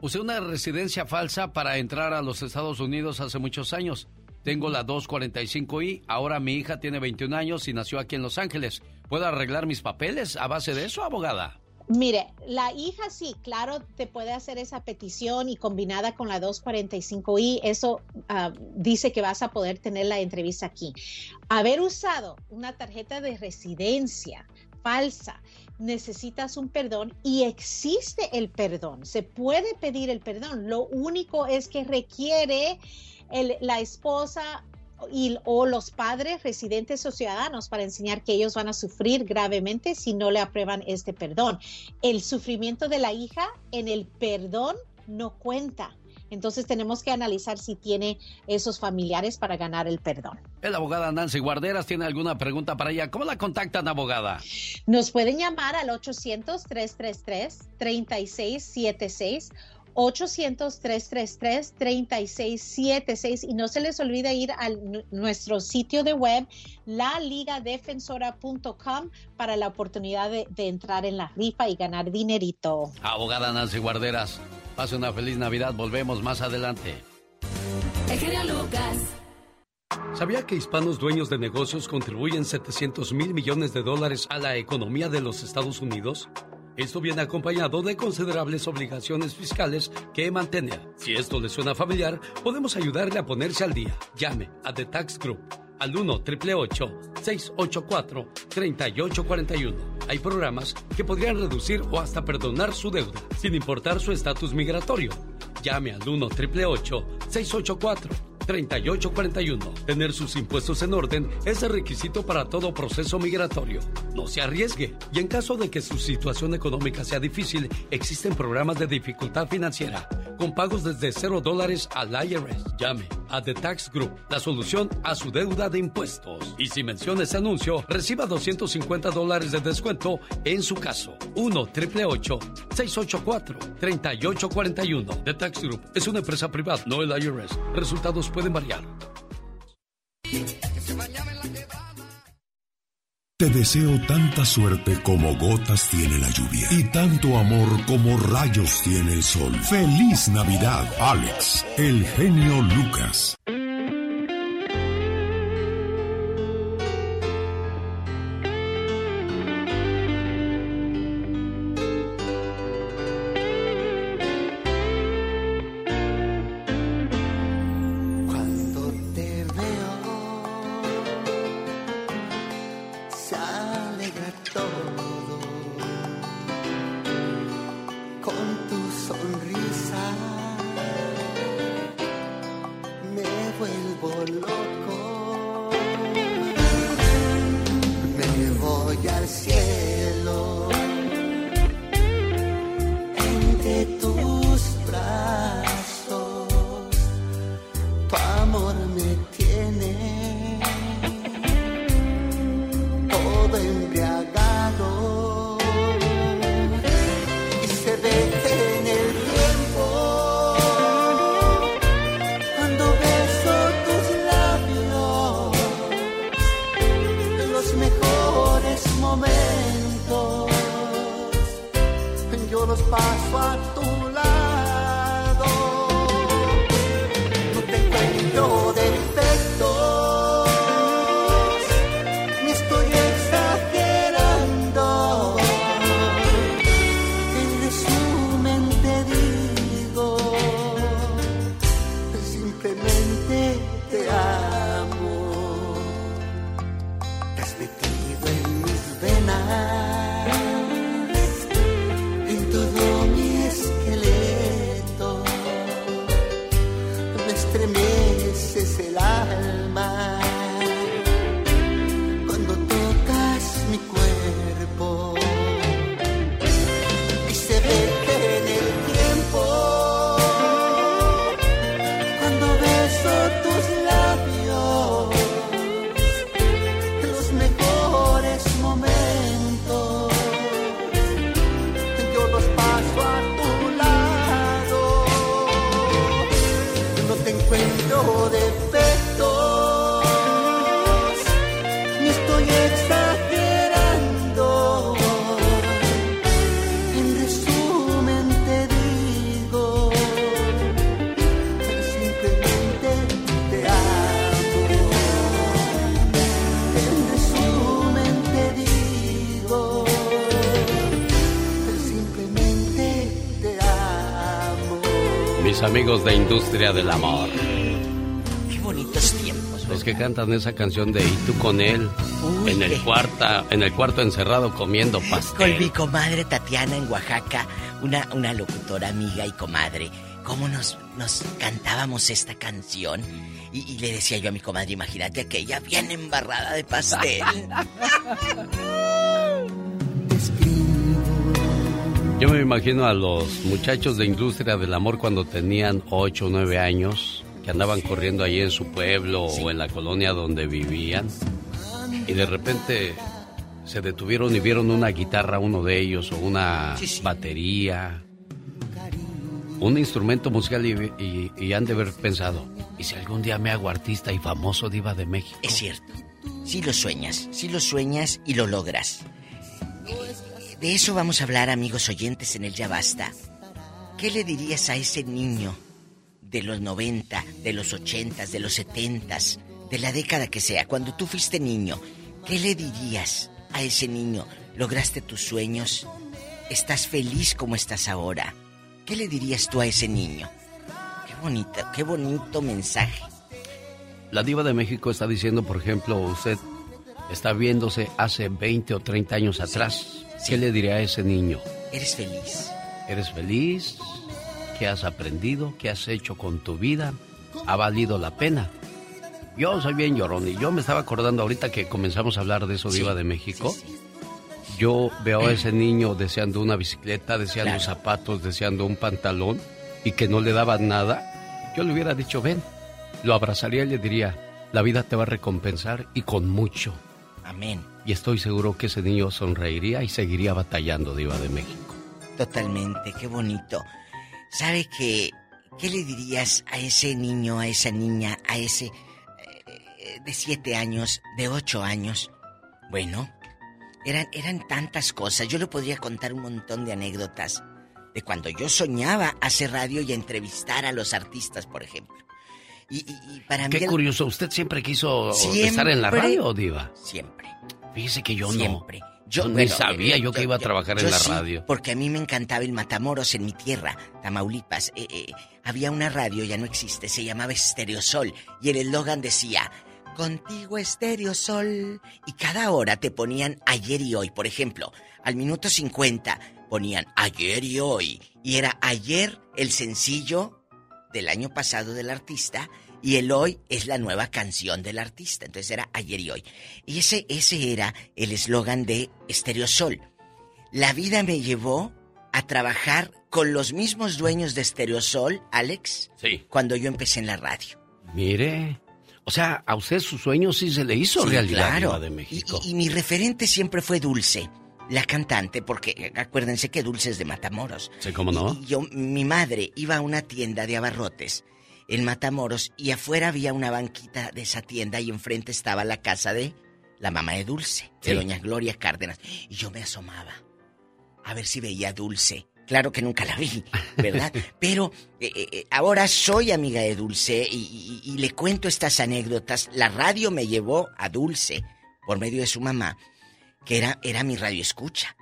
Speaker 3: Usé una residencia falsa para entrar a los Estados Unidos hace muchos años. Tengo la 245I, ahora mi hija tiene 21 años y nació aquí en Los Ángeles. ¿Puedo arreglar mis papeles a base de eso, abogada?
Speaker 48: Mire, la hija sí, claro, te puede hacer esa petición y combinada con la 245i, eso ah, dice que vas a poder tener la entrevista aquí. Haber usado una tarjeta de residencia falsa, necesitas un perdón y existe el perdón, se puede pedir el perdón. Lo único es que requiere la esposa y, o los padres residentes o ciudadanos para enseñar que ellos van a sufrir gravemente si no le aprueban este perdón. El sufrimiento de la hija en el perdón no cuenta. Entonces tenemos que analizar si tiene esos familiares para ganar el perdón.
Speaker 3: La abogada Nancy Guarderas tiene alguna pregunta para ella. ¿Cómo la contactan, abogada?
Speaker 48: Nos pueden llamar al 800-333-3676 800-333-3676 y no se les olvide ir a nuestro sitio de web laligadefensora.com para la oportunidad de, de entrar en la rifa y ganar dinerito.
Speaker 49: Abogada Nancy Guarderas, pase una feliz Navidad, volvemos más adelante.
Speaker 50: El Lucas.
Speaker 3: ¿Sabía que hispanos dueños de negocios contribuyen 700 mil millones de dólares a la economía de los Estados Unidos? Esto viene acompañado de considerables obligaciones fiscales que mantener. Si esto le suena familiar, podemos ayudarle a ponerse al día. Llame a The Tax Group al 1 888 684 3841 Hay programas que podrían reducir o hasta perdonar su deuda, sin importar su estatus migratorio. Llame al 1 888 684 3841. Tener sus impuestos en orden es el requisito para todo proceso migratorio. No se arriesgue y en caso de que su situación económica sea difícil, existen programas de dificultad financiera con pagos desde cero dólares al IRS. Llame a The Tax Group, la solución a su deuda de impuestos. Y si menciona ese anuncio, reciba 250 dólares de descuento en su caso. 1 888 684 3841 The Tax Group es una empresa privada, no el IRS. Resultados pueden variar.
Speaker 17: Te deseo tanta suerte como gotas tiene la lluvia y tanto amor como rayos tiene el sol. Feliz Navidad, Alex, el genio Lucas. todo.
Speaker 49: Amigos de Industria del Amor.
Speaker 4: Qué bonitos tiempos.
Speaker 49: Los que cantan esa canción de Y tú con él en el cuarta, en el cuarto encerrado comiendo pastel.
Speaker 4: Con mi comadre Tatiana en Oaxaca, una, una locutora amiga y comadre. ¿Cómo nos, nos cantábamos esta canción? Y, y le decía yo a mi comadre, imagínate aquella bien embarrada de pastel. *laughs*
Speaker 49: Yo me imagino a los muchachos de industria del amor cuando tenían 8 o 9 años, que andaban corriendo ahí en su pueblo o en la colonia donde vivían, y de repente se detuvieron y vieron una guitarra uno de ellos o una batería.
Speaker 3: un instrumento musical y, y, han de haber pensado, ¿y si algún día me hago artista y famoso diva de México?
Speaker 4: Es cierto. Si lo sueñas, si lo sueñas y lo logras. De eso vamos a hablar, amigos oyentes, en el Ya Basta. ¿Qué le dirías a ese niño de los 90, de los 80, de los 70, de la década que sea, cuando tú fuiste niño? ¿Qué le dirías a ese niño? ¿Lograste tus sueños? ¿Estás feliz como estás ahora? ¿Qué le dirías tú a ese niño? Qué bonito, qué bonito mensaje.
Speaker 3: La diva de México está diciendo, por ejemplo, usted está viéndose hace 20 o 30 años atrás. ¿Qué le diría a ese niño?
Speaker 4: Eres feliz.
Speaker 3: ¿Eres feliz? ¿Qué has aprendido? ¿Qué has hecho con tu vida? ¿Ha valido la pena? Yo soy bien llorón y yo me estaba acordando ahorita que comenzamos a hablar de eso, Diva de México. Yo veo a ese niño deseando una bicicleta, deseando zapatos, deseando un pantalón y que no le daban nada. Yo le hubiera dicho, ven, lo abrazaría y le diría, la vida te va a recompensar y con mucho.
Speaker 4: Amén.
Speaker 3: Y estoy seguro que ese niño sonreiría y seguiría batallando, Diva de México.
Speaker 4: Totalmente, qué bonito. ¿Sabe qué? ¿Qué le dirías a ese niño, a esa niña, a ese eh, de siete años, de ocho años? Bueno, eran, eran tantas cosas. Yo le podría contar un montón de anécdotas de cuando yo soñaba hacer radio y entrevistar a los artistas, por ejemplo. Y, para
Speaker 3: mí. Qué curioso, ¿usted siempre quiso estar en la radio, Diva?
Speaker 4: Siempre.
Speaker 3: Fíjese que yo
Speaker 4: siempre.
Speaker 3: Yo, ni sabía yo, que iba a trabajar en la radio.
Speaker 4: Porque a mí me encantaba el Matamoros en mi tierra, Tamaulipas. Eh, eh, había una radio, ya no existe, se llamaba Estereosol. Y el eslogan decía, contigo Estereosol. Y cada hora te ponían ayer y hoy. Por ejemplo, al minuto 50 ponían ayer y hoy. Y era ayer el sencillo del año pasado del artista y el hoy es la nueva canción del artista. Entonces era ayer y hoy. Y ese, ese era el eslogan de Estereosol. La vida me llevó a trabajar con los mismos dueños de Estereosol, Alex,
Speaker 3: sí.
Speaker 4: cuando yo empecé en la radio.
Speaker 3: Mire, o sea, a usted su sueño sí se le hizo realidad
Speaker 4: claro.
Speaker 3: de México.
Speaker 4: Y, y, mi referente siempre fue Dulce la cantante, porque acuérdense que Dulce es de Matamoros.
Speaker 3: Sí, ¿cómo no?
Speaker 4: yo, mi madre iba a una tienda de abarrotes en Matamoros y afuera había una banquita de esa tienda y enfrente estaba la casa de la mamá de Dulce, de doña Gloria Cárdenas. Y yo me asomaba a ver si veía a Dulce. Claro que nunca la vi, ¿verdad? *laughs* Pero eh, eh, eh, ahora soy amiga de Dulce y, y le cuento estas anécdotas. La radio me llevó a Dulce por medio de su mamá que era, era mi radio escucha.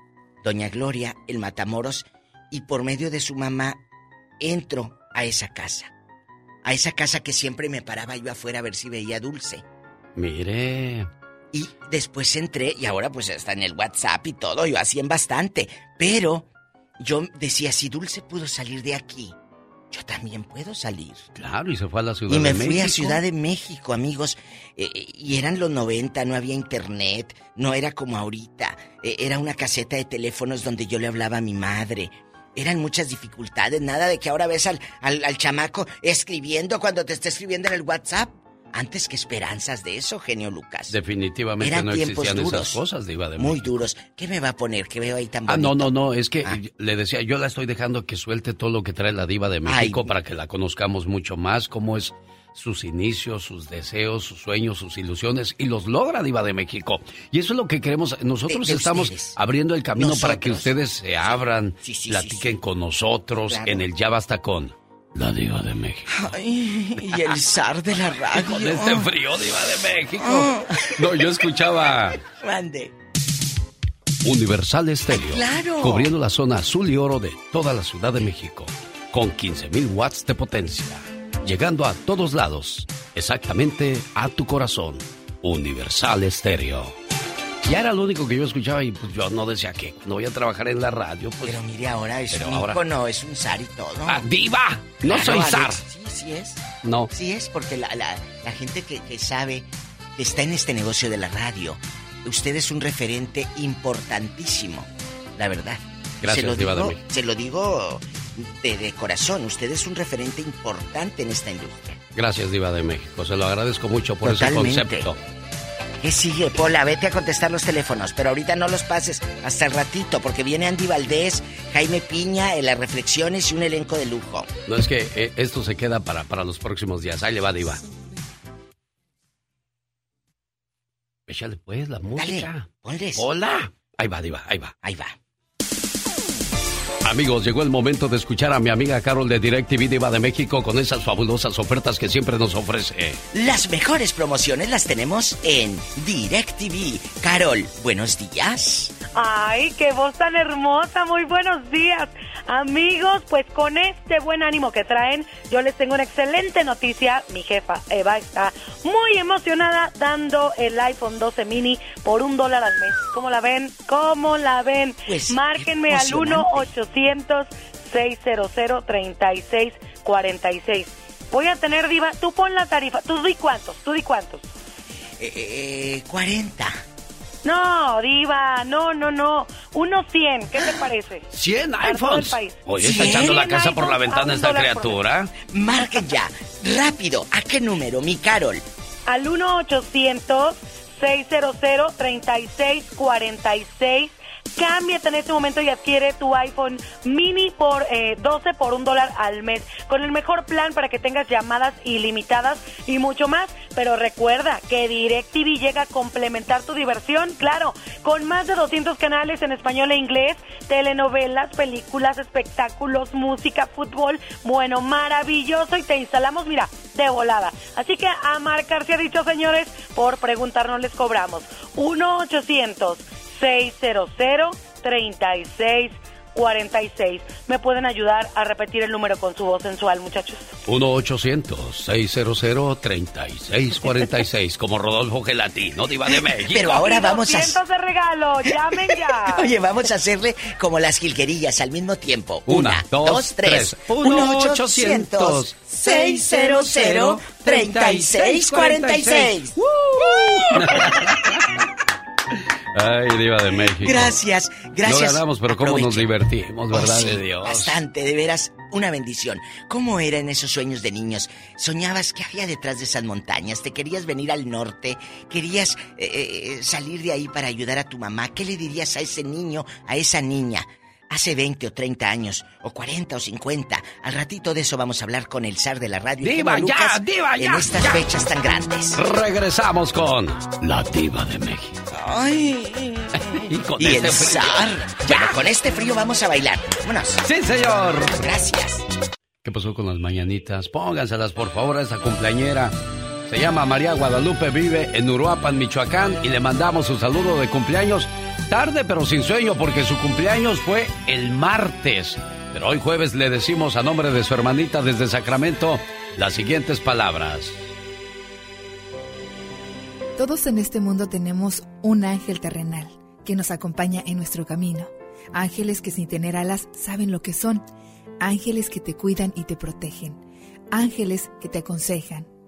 Speaker 4: Doña Gloria, el Matamoros, y por medio de su mamá entro a esa casa. A esa casa que siempre me paraba yo afuera a ver si veía Dulce.
Speaker 3: Mire.
Speaker 4: Y después entré y ahora pues está en el WhatsApp y todo, yo hacía bastante. Pero yo decía, si Dulce pudo salir de aquí, yo también puedo salir.
Speaker 3: Claro, y se fue a la Ciudad de México.
Speaker 4: Y me fui a Ciudad de México, amigos. Eh, y eran los 90, no había internet, no era como ahorita. Eh, era una caseta de teléfonos donde yo le hablaba a mi madre. Eran muchas dificultades, nada de que ahora ves al, al, al chamaco escribiendo cuando te está escribiendo en el WhatsApp. Antes que esperanzas de eso, genio Lucas.
Speaker 3: Definitivamente no existían esas cosas, Diva de
Speaker 4: Muy duros. ¿Qué me va a poner? Que veo ahí tan bonito.
Speaker 3: Ah, no, no, no. Es que ah. le decía, yo la estoy dejando que suelte todo lo que trae la Diva de México para que la conozcamos mucho más, cómo es sus inicios, sus deseos, sus sueños, sus ilusiones y los logra Diva de México. Y eso es lo que queremos. Nosotros estamos abriendo el camino para que ustedes se abran, platiquen con nosotros en el Ya Basta Con. La diva de México.
Speaker 4: Ay, y el zar de la *laughs* radio.
Speaker 3: Con este frío, diva de México. Ah. *laughs* No, yo escuchaba...
Speaker 4: Mande.
Speaker 3: Universal Estéreo.
Speaker 4: Claro.
Speaker 3: Cubriendo la zona azul y oro de toda la Ciudad de México. Con 15.000 watts de potencia. Llegando a todos lados. Exactamente a tu corazón. Universal Estéreo. Ya era lo único que yo escuchaba y pues yo no decía que no voy a trabajar en la radio. Pues,
Speaker 4: pero mire, ahora es un ahora... es un zar y todo.
Speaker 3: ¡Ah, diva! No soy zar.
Speaker 4: Sí, sí es.
Speaker 3: No.
Speaker 4: Sí es, porque la, la, la gente que, que, sabe que está en este negocio de la radio, usted es un referente importantísimo, la verdad.
Speaker 3: Gracias,
Speaker 4: se lo
Speaker 3: diva
Speaker 4: digo,
Speaker 3: de
Speaker 4: Se lo digo de, de corazón, usted es un referente importante en esta industria.
Speaker 3: Gracias, Diva de México. Se lo agradezco mucho por ese concepto.
Speaker 4: ¿Qué sigue, Pola? Vete a contestar los teléfonos, pero ahorita no los pases hasta el ratito, porque viene Andy Valdés, Jaime Piña, en las reflexiones y un elenco de lujo.
Speaker 3: No es que eh, esto se queda para, para los próximos días. Ahí le va, Diva. Échale pues la música. Hola. Ahí va, Diva, ahí va.
Speaker 4: Ahí va.
Speaker 3: Amigos, llegó el momento de escuchar a mi amiga Carol de DirecTV Diva de México con esas fabulosas ofertas que siempre nos ofrece.
Speaker 4: Las mejores promociones las tenemos en DirecTV. Carol, buenos días.
Speaker 51: Ay, qué voz tan hermosa. Muy buenos días. Amigos, pues con este buen ánimo que traen, yo les tengo una excelente noticia. Mi jefa Eva está muy emocionada dando el iPhone 12 mini por un dólar al mes. ¿Cómo la ven? ¿Cómo la ven?
Speaker 4: Pues,
Speaker 51: Márquenme al 1 800 600 3646 Voy a tener, Diva, tú pon la tarifa. ¿Tú di cuántos? ¿Tú di cuántos?
Speaker 4: Eh, 40.
Speaker 51: No, Diva, no, no, no. Uno 100, ¿qué te parece? *laughs*
Speaker 3: 100
Speaker 51: Para todo el
Speaker 3: iPhones. Oye, está echando la casa por la
Speaker 51: 100
Speaker 3: ventana esta criatura.
Speaker 4: Marquen ya, rápido. ¿A qué número, mi Carol?
Speaker 51: Al 1-800-600-3646. Cámbiate en este momento y adquiere tu iPhone mini por eh, 12 por un dólar al mes. Con el mejor plan para que tengas llamadas ilimitadas y mucho más. Pero recuerda que DirecTV llega a complementar tu diversión, claro, con más de 200 canales en español e inglés, telenovelas, películas, espectáculos, música, fútbol. Bueno, maravilloso y te instalamos, mira, de volada. Así que a marcar, se ha dicho, señores, por preguntarnos les cobramos. 1 800 600 3646 ¿Me pueden ayudar a repetir el número con su voz sensual, muchachos?
Speaker 3: 1-800-600-3646. Como Rodolfo Gelatino, Diva de México.
Speaker 4: Pero ahora vamos a...
Speaker 51: 200 de regalo, llamen ya. *laughs*
Speaker 4: Oye, vamos a hacerle como las jilguerillas al mismo tiempo.
Speaker 3: Una,
Speaker 4: Una,
Speaker 3: dos,
Speaker 4: dos, tres.
Speaker 3: tres.
Speaker 4: 1-800-600-3646. *laughs* *laughs*
Speaker 3: Ay, Diva de México.
Speaker 4: Gracias, gracias.
Speaker 3: No ganamos, pero cómo nos divertimos, ¿verdad
Speaker 4: Oh, sí,
Speaker 3: de Dios?
Speaker 4: Bastante, de veras, una bendición. ¿Cómo eran esos sueños de niños? ¿Soñabas qué había detrás de esas montañas? ¿Te querías venir al norte? ¿Querías eh, eh, salir de ahí para ayudar a tu mamá? ¿Qué le dirías a ese niño, a esa niña? Hace 20 o 30 años, o 40 o 50. Al ratito de eso vamos a hablar con el zar de la radio. el
Speaker 3: Diva, ya, diva, ya,
Speaker 4: En estas
Speaker 3: ya.
Speaker 4: fechas tan grandes.
Speaker 3: Regresamos con la Diva de México.
Speaker 4: Ay. *laughs*
Speaker 3: Y con
Speaker 4: Y el
Speaker 3: este frío.
Speaker 4: zar. Bueno, con este frío vamos a bailar. Vámonos.
Speaker 3: Sí, señor.
Speaker 4: Gracias.
Speaker 3: ¿Qué pasó con las mañanitas? Pónganselas, por favor, a esa cumpleañera. Se llama María Guadalupe, vive en Uruapan, Michoacán, y le mandamos su saludo de cumpleaños. Tarde, pero sin sueño, porque su cumpleaños fue el martes. Pero hoy jueves le decimos a nombre de su hermanita desde Sacramento las siguientes palabras.
Speaker 1: Todos en este mundo tenemos un ángel terrenal que nos acompaña en nuestro camino. Ángeles que sin tener alas saben lo que son. Ángeles que te cuidan y te protegen. Ángeles que te aconsejan,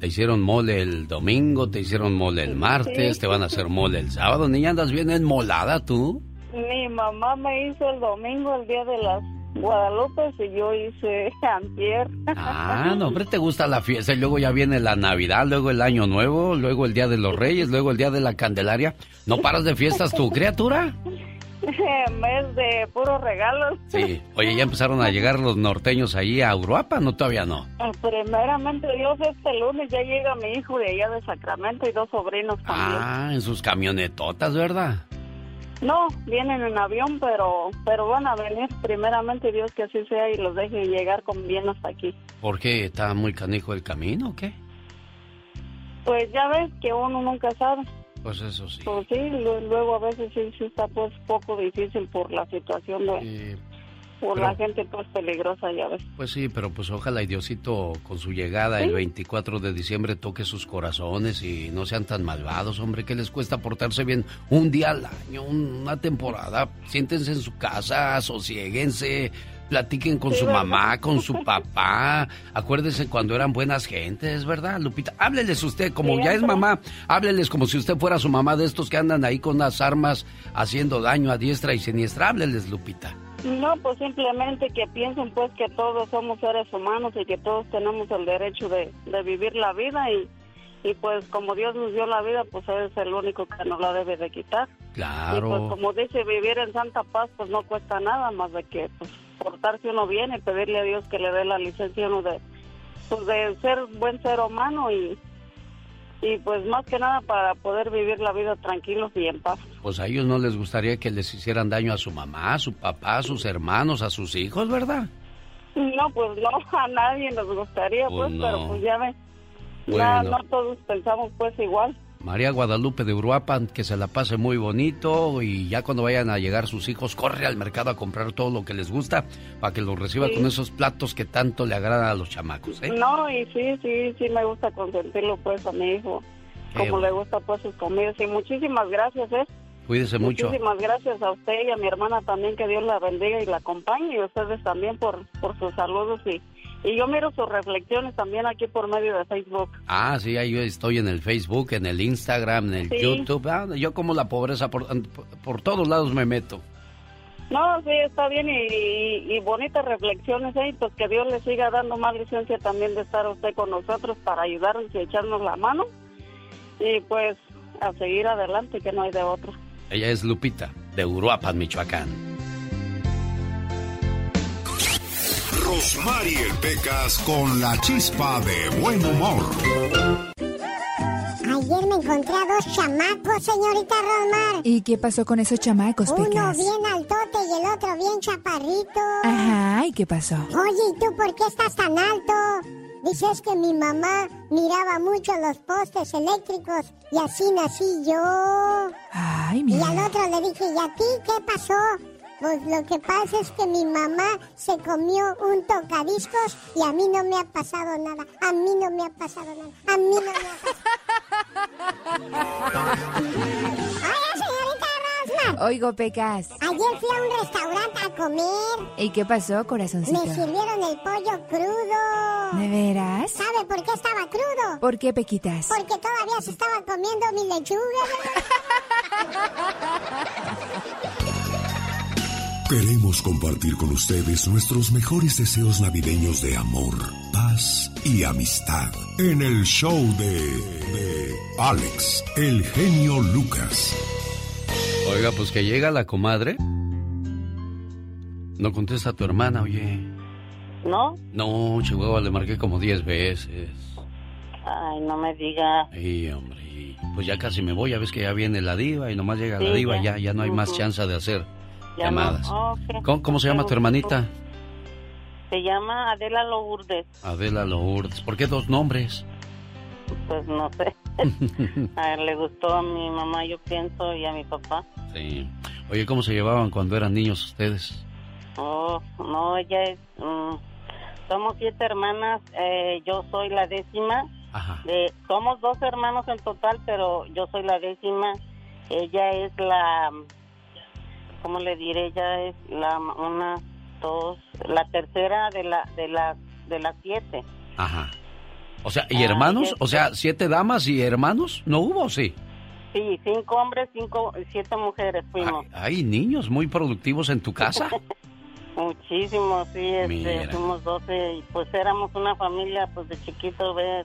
Speaker 3: Te hicieron mole el domingo, te hicieron mole el martes,
Speaker 43: Sí.
Speaker 3: te van a hacer mole el sábado. Niña, andas bien enmolada tú.
Speaker 43: Mi mamá me hizo el domingo el día de las Guadalupe y yo hice *laughs* antier.
Speaker 3: Ah, no, hombre, te gusta la fiesta y luego ya viene la Navidad, luego el Año Nuevo, luego el Día de los Reyes, luego el Día de la Candelaria. ¿No paras de fiestas tú, criatura? *laughs*
Speaker 43: En vez de puros regalos.
Speaker 3: Sí. Oye, ya empezaron a llegar los norteños ahí a Uruapan, ¿no? Todavía no.
Speaker 43: Eh, Primeramente Dios, este lunes ya llega mi hijo de allá de Sacramento y dos sobrinos también.
Speaker 3: Ah, en sus camionetotas, ¿verdad?
Speaker 43: No, vienen en avión, pero pero van a venir primeramente Dios que así sea y los deje llegar con bien hasta aquí.
Speaker 3: ¿Por qué? ¿Está muy canijo el camino o qué?
Speaker 43: Pues ya ves que uno nunca sabe.
Speaker 3: Pues eso sí.
Speaker 43: Pues sí, lu- luego a veces sí, sí está pues poco difícil por la situación de,
Speaker 31: por la gente pues peligrosa, ya ves.
Speaker 3: Pues sí, pero pues ojalá y Diosito con su llegada el 24 de diciembre toque sus corazones y no sean tan malvados, hombre, que les cuesta portarse bien un día al año, una temporada. Siéntense en su casa, sosiéguense, platiquen con su mamá, con su *laughs* papá. Acuérdense cuando eran buenas gentes, ¿verdad, Lupita? Hábleles usted, como ya es mamá, hábleles como si usted fuera su mamá de estos que andan ahí con las armas haciendo daño a diestra y siniestra. Hábleles, Lupita.
Speaker 31: No, pues simplemente que piensen pues que todos somos seres humanos y que todos tenemos el derecho de, de vivir la vida y, y pues como Dios nos dio la vida, pues Él es el único que nos la debe de quitar.
Speaker 3: Claro.
Speaker 31: Y pues como dice, vivir en santa paz pues no cuesta nada más de que pues portarse uno bien y pedirle a Dios que le dé la licencia a uno de, pues, de ser buen ser humano y, y pues más que nada para poder vivir la vida tranquilos y en paz.
Speaker 3: Pues a ellos no les gustaría que les hicieran daño a su mamá, a su papá, a sus hermanos, a sus hijos, ¿verdad?
Speaker 31: No, pues no, a nadie nos gustaría,
Speaker 3: Pues
Speaker 31: pues,
Speaker 3: no.
Speaker 31: pero pues ya ve,
Speaker 3: Bueno.
Speaker 31: no, no todos pensamos pues igual.
Speaker 3: María Guadalupe de Uruapan, que se la pase muy bonito y ya cuando vayan a llegar sus hijos, corre al mercado a comprar todo lo que les gusta para que los reciba
Speaker 31: Sí.
Speaker 3: con esos platos que tanto le agradan a los chamacos, ¿eh?
Speaker 31: No, y sí, sí, sí me gusta consentirlo pues a mi hijo,
Speaker 3: Qué
Speaker 31: como
Speaker 3: bueno.
Speaker 31: le gusta pues sus comidas. Y muchísimas gracias, ¿eh?
Speaker 3: Cuídese mucho.
Speaker 31: Muchísimas gracias a usted y a mi hermana también, que Dios la bendiga y la acompañe, y a ustedes también por, por sus saludos. Y, y yo miro sus reflexiones también aquí por medio de Facebook.
Speaker 3: Ah, sí, ahí yo estoy en el Facebook, en el Instagram, en el
Speaker 31: Sí.
Speaker 3: YouTube. Ah, yo como la pobreza por, por todos lados me meto.
Speaker 31: No, sí, está bien y, y- y bonitas reflexiones, ¿eh? Pues que Dios le siga dando más licencia también de estar usted con nosotros para ayudarnos y echarnos la mano. Y pues a seguir adelante, que no hay de otro.
Speaker 3: Ella es Lupita, de Uruapan, Michoacán.
Speaker 52: Rosmarie Pecas con la chispa de buen humor.
Speaker 11: Ayer me encontré a dos chamacos, señorita Rosmar.
Speaker 1: ¿Y qué pasó con esos chamacos,
Speaker 11: Uno
Speaker 1: Pecas?
Speaker 11: bien altote y el otro bien chaparrito.
Speaker 1: Ajá, ¿y qué pasó?
Speaker 11: Oye, ¿y tú por qué estás tan alto? Dices que mi mamá miraba mucho los postes eléctricos y así nací yo.
Speaker 1: Ay,
Speaker 11: Y
Speaker 1: mira.
Speaker 11: al otro le dije, ¿y a ti qué pasó? Pues lo que pasa es que mi mamá se comió un tocadiscos y a mí no me ha pasado nada. A mí no me ha pasado nada. A mí no me ha pasado Oiga, señorita Rosmar.
Speaker 1: Oigo, Pecas.
Speaker 11: Ayer fui a un restaurante a comer.
Speaker 1: ¿Y qué pasó, corazoncito?
Speaker 11: Me sirvieron el pollo crudo.
Speaker 1: ¿De veras?
Speaker 11: ¿Sabe por qué estaba crudo?
Speaker 1: ¿Por qué, Pequitas?
Speaker 11: Porque todavía se estaba comiendo mi lechuga. *laughs*
Speaker 2: Queremos compartir con ustedes nuestros mejores deseos navideños de amor, paz y amistad en el show de, de Alex, el genio Lucas.
Speaker 3: Oiga, pues que llega la comadre. No contesta a tu hermana, oye.
Speaker 43: ¿No?
Speaker 3: No, Chihuahua, le marqué como 10 veces.
Speaker 43: Ay, no me diga.
Speaker 3: Y hombre, pues ya casi me voy, ya ves que ya viene la diva y nomás llega la
Speaker 43: Sí,
Speaker 3: diva,
Speaker 43: ya.
Speaker 3: ya, ya no hay más chance de hacer Llamadas.
Speaker 43: Ok.
Speaker 3: ¿Cómo, cómo se llama tu hermanita?
Speaker 43: Se llama Adela Lourdes.
Speaker 3: Adela Lourdes. ¿Por qué dos nombres?
Speaker 43: Pues no sé. *laughs* A él le gustó a mi mamá, yo pienso, y a mi papá.
Speaker 3: Sí. Oye, ¿cómo se llevaban cuando eran niños ustedes?
Speaker 43: Oh, no, ella es... mm, somos siete hermanas, eh, yo soy la décima.
Speaker 3: Ajá.
Speaker 43: De, somos dos hermanos en total, pero yo soy la décima. Ella es la... ¿Cómo le diré? Ella es la una, dos, la tercera de la de las de las siete.
Speaker 3: Ajá. O sea, ¿y
Speaker 43: Ah,
Speaker 3: hermanos?
Speaker 43: ya-
Speaker 3: O sea, ¿siete damas y hermanos? ¿No hubo sí?
Speaker 43: Sí, cinco hombres, cinco, siete mujeres fuimos.
Speaker 3: Hay niños muy productivos en tu casa. *laughs*
Speaker 43: Muchísimos, sí, este, fuimos 12 y pues éramos una familia, pues de chiquito, ves,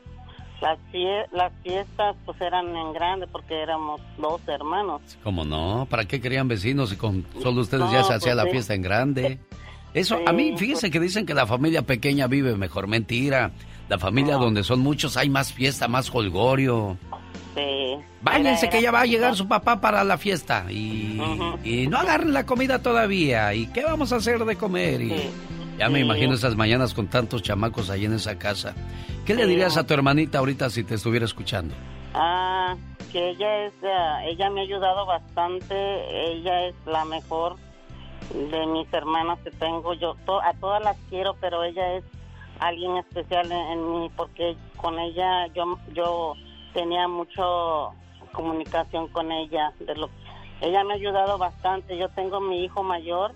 Speaker 43: las, fie- las fiestas pues eran en grande porque éramos dos hermanos.
Speaker 3: ¿Cómo no? ¿Para qué querían vecinos y con solo ustedes
Speaker 43: No,
Speaker 3: ya se
Speaker 43: pues
Speaker 3: hacía la fiesta en grande? *laughs* Eso, a mí, fíjense que dicen que la familia pequeña vive mejor. Mentira. La familia donde son muchos hay más fiesta, más holgorio.
Speaker 43: Sí.
Speaker 3: Váyanse que ya va a llegar su papá para la fiesta. Y, y no agarren la comida todavía. ¿Y qué vamos a hacer de comer? Y ya me
Speaker 43: Sí.
Speaker 3: imagino esas mañanas con tantos chamacos ahí en esa casa. ¿Qué le dirías a tu hermanita ahorita si te estuviera escuchando?
Speaker 43: Ah, que ella es, ah, ella me ha ayudado bastante, ella es la mejor de mis hermanas que tengo. Yo a todas las quiero, pero ella es alguien especial en, mí porque con ella yo yo tenía mucho comunicación con ella de lo ella me ha ayudado bastante. Yo tengo mi hijo mayor.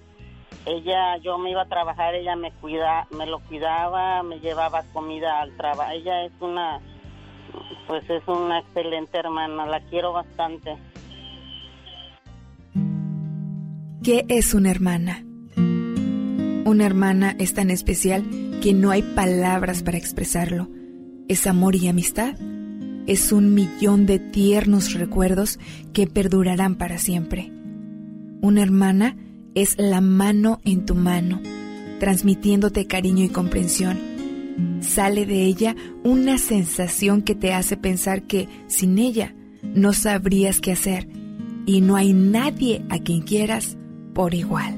Speaker 43: Ella, yo me iba a trabajar, ella me cuida, me lo cuidaba, me llevaba comida al trabajo. Ella es una, pues es una excelente hermana, la quiero bastante.
Speaker 1: ¿Qué es una hermana? Una hermana es tan especial que no hay palabras para expresarlo. Es amor y amistad es un millón de tiernos recuerdos que perdurarán para siempre. Una hermana es la mano en tu mano, transmitiéndote cariño y comprensión. Sale de ella una sensación que te hace pensar que sin ella no sabrías qué hacer y no hay nadie a quien quieras por igual.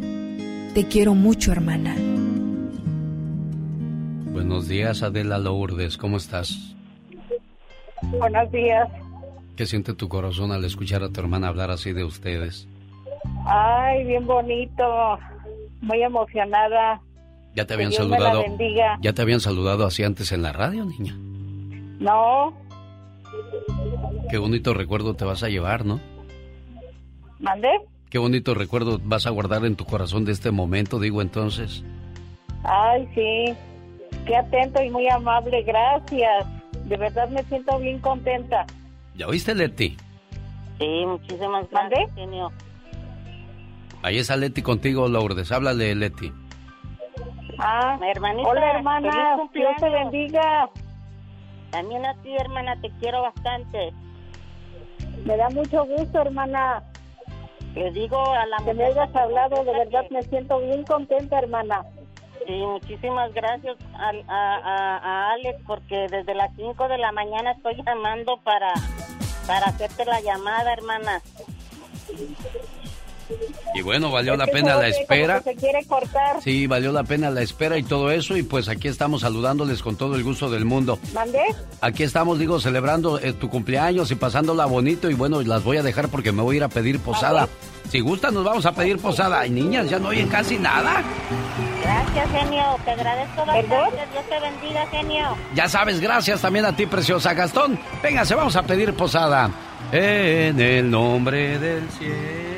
Speaker 1: Te quiero mucho, hermana.
Speaker 3: Buenos días, Adela Lourdes, ¿cómo estás?
Speaker 53: Buenos días.
Speaker 3: ¿Qué siente tu corazón al escuchar a tu hermana hablar así de ustedes?
Speaker 53: Ay, bien bonito, muy emocionada.
Speaker 3: ¿Ya te habían saludado? ¿Ya te habían saludado así antes en la radio, niña?
Speaker 53: No.
Speaker 3: Qué bonito recuerdo te vas a llevar, ¿no?
Speaker 53: ¿Mande?
Speaker 3: Qué bonito recuerdo vas a guardar en tu corazón de este momento, digo entonces.
Speaker 53: Ay, sí. Qué atento y muy amable, gracias. De verdad me siento bien contenta.
Speaker 3: ¿Ya oíste, Leti?
Speaker 43: Sí, muchísimas gracias, genio.
Speaker 3: Ahí está Leti contigo, Lourdes. Háblale, Leti.
Speaker 53: Ah, hermanita. Hola, hermana. Dios te bendiga.
Speaker 43: También a ti, hermana, te quiero bastante.
Speaker 53: Me da mucho gusto, hermana.
Speaker 43: Le digo a la
Speaker 53: Que me hayas hablado, de verdad me siento bien contenta, hermana.
Speaker 43: Sí, muchísimas gracias a, a, Alex porque desde las 5 de la mañana estoy llamando para, para hacerte la llamada, hermana.
Speaker 3: Y bueno, valió la pena la espera.
Speaker 53: Se quiere cortar.
Speaker 3: Sí, valió la pena la espera y todo eso. Y pues aquí estamos saludándoles con todo el gusto del mundo.
Speaker 53: ¿Mandé?
Speaker 3: Aquí estamos, digo, celebrando eh, tu cumpleaños y pasándola bonito. Y bueno, las voy a dejar porque me voy a ir a pedir posada. Si gustan, nos vamos a pedir posada. Ay, niñas, ya no oyen casi nada.
Speaker 43: Gracias, genio. Te agradezco bastante. Dios te bendiga, genio.
Speaker 3: Ya sabes, gracias también a ti, preciosa Gastón. Venga, se vamos a pedir posada. En el nombre del cielo.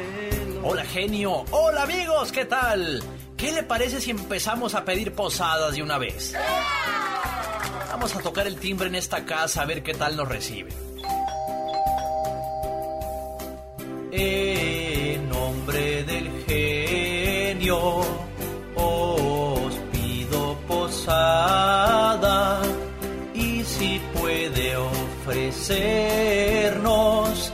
Speaker 20: Hola, genio. Hola, amigos. ¿Qué tal? ¿Qué le parece si empezamos a pedir posadas de una vez? Vamos a tocar el timbre en esta casa a ver qué tal nos recibe. En nombre del genio os pido posada y si puede ofrecernos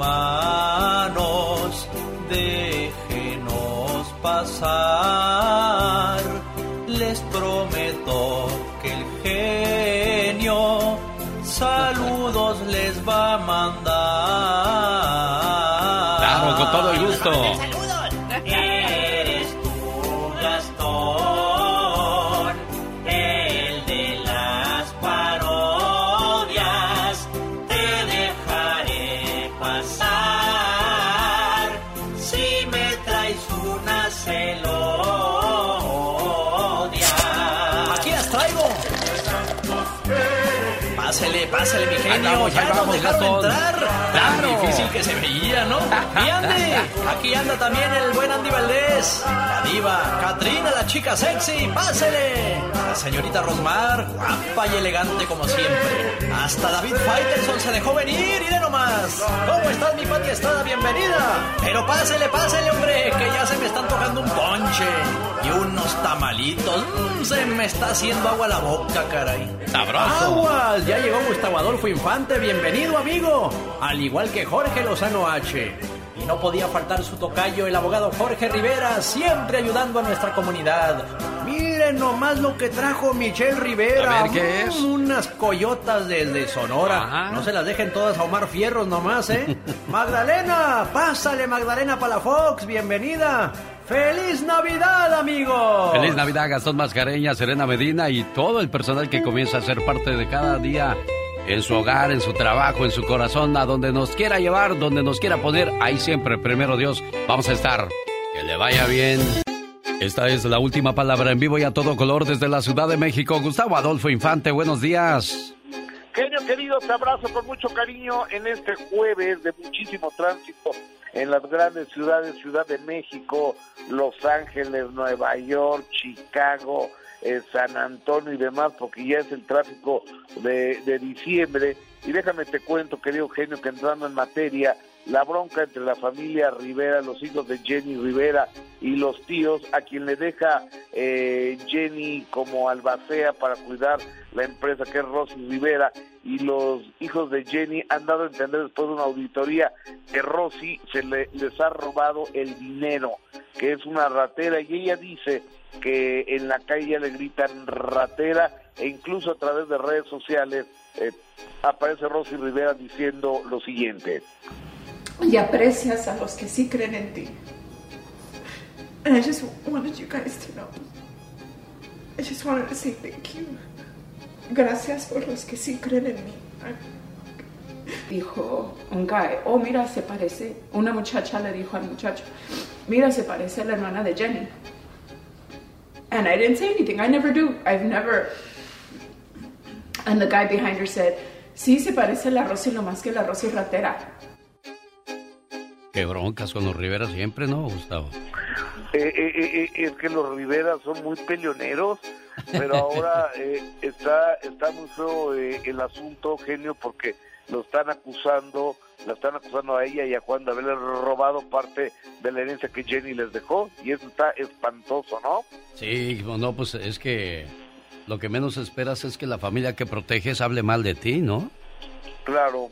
Speaker 20: inhumanos, déjenos pasar. Les prometo que el genio saludos les va a mandar.
Speaker 3: Vamos, ya vamos,
Speaker 20: entrar. Tan difícil que se veía, ¿no? Y Andy, aquí anda también el buen Andy Valdés. La diva, Katrina, la chica sexy, pásele. La señorita Rosmar, guapa y elegante como siempre. Hasta David Faitelson se dejó venir, y nomás. ¿Cómo estás, mi Pati Estrada? Bienvenida. Pero pásele, pásele, hombre, que ya Y unos tamalitos. Mm, se me está haciendo agua la boca, caray.
Speaker 3: Sabroso.
Speaker 20: Aguas, ya llegó Gustavo Adolfo Infante, bienvenido amigo, al igual que Jorge Lozano H. no podía faltar su tocayo, el abogado Jorge Rivera, siempre ayudando a nuestra comunidad. Miren nomás lo que trajo Michelle Rivera.
Speaker 3: A ver, ¿qué es?
Speaker 20: Mm, Unas coyotas desde Sonora. No se las dejen todas a Omar Fierros nomás, ¿eh? *laughs* Magdalena, pásale Magdalena Palafox, bienvenida. ¡Feliz Navidad, amigo!
Speaker 3: Feliz Navidad, Gastón Mascareña, Serena Medina y todo el personal que comienza a ser parte de cada día en su hogar, en su trabajo, en su corazón, a donde nos quiera llevar, donde nos quiera poner, ahí siempre, primero Dios, vamos a estar. Que le vaya bien. Esta es la última palabra en vivo y a todo color desde la Ciudad de México. Gustavo Adolfo Infante, buenos días.
Speaker 44: Genio querido, te abrazo con mucho cariño en este jueves de muchísimo tránsito en las grandes ciudades, Ciudad de México, Los Ángeles, Nueva York, Chicago, eh, San Antonio y demás, porque ya es el tráfico de, de diciembre. Y déjame te cuento, querido genio, que entrando en materia, la bronca entre la familia Rivera, los hijos de Jenny Rivera y los tíos, a quien le deja eh, Jenny como albacea para cuidar la empresa que es Rosy Rivera, y los hijos de Jenny han dado a entender después de una auditoría que Rosy se le, les ha robado el dinero, que es una ratera, y ella dice que en la calle le gritan ratera e incluso a través de redes sociales eh, aparece Rosy Rivera diciendo lo siguiente.
Speaker 54: Y aprecias a los que sí creen en ti. And I just wanted you guys to know. I just wanted to say thank you. Gracias por los que sí creen en mí. Dijo un guy, oh mira, se parece. Una muchacha le dijo al muchacho, mira, se parece a la hermana de Jenny. And I didn't say anything. I never do. I've never. And the guy behind her said, sí, se parece a la Rosy, lo más que la Rosy ratera.
Speaker 3: Qué broncas con los Rivera siempre, ¿no, Gustavo?
Speaker 44: Eh, eh, eh, eh, es que los Rivera son muy peleoneros, pero ahora *laughs* eh, está está muy feo eh, el asunto, genio, porque lo están acusando, la están acusando a ella y a Juan de haberle robado parte de la herencia que Jenny les dejó, y eso está espantoso, ¿no?
Speaker 3: Sí, no, pues es que lo que menos esperas es que la familia que proteges hable mal de ti, ¿no?
Speaker 44: Claro.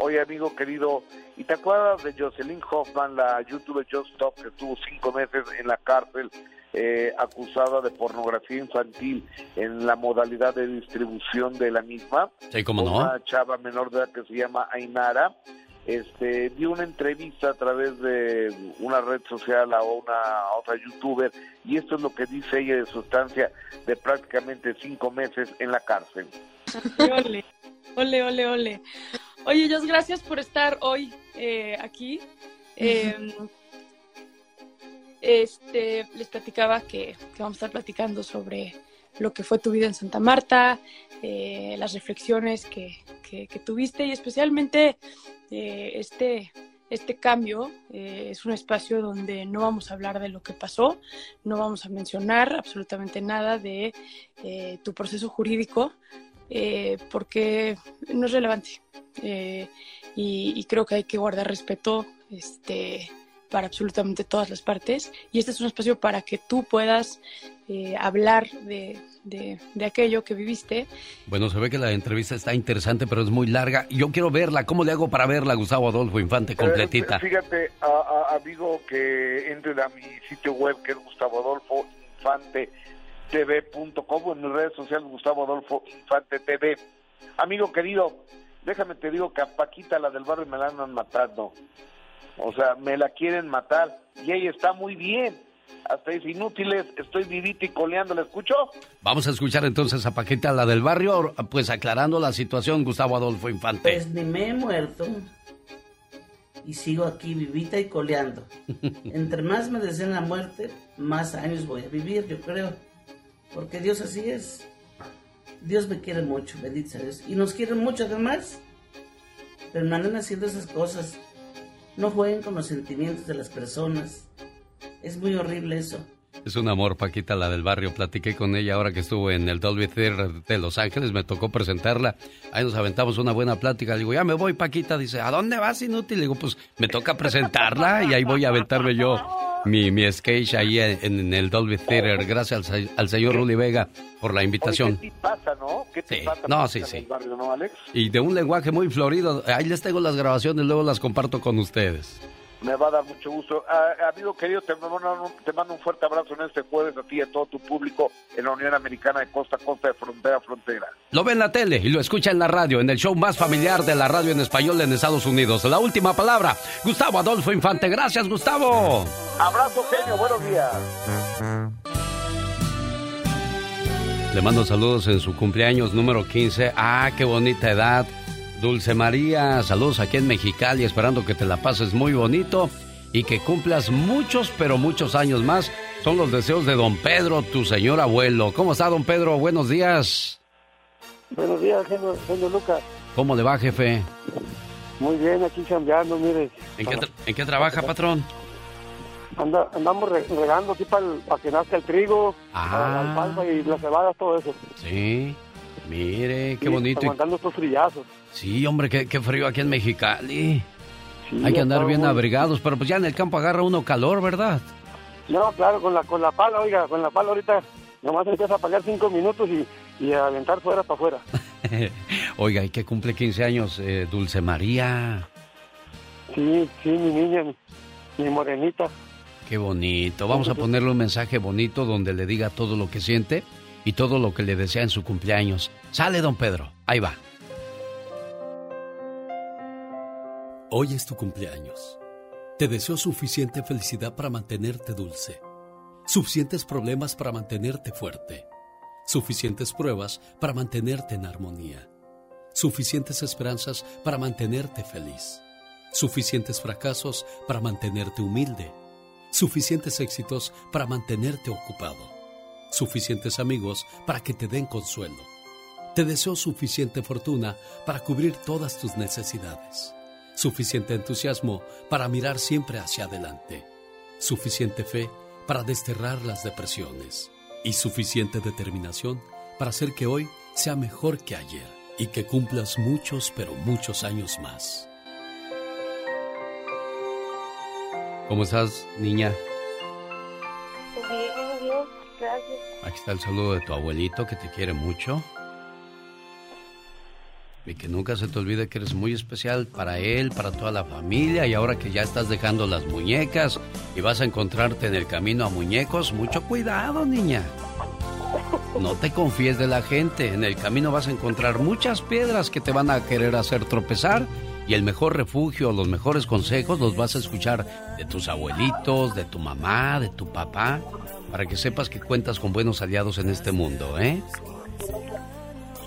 Speaker 44: Oye, amigo querido, ¿y te acuerdas de Jocelyn Hoffman, la youtuber Just Stop, que estuvo cinco meses en la cárcel eh, acusada de pornografía infantil en la modalidad de distribución de la misma?
Speaker 3: Sí, cómo no.
Speaker 44: Una chava menor de edad que se llama Ainara. Este, dio una entrevista a través de una red social a una a otra youtuber y esto es lo que dice ella de su estancia de prácticamente cinco meses en la cárcel.
Speaker 55: Ole, ole, ole, ole. Oye, Dios, gracias por estar hoy eh, aquí. Eh, este, les platicaba que, que, vamos a estar platicando sobre lo que fue tu vida en Santa Marta, eh, las reflexiones que, que, que, tuviste y especialmente eh, este, este cambio es un espacio donde no vamos a hablar de lo que pasó, no vamos a mencionar absolutamente nada de tu proceso jurídico, eh, porque no es relevante. Eh, y, y, creo que hay que guardar respeto este, para absolutamente todas las partes. Y este es un espacio para que tú puedas eh, hablar de, de, de, aquello que viviste.
Speaker 3: Bueno, se ve que la entrevista está interesante, pero es muy larga. Yo quiero verla. ¿Cómo le hago para verla, Gustavo Adolfo Infante, completita?
Speaker 44: Eh, fíjate, a, a, amigo, que entre a mi sitio web, que es Gustavo Adolfo Infante tv.com en mis redes sociales Gustavo Adolfo Infante TV. Amigo querido, déjame te digo que a Paquita, la del barrio, me la andan matando. O sea, me la quieren matar y ella está muy bien. Hasta dice, inútiles, estoy vivita y coleando, ¿la escucho?
Speaker 3: Vamos a escuchar entonces a Paquita, la del barrio, pues aclarando la situación, Gustavo Adolfo Infante.
Speaker 56: Pues ni me he muerto y sigo aquí vivita y coleando. *laughs* Entre más me deseen la muerte, más años voy a vivir, yo creo. Porque Dios así es. Dios me quiere mucho, bendito sea Dios. Y nos quiere mucho además. Pero no anden haciendo esas cosas. No jueguen con los sentimientos de las personas. Es muy horrible eso.
Speaker 3: Es un amor, Paquita, la del barrio. Platiqué con ella ahora que estuvo en el Dolby Theater de Los Ángeles. Me tocó presentarla. Ahí nos aventamos una buena plática. Le digo, ya me voy, Paquita. Dice, ¿a dónde vas, inútil? Le digo, pues me toca presentarla y ahí voy a aventarme yo mi, mi sketch ahí en, en, el Dolby Theater. Gracias al, al señor Ruli Vega por la invitación.
Speaker 44: Oye, ¿Qué te pasa, no? ¿Qué te
Speaker 3: sí.
Speaker 44: pasa?
Speaker 3: No, sí, sí.
Speaker 44: Barrio, ¿no, Alex?
Speaker 3: Y de un lenguaje muy florido. Ahí les tengo las grabaciones, luego las comparto con ustedes.
Speaker 44: Me va a dar mucho gusto. Ah, amigo querido, te mando, te mando un fuerte abrazo en este jueves a ti y a todo tu público en la Unión Americana de costa a costa, de frontera a frontera.
Speaker 3: Lo ve en la tele y lo escucha en la radio, en el show más familiar de la radio en español en Estados Unidos. La última palabra, Gustavo Adolfo Infante. Gracias, Gustavo.
Speaker 44: Abrazo, genio. Buenos días.
Speaker 3: Le mando saludos en su cumpleaños número 15. Ah, qué bonita edad. Dulce María, saludos aquí en Mexicali, esperando que te la pases muy bonito y que cumplas muchos, pero muchos años más. Son los deseos de don Pedro, tu señor abuelo. ¿Cómo está, don Pedro? Buenos días.
Speaker 57: Buenos días, señor, Lucas.
Speaker 3: ¿Cómo le va, jefe?
Speaker 57: Muy bien, aquí cambiando, mire.
Speaker 3: ¿En qué, trabaja, patrón?
Speaker 57: andamos regando aquí para, que nazca el trigo,
Speaker 3: ah.
Speaker 57: la alfalfa y las cebadas, todo eso.
Speaker 3: Sí, mire, qué bonito.
Speaker 57: Aguantando estos frillazos.
Speaker 3: Sí, hombre, qué, qué frío aquí en Mexicali. Hay que andar bien abrigados, pero pues ya en el campo agarra uno calor, ¿verdad?
Speaker 57: No, claro, con la, con la pala, oiga, con la pala ahorita nomás empieza a pagar cinco minutos y, y a aventar fuera para afuera. *laughs*
Speaker 3: oiga, ¿y que cumple 15 años eh, Dulce María?
Speaker 57: Sí, sí, mi niña, mi, morenita.
Speaker 3: Qué bonito. Vamos a ponerle un mensaje bonito donde le diga todo lo que siente y todo lo que le desea en su cumpleaños. Sale, don Pedro. Ahí va.
Speaker 58: Hoy es tu cumpleaños. Te deseo suficiente felicidad para mantenerte dulce, suficientes problemas para mantenerte fuerte, suficientes pruebas para mantenerte en armonía, suficientes esperanzas para mantenerte feliz, suficientes fracasos para mantenerte humilde, suficientes éxitos para mantenerte ocupado, suficientes amigos para que te den consuelo. Te deseo suficiente fortuna para cubrir todas tus necesidades suficiente entusiasmo para mirar siempre hacia adelante, suficiente fe para desterrar las depresiones y suficiente determinación para hacer que hoy sea mejor que ayer y que cumplas muchos, pero muchos años más.
Speaker 3: ¿Cómo estás, niña?
Speaker 57: Bien, bien, gracias.
Speaker 3: Aquí está el saludo de tu abuelito que te quiere mucho. Y que nunca se te olvide que eres muy especial para él, para toda la familia. Y ahora que ya estás dejando las muñecas y vas a encontrarte en el camino a muñecos, mucho cuidado, niña. No te confíes de la gente. En el camino vas a encontrar muchas piedras que te van a querer hacer tropezar. Y el mejor refugio, los mejores consejos los vas a escuchar de tus abuelitos, de tu mamá, de tu papá, para que sepas que cuentas con buenos aliados en este mundo, ¿eh?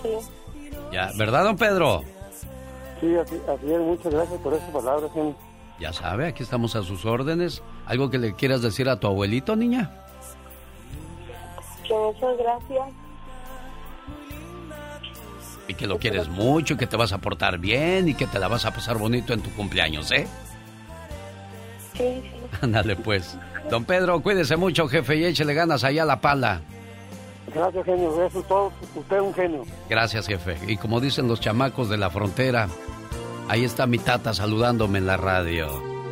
Speaker 57: Sí.
Speaker 3: Ya, ¿verdad, don Pedro?
Speaker 57: Sí, así, es. Muchas gracias por esas palabras,
Speaker 3: Ya sabe, aquí estamos a sus órdenes. ¿Algo que le quieras decir a tu abuelito, niña?
Speaker 57: Que muchas gracias.
Speaker 3: Y que lo quieres mucho, que te vas a portar bien y que te la vas a pasar bonito en tu cumpleaños, ¿eh?
Speaker 57: Sí, sí.
Speaker 3: Ándale, pues. Don Pedro, cuídese mucho, jefe, y échele ganas allá a la pala.
Speaker 57: Gracias, genio. Eso es todo. Usted es un genio.
Speaker 3: Gracias, jefe. Y como dicen los chamacos de la frontera, ahí está mi tata saludándome en la radio.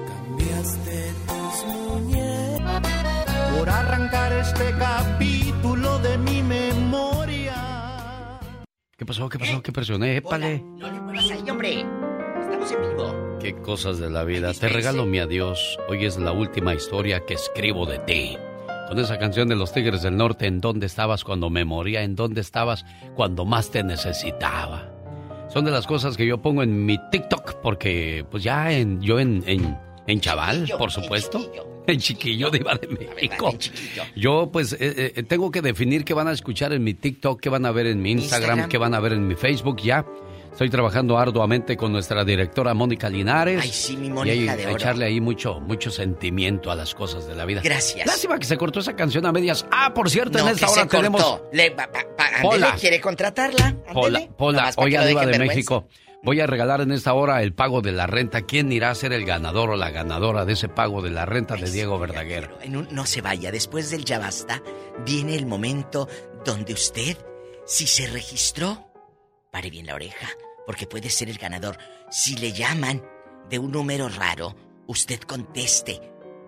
Speaker 3: Cambiaste
Speaker 59: por arrancar este capítulo de mi memoria.
Speaker 3: ¿Qué pasó? ¿Qué pasó? ¿Qué presioné? Épale.
Speaker 4: No le muevas ahí, hombre. Estamos en vivo.
Speaker 3: Qué cosas de la vida. Te regalo mi adiós. Hoy es la última historia que escribo de ti con esa canción de los Tigres del Norte, ¿en dónde estabas cuando me moría? ¿En dónde estabas cuando más te necesitaba? Son de las cosas que yo pongo en mi TikTok porque pues ya en, yo en, en, chaval, por supuesto. *laughs* En chiquillo, de de México. Yo, pues, eh, eh, tengo que definir qué van a escuchar en mi TikTok, qué van a ver en mi Instagram, qué van a ver en mi Facebook. Ya Estoy trabajando arduamente con nuestra directora Mónica Linares.
Speaker 4: Ay, sí, mi Mónica
Speaker 3: y echarle ahí mucho, mucho sentimiento a las cosas de la vida.
Speaker 4: Gracias.
Speaker 3: Lástima que se cortó esa canción a medias. Ah, por cierto, en esta hora tenemos.
Speaker 4: Le, Pola. quiere contratarla.
Speaker 3: Pola, Pola, hoy arriba de México. Voy a regalar en esta hora el pago de la renta. ¿Quién irá a ser el ganador o la ganadora de ese pago de la renta de Diego Verdaguer?
Speaker 4: no se vaya, después del ya basta, viene el momento donde usted, si se registró, pare bien la oreja porque puede ser el ganador. Si le llaman de un número raro, usted conteste.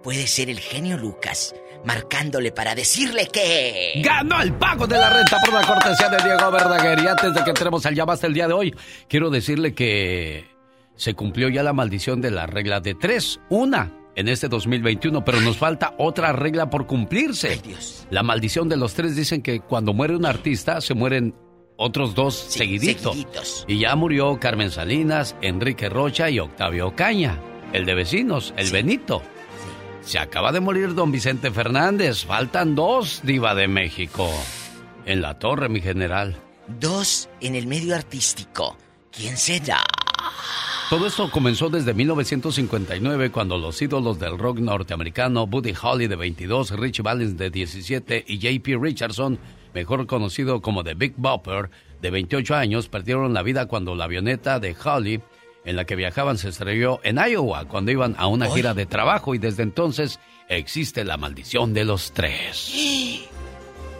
Speaker 4: Puede ser el genio Lucas, marcándole para decirle que...
Speaker 3: ¡Ganó el pago de la renta por la cortesía de Diego Verdaguer! Y antes de que entremos al llamaste el día de hoy, quiero decirle que se cumplió ya la maldición de la regla de tres. Una, en este 2021, pero nos falta otra regla por cumplirse. La maldición de los tres dicen que cuando muere un artista se mueren otros dos seguiditos. Y ya murió Carmen Salinas, Enrique Rocha y Octavio Caña, el de vecinos, el Benito. Se acaba de morir don Vicente Fernández. Faltan dos, diva de México. En la torre, mi general.
Speaker 4: Dos en el medio artístico. ¿Quién será?
Speaker 3: Todo esto comenzó desde 1959 cuando los ídolos del rock norteamericano Buddy Holly de 22, Rich Valens de 17 y JP Richardson, mejor conocido como The Big Bopper, de 28 años, perdieron la vida cuando la avioneta de Holly en la que viajaban se estrelló en Iowa cuando iban a una gira de trabajo y desde entonces existe la maldición de los tres.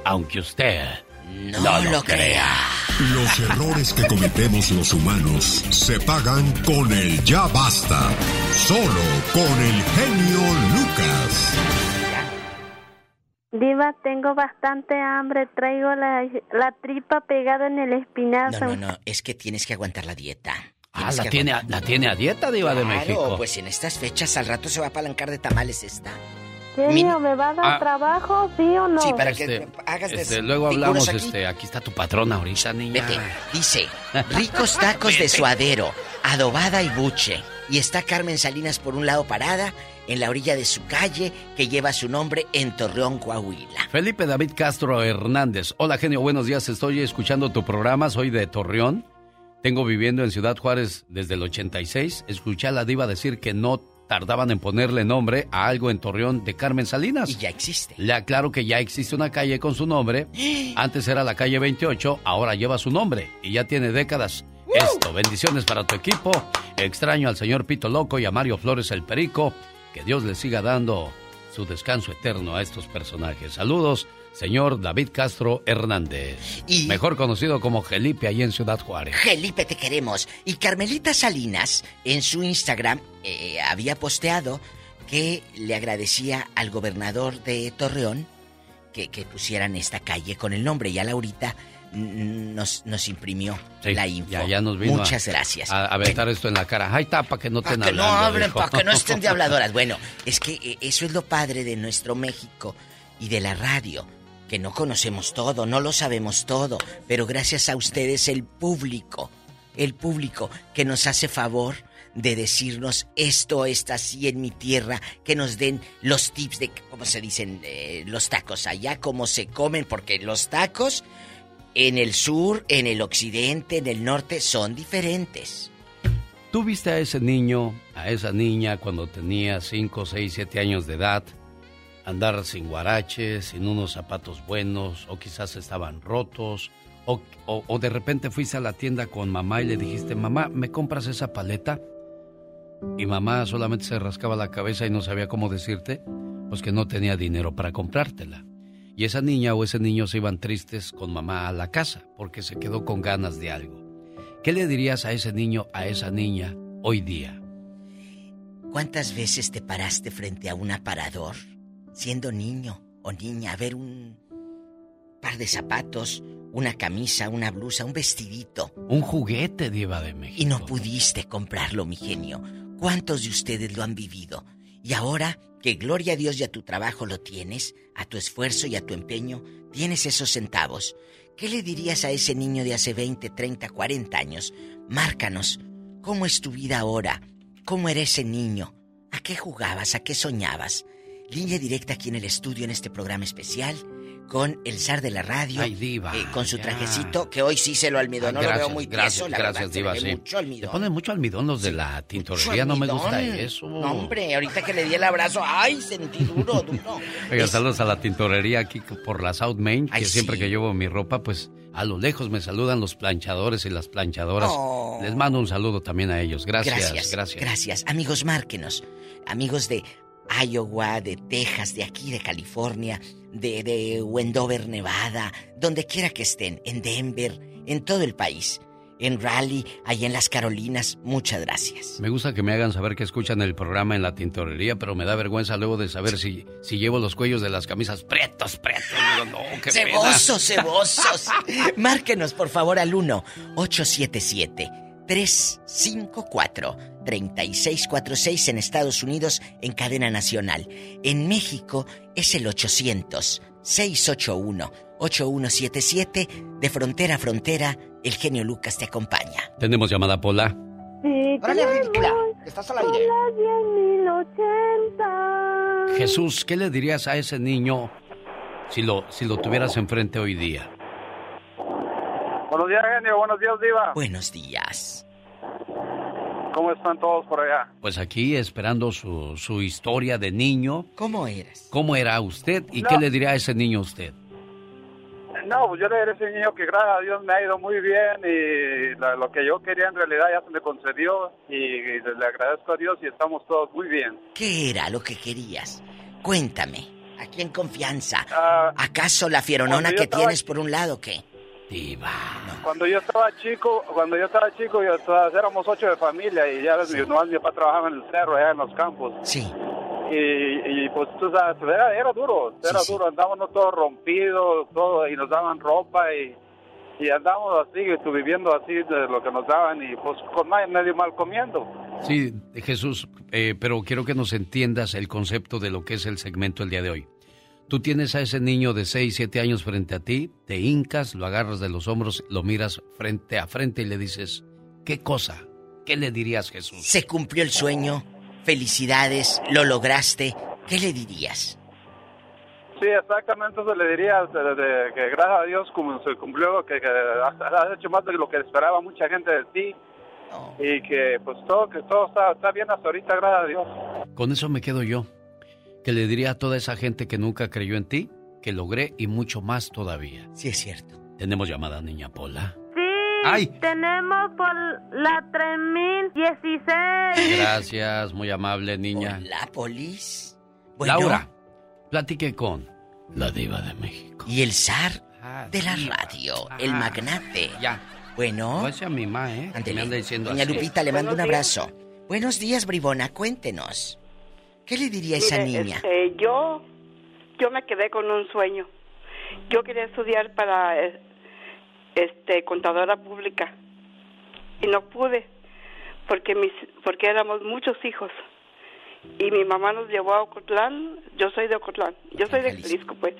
Speaker 3: Aunque usted no, lo crea.
Speaker 17: Los errores que cometemos los humanos se pagan con el ya basta. Solo con el genio Lucas.
Speaker 60: Diva, tengo bastante hambre. Traigo la, la tripa pegada en el espinazo.
Speaker 4: No, no, no. Es que tienes que aguantar la dieta.
Speaker 3: Ah, la tiene, a, la tiene a dieta, Diva de México.
Speaker 4: pues en estas fechas al rato se va a apalancar de tamales esta.
Speaker 60: Genio, ¿me va a dar ah. trabajo, sí o no?
Speaker 4: Sí, para que este, hagas
Speaker 3: este, Luego hablamos, aquí. este, aquí está tu patrona ahorita, niña.
Speaker 4: Vete, dice, *laughs* ricos tacos de suadero, adobada y buche. Y está Carmen Salinas por un lado parada, en la orilla de su calle, que lleva su nombre en Torreón, Coahuila.
Speaker 3: Felipe David Castro Hernández. Hola, genio, buenos días, estoy escuchando tu programa, soy de Torreón. Tengo viviendo en Ciudad Juárez desde el 86. Escuché a la diva decir que no tardaban en ponerle nombre a algo en Torreón de Carmen Salinas.
Speaker 4: Y ya existe.
Speaker 3: Le aclaro que ya existe una calle con su nombre. *gasps* Antes era la calle 28, ahora lleva su nombre y ya tiene décadas. Esto, bendiciones para tu equipo. Extraño al señor Pito Loco y a Mario Flores el Perico. Que Dios le siga dando su descanso eterno a estos personajes. Saludos señor David Castro Hernández. Y mejor conocido como Gelipe ahí en Ciudad Juárez.
Speaker 4: Gelipe, te queremos. Y Carmelita Salinas en su Instagram eh, había posteado que le agradecía al gobernador de Torreón que, pusieran esta calle con el nombre. Y a Laurita nos, nos imprimió la info.
Speaker 3: Ya, nos vino
Speaker 4: Muchas gracias.
Speaker 3: A, aventar esto en la cara. Ay, tapa que no
Speaker 4: hablando. no hablen, para que no estén de habladoras. *laughs* Bueno, es que eh, eso es lo padre de nuestro México y de la radio que no conocemos todo, no lo sabemos todo, pero gracias a ustedes el público, el público que nos hace favor de decirnos esto está así en mi tierra, que nos den los tips de cómo se dicen eh, los tacos allá, cómo se comen, porque los tacos en el sur, en el occidente, en el norte son diferentes.
Speaker 3: ¿Tú viste a ese niño, a esa niña cuando tenía 5, 6, 7 años de edad? andar sin guaraches, sin unos zapatos buenos, o quizás estaban rotos, o, de repente fuiste a la tienda con mamá y le dijiste, mamá, ¿me compras esa paleta? Y mamá solamente se rascaba la cabeza y no sabía cómo decirte, pues que no tenía dinero para comprártela. Y esa niña o ese niño se iban tristes con mamá a la casa porque se quedó con ganas de algo. ¿Qué le dirías a ese niño, a esa niña, hoy día?
Speaker 4: ¿Cuántas veces te paraste frente a un aparador siendo niño o niña, a ver un par de zapatos, una camisa, una blusa, un vestidito.
Speaker 3: Un juguete, Diva de México.
Speaker 4: Y no pudiste comprarlo, mi genio. ¿Cuántos de ustedes lo han vivido? Y ahora que gloria a Dios y a tu trabajo lo tienes, a tu esfuerzo y a tu empeño, tienes esos centavos. ¿Qué le dirías a ese niño de hace 20, 30, 40 años? Márcanos. ¿Cómo es tu vida ahora? ¿Cómo era ese niño? ¿A qué jugabas? ¿A qué soñabas? Línea directa aquí en el estudio en este programa especial con el zar de la radio.
Speaker 3: Ay, diva.
Speaker 4: Eh, con su trajecito, que hoy sí se lo almidón. no lo veo muy
Speaker 3: gracias,
Speaker 4: la
Speaker 3: gracias, diva, sí. Mucho almidón. Le ponen mucho almidón los de la tintorería, no me gusta eso.
Speaker 4: No, hombre, ahorita que le di el abrazo, ay, sentí duro, duro.
Speaker 3: Oiga, saludos a la tintorería aquí por la South Main, que siempre que llevo mi ropa, pues a lo lejos me saludan los planchadores y las planchadoras. Oh. Les mando un saludo también a ellos. Gracias, gracias. Gracias.
Speaker 4: Gracias. Amigos, márquenos. Amigos de Iowa, de Texas, de aquí, de California, de, de Wendover, Nevada, donde quiera que estén, en Denver, en todo el país, en Raleigh, allá en las Carolinas, muchas gracias.
Speaker 3: Me gusta que me hagan saber que escuchan el programa en la tintorería, pero me da vergüenza luego de saber si, si llevo los cuellos de las camisas pretos, pretos. no, qué
Speaker 4: cebosos, cebosos. Márquenos, por favor, al 1 877 354 3646 en Estados Unidos en cadena nacional. En México es el 800 681 8177 de frontera a frontera. El genio Lucas te acompaña.
Speaker 3: Tenemos llamada Pola.
Speaker 60: Sí,
Speaker 4: Órale, ridícula. Estás al aire.
Speaker 60: Las 10.080.
Speaker 3: Jesús, ¿qué le dirías a ese niño si lo, si lo tuvieras enfrente hoy día?
Speaker 57: Buenos días, genio. Buenos días, Diva.
Speaker 4: Buenos días.
Speaker 57: ¿Cómo están todos por allá?
Speaker 3: Pues aquí esperando su, su historia de niño.
Speaker 4: ¿Cómo eras?
Speaker 3: ¿Cómo era usted y
Speaker 57: No.
Speaker 3: qué le diría a ese niño a usted?
Speaker 57: No, pues yo le diré a ese niño que gracias a Dios me ha ido muy bien y la- lo que yo quería en realidad ya se me concedió y, y le agradezco a Dios y estamos todos muy bien.
Speaker 4: ¿Qué era lo que querías? Cuéntame. Aquí en confianza.
Speaker 57: Ah,
Speaker 4: ¿Acaso la fieronona que
Speaker 57: estaba-
Speaker 4: tienes por un lado qué?
Speaker 57: Cuando yo estaba chico, cuando yo estaba chico, yo, todas éramos ocho de familia y ya ves, mi, papá trabajaba en el cerro, allá en los campos.
Speaker 4: Sí.
Speaker 57: Y, y, pues tú sabes, era, era duro, era duro, andábamos todos rompidos, todo, y nos daban ropa y, y andábamos así, viviendo así de lo que nos daban y pues con medio mal comiendo.
Speaker 3: Sí, Jesús, eh, pero quiero que nos entiendas el concepto de lo que es el segmento el día de hoy. Tú tienes a ese niño de 6, 7 años frente a ti, te hincas, lo agarras de los hombros, lo miras frente a frente y le dices, ¿qué cosa? ¿Qué le dirías, Jesús?
Speaker 4: Se cumplió el sueño. Felicidades, lo lograste. ¿Qué le dirías?
Speaker 57: Sí, exactamente eso le diría, de- de- que gracias a Dios como se cumplió, que, que has, hecho más de lo que esperaba mucha gente de ti y que pues todo, que todo está, está bien hasta ahorita, gracias a Dios.
Speaker 3: Con eso me quedo yo. Que le diría a toda esa gente que nunca creyó en ti, que logré y mucho más todavía.
Speaker 4: Sí, es cierto.
Speaker 3: Tenemos llamada, niña Pola.
Speaker 60: Sí,
Speaker 3: Ay.
Speaker 60: tenemos por la 3016.
Speaker 3: Gracias, muy amable, niña.
Speaker 4: La polis.
Speaker 3: Laura, platique con la diva de México.
Speaker 4: Y el zar de la radio, el magnate.
Speaker 3: Ya.
Speaker 4: Bueno.
Speaker 3: No es a mi ma, ¿eh?
Speaker 4: Ándele.
Speaker 3: Me anda diciendo
Speaker 4: Doña
Speaker 3: así.
Speaker 4: Lupita, le mando un
Speaker 45: días.
Speaker 4: abrazo. Buenos días, bribona, cuéntenos. ¿Qué le diría a esa
Speaker 45: Mire,
Speaker 4: niña?
Speaker 45: este, yo, yo me quedé con un sueño. Yo quería estudiar para eh, este contadora pública y no pude porque mis porque éramos muchos hijos y mi mamá nos llevó a Ocotlán. Yo soy de Ocotlán. Yo soy de Jalisco, pues.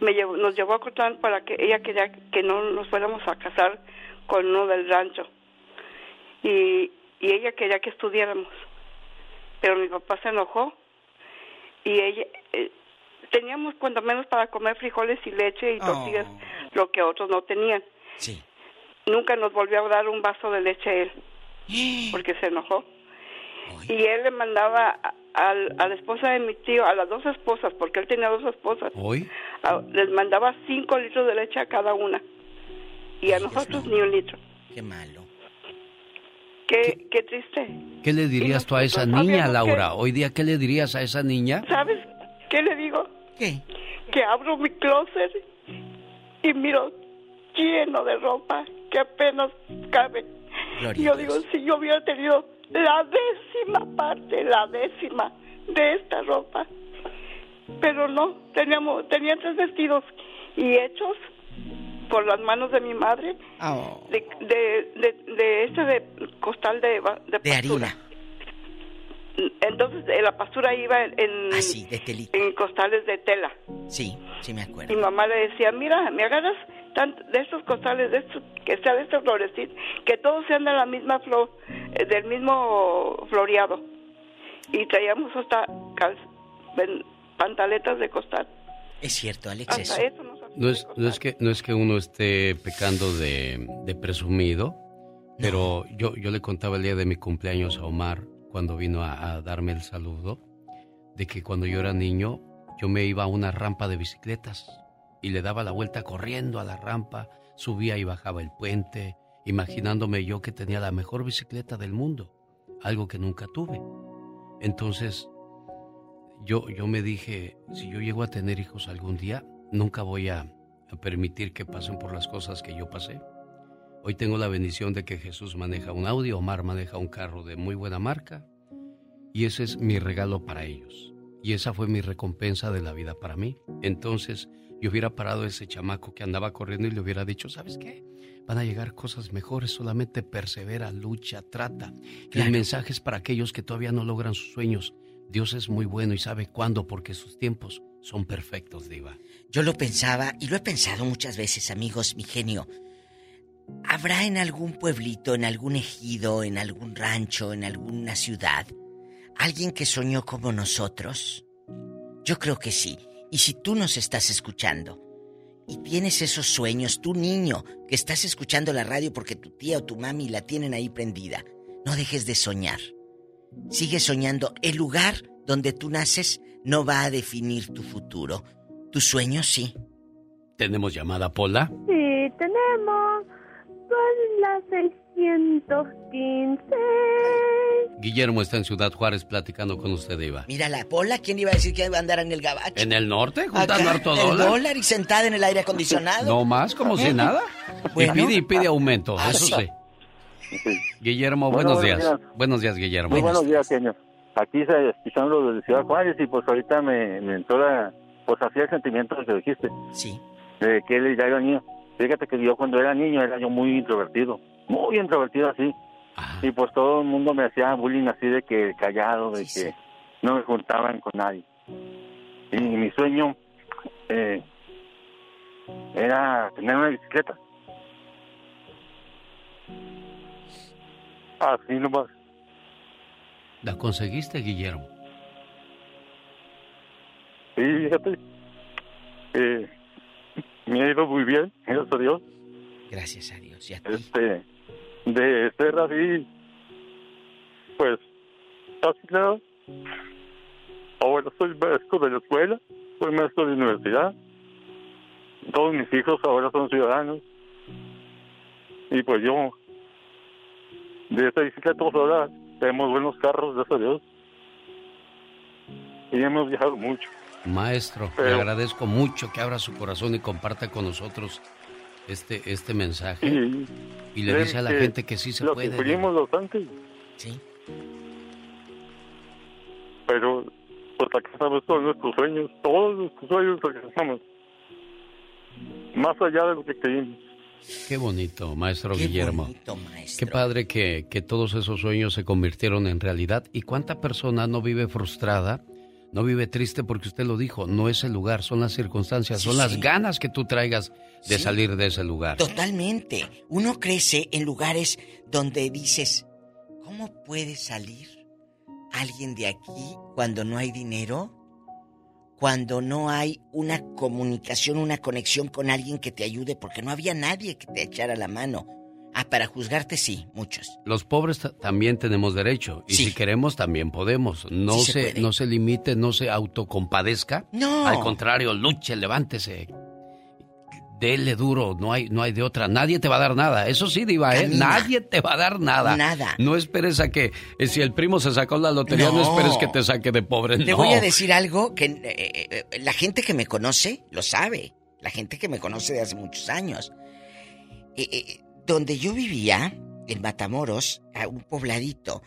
Speaker 45: Me llevó, nos llevó a Ocotlán para que ella quería que no nos fuéramos a casar con uno del rancho y y ella quería que estudiáramos pero mi papá se enojó y ella eh, teníamos cuando menos para comer frijoles y leche y tortillas lo que otros no tenían.
Speaker 4: Sí.
Speaker 45: nunca nos volvió a dar un vaso de leche él *gasps* porque se enojó. Y él le mandaba a, la esposa de mi tío a las dos esposas porque él tenía dos esposas. Les mandaba cinco litros de leche a cada una. Y a nosotros ni un litro.
Speaker 4: Qué malo.
Speaker 45: Qué, qué triste
Speaker 3: ¿Qué le dirías tú a esa niña, Laura?
Speaker 45: que-
Speaker 3: Hoy día, ¿qué le dirías a esa niña?
Speaker 45: ¿Sabes qué le digo?
Speaker 4: ¿Qué?
Speaker 45: Que abro mi closet y miro lleno de ropa que apenas cabe.
Speaker 4: Gloria
Speaker 45: Y yo digo, si yo hubiera tenido la décima parte, la décima de esta ropa. Pero no, teníamos, tenía tres vestidos y hechos por las manos de mi madre de, de, de, de este de costal de, de,
Speaker 4: De
Speaker 45: pastura.
Speaker 4: harina.
Speaker 45: Entonces eh, la pastura iba en,
Speaker 4: de telita.
Speaker 45: en costales de tela.
Speaker 4: Sí, sí me acuerdo.
Speaker 45: Mi mamá le decía, mira, me agarras tanto de estos costales, de estos, que sea de estos florecito, que todos sean de la misma flor, eh, del mismo floreado. Y traíamos hasta pantaletas de costal.
Speaker 4: Es cierto, Alex,
Speaker 45: Hasta
Speaker 4: eso.
Speaker 45: eso
Speaker 3: No es, no es que no es que uno esté pecando de, de presumido, pero yo, yo le contaba el día de mi cumpleaños a Omar cuando vino a, a darme el saludo, de que cuando yo era niño yo me iba a una rampa de bicicletas y le daba la vuelta corriendo a la rampa, subía y bajaba el puente, imaginándome yo que tenía la mejor bicicleta del mundo, algo que nunca tuve. Entonces, yo, yo me dije, si yo llego a tener hijos algún día, nunca voy a, a permitir que pasen por las cosas que yo pasé. Hoy tengo la bendición de que Jesús maneja un Audi, Omar maneja un carro de muy buena marca, y ese es mi regalo para ellos. Y esa fue mi recompensa de la vida para mí. Entonces, y hubiera parado ese chamaco que andaba corriendo y le hubiera dicho, ¿sabes qué? Van a llegar cosas mejores, solamente persevera, lucha, trata. Y el mensaje es para aquellos que todavía no logran sus sueños. Dios es muy bueno y sabe cuándo porque sus tiempos son perfectos, Diva.
Speaker 4: Yo lo pensaba y lo he pensado muchas veces, amigos, mi genio. ¿Habrá en algún pueblito, en algún ejido, en algún rancho, en alguna ciudad, alguien que soñó como nosotros? Yo creo que sí. Y si tú nos estás escuchando y tienes esos sueños, tú niño que estás escuchando la radio porque tu tía o tu mami la tienen ahí prendida, no dejes de soñar. Sigue soñando. El lugar donde tú naces no va a definir tu futuro. Tu sueño sí.
Speaker 3: ¿Tenemos llamada, Pola?
Speaker 60: Sí, tenemos. Son las 615.
Speaker 3: Guillermo está en Ciudad Juárez platicando con usted, Iba.
Speaker 4: Mira la Pola, ¿quién iba a decir que iba a andar en el gabacho?
Speaker 3: ¿En el norte? Juntando harto
Speaker 4: el
Speaker 3: dólar.
Speaker 4: dólar y sentada en el aire acondicionado. *laughs*
Speaker 3: No más, como si nada.
Speaker 4: Bueno.
Speaker 3: Y pide y pide aumento,
Speaker 4: Ah,
Speaker 3: eso
Speaker 4: sí.
Speaker 3: sí. Guillermo,
Speaker 61: Bueno,
Speaker 3: buenos días.
Speaker 61: buenos días.
Speaker 3: Buenos días, Guillermo.
Speaker 61: Muy buenos días, señor. Aquí se- escuchando desde Ciudad Juárez y pues ahorita me, me entró la, pues así el sentimiento que dijiste.
Speaker 4: Sí.
Speaker 61: De que él ya era niño. Fíjate que yo cuando era niño era yo muy introvertido, muy introvertido así. Y pues todo el mundo me hacía bullying así de que callado, de que no me juntaban con nadie. Y mi sueño eh, era tener una bicicleta. Así nomás.
Speaker 3: ¿La conseguiste, Guillermo?
Speaker 61: Sí, fíjate. Eh, me ha ido muy bien, gracias a Dios.
Speaker 4: Gracias a Dios. Ya
Speaker 61: Este, de ser así, pues, casi nada. Ahora soy maestro de la escuela, soy maestro de universidad. Todos mis hijos ahora son ciudadanos. Y pues yo, de esta bicicleta ahora tenemos buenos carros, gracias a Dios. Y hemos viajado mucho.
Speaker 3: Maestro, le agradezco mucho que abra su corazón y comparta con nosotros este, este mensaje.
Speaker 61: Y,
Speaker 3: Y le dice a la gente que sí se
Speaker 61: lo
Speaker 3: puede.
Speaker 61: Fuimos bastante.
Speaker 4: Sí.
Speaker 61: Pero, pues alcanzamos todos nuestros sueños, todos nuestros sueños alcanzamos. Más allá de lo que creímos.
Speaker 3: Qué bonito, maestro
Speaker 61: Qué
Speaker 3: Guillermo.
Speaker 61: bonito,
Speaker 3: Qué padre que, que todos esos sueños se convirtieron en realidad. ¿Y cuánta persona no vive frustrada? No vive triste porque usted lo dijo, no es el lugar, son las circunstancias, son las ganas que tú traigas de
Speaker 4: Sí.
Speaker 3: salir de ese lugar.
Speaker 4: Totalmente. Uno crece en lugares donde dices, ¿cómo puede salir alguien de aquí cuando no hay dinero? Cuando no hay una comunicación, una conexión con alguien que te ayude, porque no había nadie que te echara la mano. Ah, para juzgarte sí, muchos.
Speaker 3: Los pobres ta- también tenemos derecho y si queremos también podemos. No
Speaker 4: Sí se
Speaker 3: se, no se limite, no se autocompadezca.
Speaker 4: No.
Speaker 3: Al contrario, luche, levántese. Dele duro, no hay, no hay de otra. Nadie te va a dar nada. Eso sí, Diva, ¿eh?
Speaker 4: Camina.
Speaker 3: Nadie te va a dar nada.
Speaker 4: Nada.
Speaker 3: No esperes a que, eh, si el primo se sacó la lotería, no,
Speaker 4: No.
Speaker 3: esperes que te saque de pobre.
Speaker 4: Te
Speaker 3: no.
Speaker 4: voy a decir algo que eh, eh, la gente que me conoce lo sabe. La gente que me conoce de hace muchos años. Donde yo vivía, en Matamoros, a un pobladito,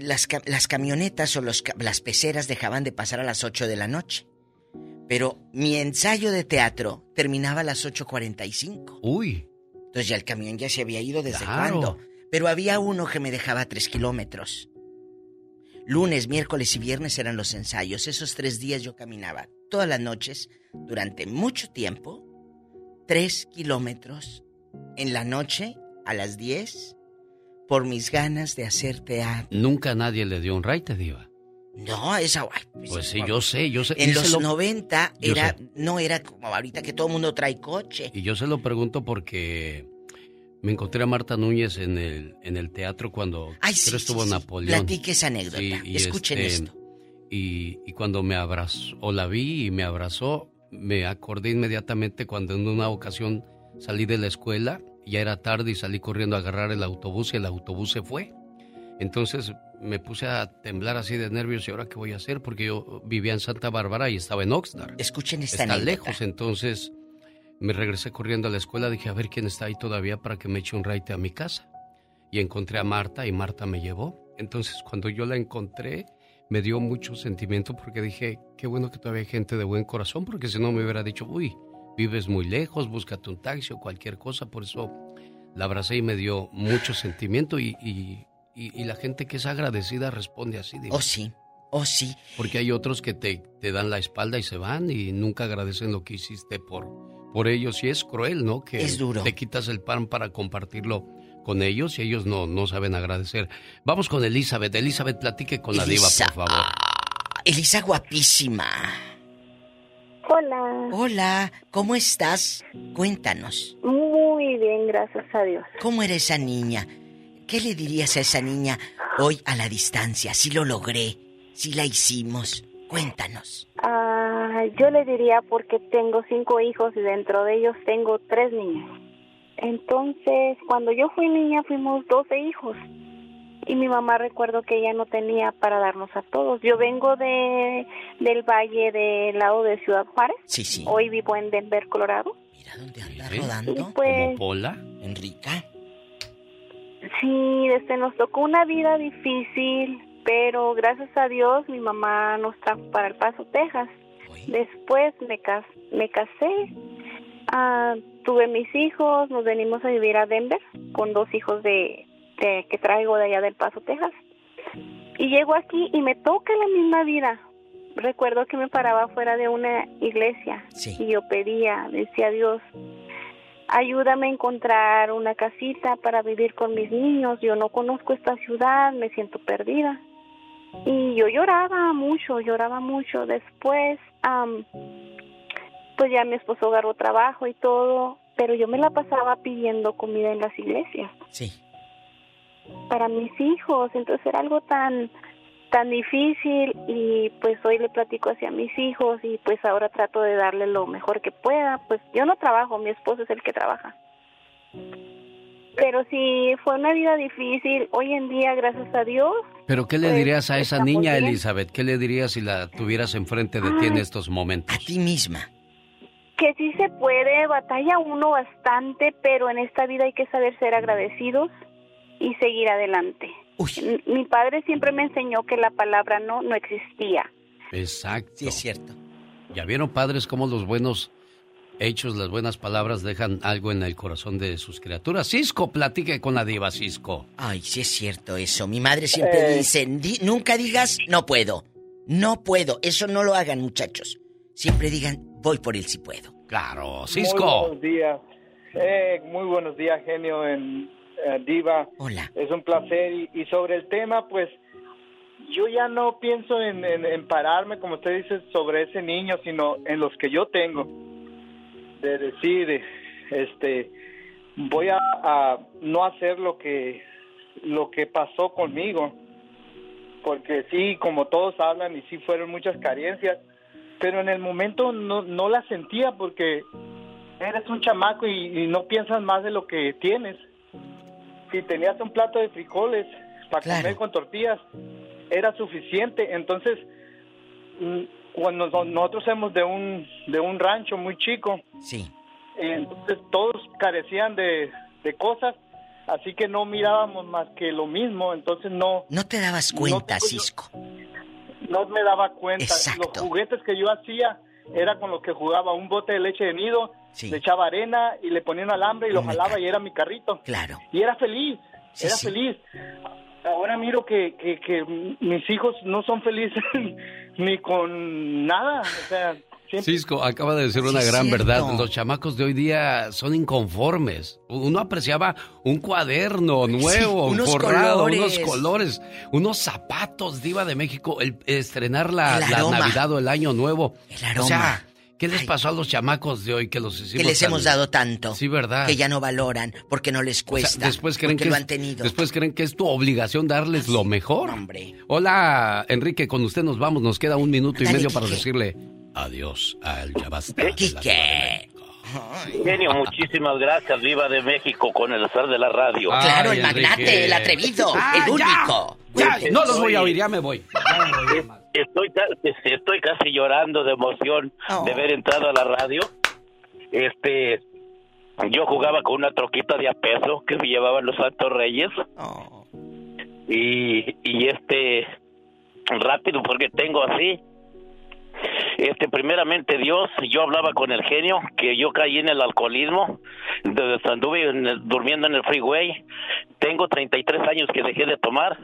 Speaker 4: las, ca- las camionetas o los las peceras dejaban de pasar a las 8 de la noche. Pero mi ensayo de teatro terminaba a las 8.45.
Speaker 3: Uy.
Speaker 4: Entonces ya el camión ya se había ido desde
Speaker 3: Claro.
Speaker 4: cuándo. Pero había uno que me dejaba tres kilómetros. Lunes, miércoles y viernes eran los ensayos. Esos tres días yo caminaba todas las noches durante mucho tiempo. Tres kilómetros en la noche a las 10 por mis ganas de hacer teatro.
Speaker 3: Nunca nadie le dio un raite, Diva.
Speaker 4: No, esa... ay,
Speaker 3: Pues sí, yo sé, yo sé.
Speaker 4: En
Speaker 3: y
Speaker 4: los
Speaker 3: lo-
Speaker 4: 90
Speaker 3: Yo
Speaker 4: era, no era como ahorita que todo el mundo trae coche.
Speaker 3: Y yo se lo pregunto porque me encontré a Marta Núñez en el, en el teatro cuando
Speaker 4: Ay, sí,
Speaker 3: estuvo
Speaker 4: sí.
Speaker 3: Napoleón.
Speaker 4: Platique esa anécdota.
Speaker 3: Y
Speaker 4: Escuchen
Speaker 3: este,
Speaker 4: esto.
Speaker 3: Y, y cuando me abrazó, o la vi y me abrazó, me acordé inmediatamente cuando en una ocasión salí de la escuela, ya era tarde y salí corriendo a agarrar el autobús y el autobús se fue. Entonces me puse a temblar así de nervios y ahora qué voy a hacer porque yo vivía en Santa Bárbara y estaba en Oxnard.
Speaker 4: Escuchen esta
Speaker 3: Está
Speaker 4: anécdota.
Speaker 3: lejos, entonces me regresé corriendo a la escuela, dije a ver quién está ahí todavía para que me eche un raite a mi casa. Y encontré a Marta y Marta me llevó. Entonces cuando yo la encontré me dio mucho sentimiento porque dije, qué bueno que todavía hay gente de buen corazón porque si no me hubiera dicho, uy, vives muy lejos, búscate un taxi o cualquier cosa. Por eso la abracé y me dio mucho sentimiento y, y, y- y la gente que es agradecida responde así. Diva.
Speaker 4: Oh, sí. Oh, sí.
Speaker 3: Porque hay otros que te, te dan la espalda y se van y nunca agradecen lo que hiciste por, por ellos. Y es cruel, ¿no? Que
Speaker 4: Es duro.
Speaker 3: te quitas el pan para compartirlo con ellos y ellos no, no saben agradecer. Vamos con Elizabeth. Elizabeth, platique con la diva, por favor.
Speaker 4: Elisa guapísima.
Speaker 60: Hola.
Speaker 4: Hola, ¿cómo estás? Cuéntanos.
Speaker 60: Muy bien, gracias a Dios.
Speaker 4: ¿Cómo era esa niña? ¿Qué le dirías a esa niña hoy a la distancia? Si lo logré, si la hicimos. Cuéntanos.
Speaker 60: Ah, yo le diría porque tengo cinco hijos y dentro de ellos tengo tres niñas. Entonces, cuando yo fui niña fuimos 12 hijos. Y mi mamá recuerdo que ella no tenía para darnos a todos. Yo vengo de del valle del lado de Ciudad Juárez.
Speaker 4: Sí, sí.
Speaker 60: Hoy vivo en Denver, Colorado.
Speaker 3: ¿Eh?
Speaker 4: rodando?
Speaker 60: Y pues,
Speaker 3: ¿Pola?
Speaker 4: Enrica.
Speaker 60: Sí, este, nos tocó una vida difícil, pero gracias a Dios mi mamá nos trajo para El Paso, Texas. Después me, cas me casé, ah, tuve mis hijos, nos venimos a vivir a Denver con dos hijos de, de- que traigo de allá del Paso, Texas. Y llego aquí y me toca la misma vida. Recuerdo que me paraba fuera de una iglesia y yo pedía, decía Dios, ayúdame a encontrar una casita para vivir con mis niños. Yo no conozco esta ciudad, me siento perdida. Y yo lloraba mucho, lloraba mucho. Después, am, pues ya mi esposo agarró trabajo y todo, pero yo me la pasaba pidiendo comida en las iglesias.
Speaker 4: Sí.
Speaker 60: Para mis hijos, entonces era algo tan tan difícil y pues hoy le platico hacia mis hijos y pues ahora trato de darle lo mejor que pueda. Pues yo no trabajo, mi esposo es el que trabaja. Pero sí fue una vida difícil. Hoy en día, gracias a Dios,
Speaker 3: ¿Pero qué le
Speaker 60: Pues,
Speaker 3: dirías a esa niña,
Speaker 60: bien.
Speaker 3: Elizabeth? ¿Qué le dirías si la tuvieras enfrente de ti en estos momentos? A
Speaker 4: ti misma.
Speaker 60: que sí se puede, batalla uno bastante, pero en esta vida hay que saber ser agradecidos y seguir adelante. Mi padre siempre me enseñó que la palabra no no existía.
Speaker 3: Exacto.
Speaker 4: Sí, es cierto.
Speaker 3: ¿Ya vieron, padres, cómo los buenos hechos, las buenas palabras dejan algo en el corazón de sus criaturas? Cisco, platique con la diva, Cisco.
Speaker 4: Ay, sí es cierto eso. Mi madre siempre
Speaker 3: Eh.
Speaker 4: dice, "Di- nunca digas, no puedo. No puedo. Eso no lo hagan, muchachos. Siempre digan, voy por él si puedo.
Speaker 3: Claro,
Speaker 62: Muy
Speaker 3: Cisco.
Speaker 62: buenos días. Eh, muy buenos días, genio en eh, Diva.
Speaker 4: Hola.
Speaker 62: Es un placer. Y, y sobre el tema, pues yo ya no pienso en, en- en pararme, como usted dice, sobre ese niño, sino en los que yo tengo. De decir, este, voy a, a no hacer lo que lo que pasó conmigo. Porque sí, como todos hablan, y sí fueron muchas carencias, pero en el momento no, no la sentía porque eres un chamaco y, y no piensas más de lo que tienes. Si tenías un plato de frijoles para comer con tortillas, era suficiente. Entonces, mm, cuando no- nosotros somos de un, de un rancho muy chico,
Speaker 4: Sí.
Speaker 62: entonces todos carecían de, de cosas, así que no mirábamos más que lo mismo, entonces no...
Speaker 4: No te dabas cuenta, Cisco.
Speaker 62: No me daba cuenta.
Speaker 4: Exacto.
Speaker 62: Los juguetes que yo hacía era con lo que jugaba un bote de leche de nido, le echaba arena y le ponía un alambre y lo jalaba y era mi carrito.
Speaker 4: Claro.
Speaker 62: Y era feliz,
Speaker 4: Sí,
Speaker 62: era
Speaker 4: sí.
Speaker 62: feliz. Ahora miro que, que, que mis hijos no son felices *laughs* ni con nada, o sea... siempre-
Speaker 3: Cisco acaba de decir una
Speaker 62: Sí,
Speaker 3: gran
Speaker 62: cierto.
Speaker 3: verdad. Los chamacos de hoy día son inconformes. Uno apreciaba un cuaderno nuevo,
Speaker 4: unos
Speaker 3: forrado,
Speaker 4: colores.
Speaker 3: unos colores, unos zapatos, diva de México, el estrenar la,
Speaker 4: El
Speaker 3: la
Speaker 4: aroma.
Speaker 3: Navidad o el Año Nuevo.
Speaker 4: El aroma.
Speaker 3: O sea, ¿qué les pasó a los chamacos de hoy que los hicimos
Speaker 4: Que les
Speaker 3: tan-
Speaker 4: hemos dado tanto.
Speaker 3: Sí, verdad.
Speaker 4: Que ya no valoran porque no les
Speaker 3: O sea,
Speaker 4: cuesta.
Speaker 3: después creen que
Speaker 4: lo han tenido.
Speaker 3: Después creen que es tu obligación darles lo mejor.
Speaker 4: hombre.
Speaker 3: Hola, Enrique, con usted nos vamos. Nos queda un minuto y medio para decirle adiós al Yabasta.
Speaker 4: Quique.
Speaker 63: Genio, muchísimas gracias, Viva de México, con el zar de la radio.
Speaker 4: Claro, el magnate, el atrevido,
Speaker 3: Ah,
Speaker 4: el único.
Speaker 3: Ya, no los voy a oír, ya me voy.
Speaker 63: Estoy, estoy casi llorando de emoción
Speaker 4: Oh.
Speaker 63: de haber entrado a la radio. Este, yo jugaba con una troquita de a peso que me llevaban los Santos Reyes.
Speaker 4: Oh.
Speaker 63: Y, y este, rápido porque tengo así. Este, primeramente Dios, yo hablaba con el genio, que yo caí en el alcoholismo, anduve en el- durmiendo en el freeway, tengo 33 años que dejé de tomar,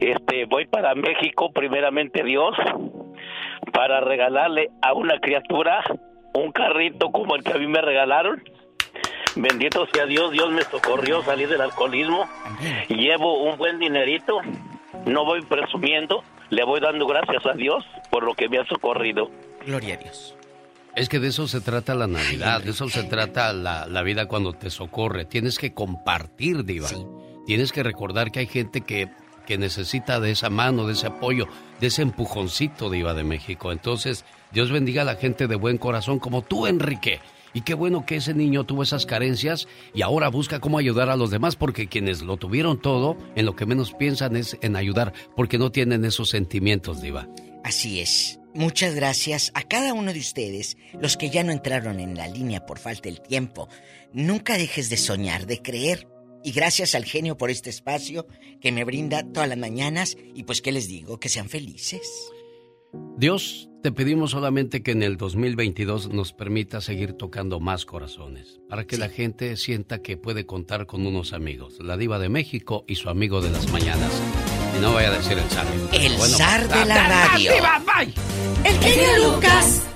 Speaker 63: este, voy para México, primeramente Dios, para regalarle a una criatura un carrito como el que a mí me regalaron. Bendito sea Dios, Dios me socorrió salir del alcoholismo. Llevo un buen dinerito, no voy presumiendo, le voy dando gracias a Dios por lo que me ha socorrido.
Speaker 4: Gloria a Dios.
Speaker 3: Es que de eso se trata la Navidad, de eso se trata la, la vida cuando te socorre. Tienes que compartir, Diva. Tienes que recordar que hay gente que, que necesita de esa mano, de ese apoyo, de ese empujoncito, Diva de México. Entonces, Dios bendiga a la gente de buen corazón como tú, Enrique. Y qué bueno que ese niño tuvo esas carencias y ahora busca cómo ayudar a los demás, porque quienes lo tuvieron todo, en lo que menos piensan es en ayudar, porque no tienen esos sentimientos, Diva.
Speaker 4: Así es. Muchas gracias a cada uno de ustedes, los que ya no entraron en la línea por falta del tiempo. Nunca dejes de soñar, de creer. Y gracias al genio por este espacio que me brinda todas las mañanas. Y pues, ¿qué les digo? Que sean felices.
Speaker 3: Dios, te pedimos solamente que en el 2022 nos permita seguir tocando más corazones, para que la gente sienta que puede contar con unos amigos, la diva de México y su amigo de las mañanas. Y no vaya a decir el zar.
Speaker 4: El
Speaker 3: Bueno,
Speaker 4: zar de la
Speaker 3: ¡Ah,
Speaker 4: radio.
Speaker 3: diva, bye!
Speaker 4: El
Speaker 64: genio Lucas.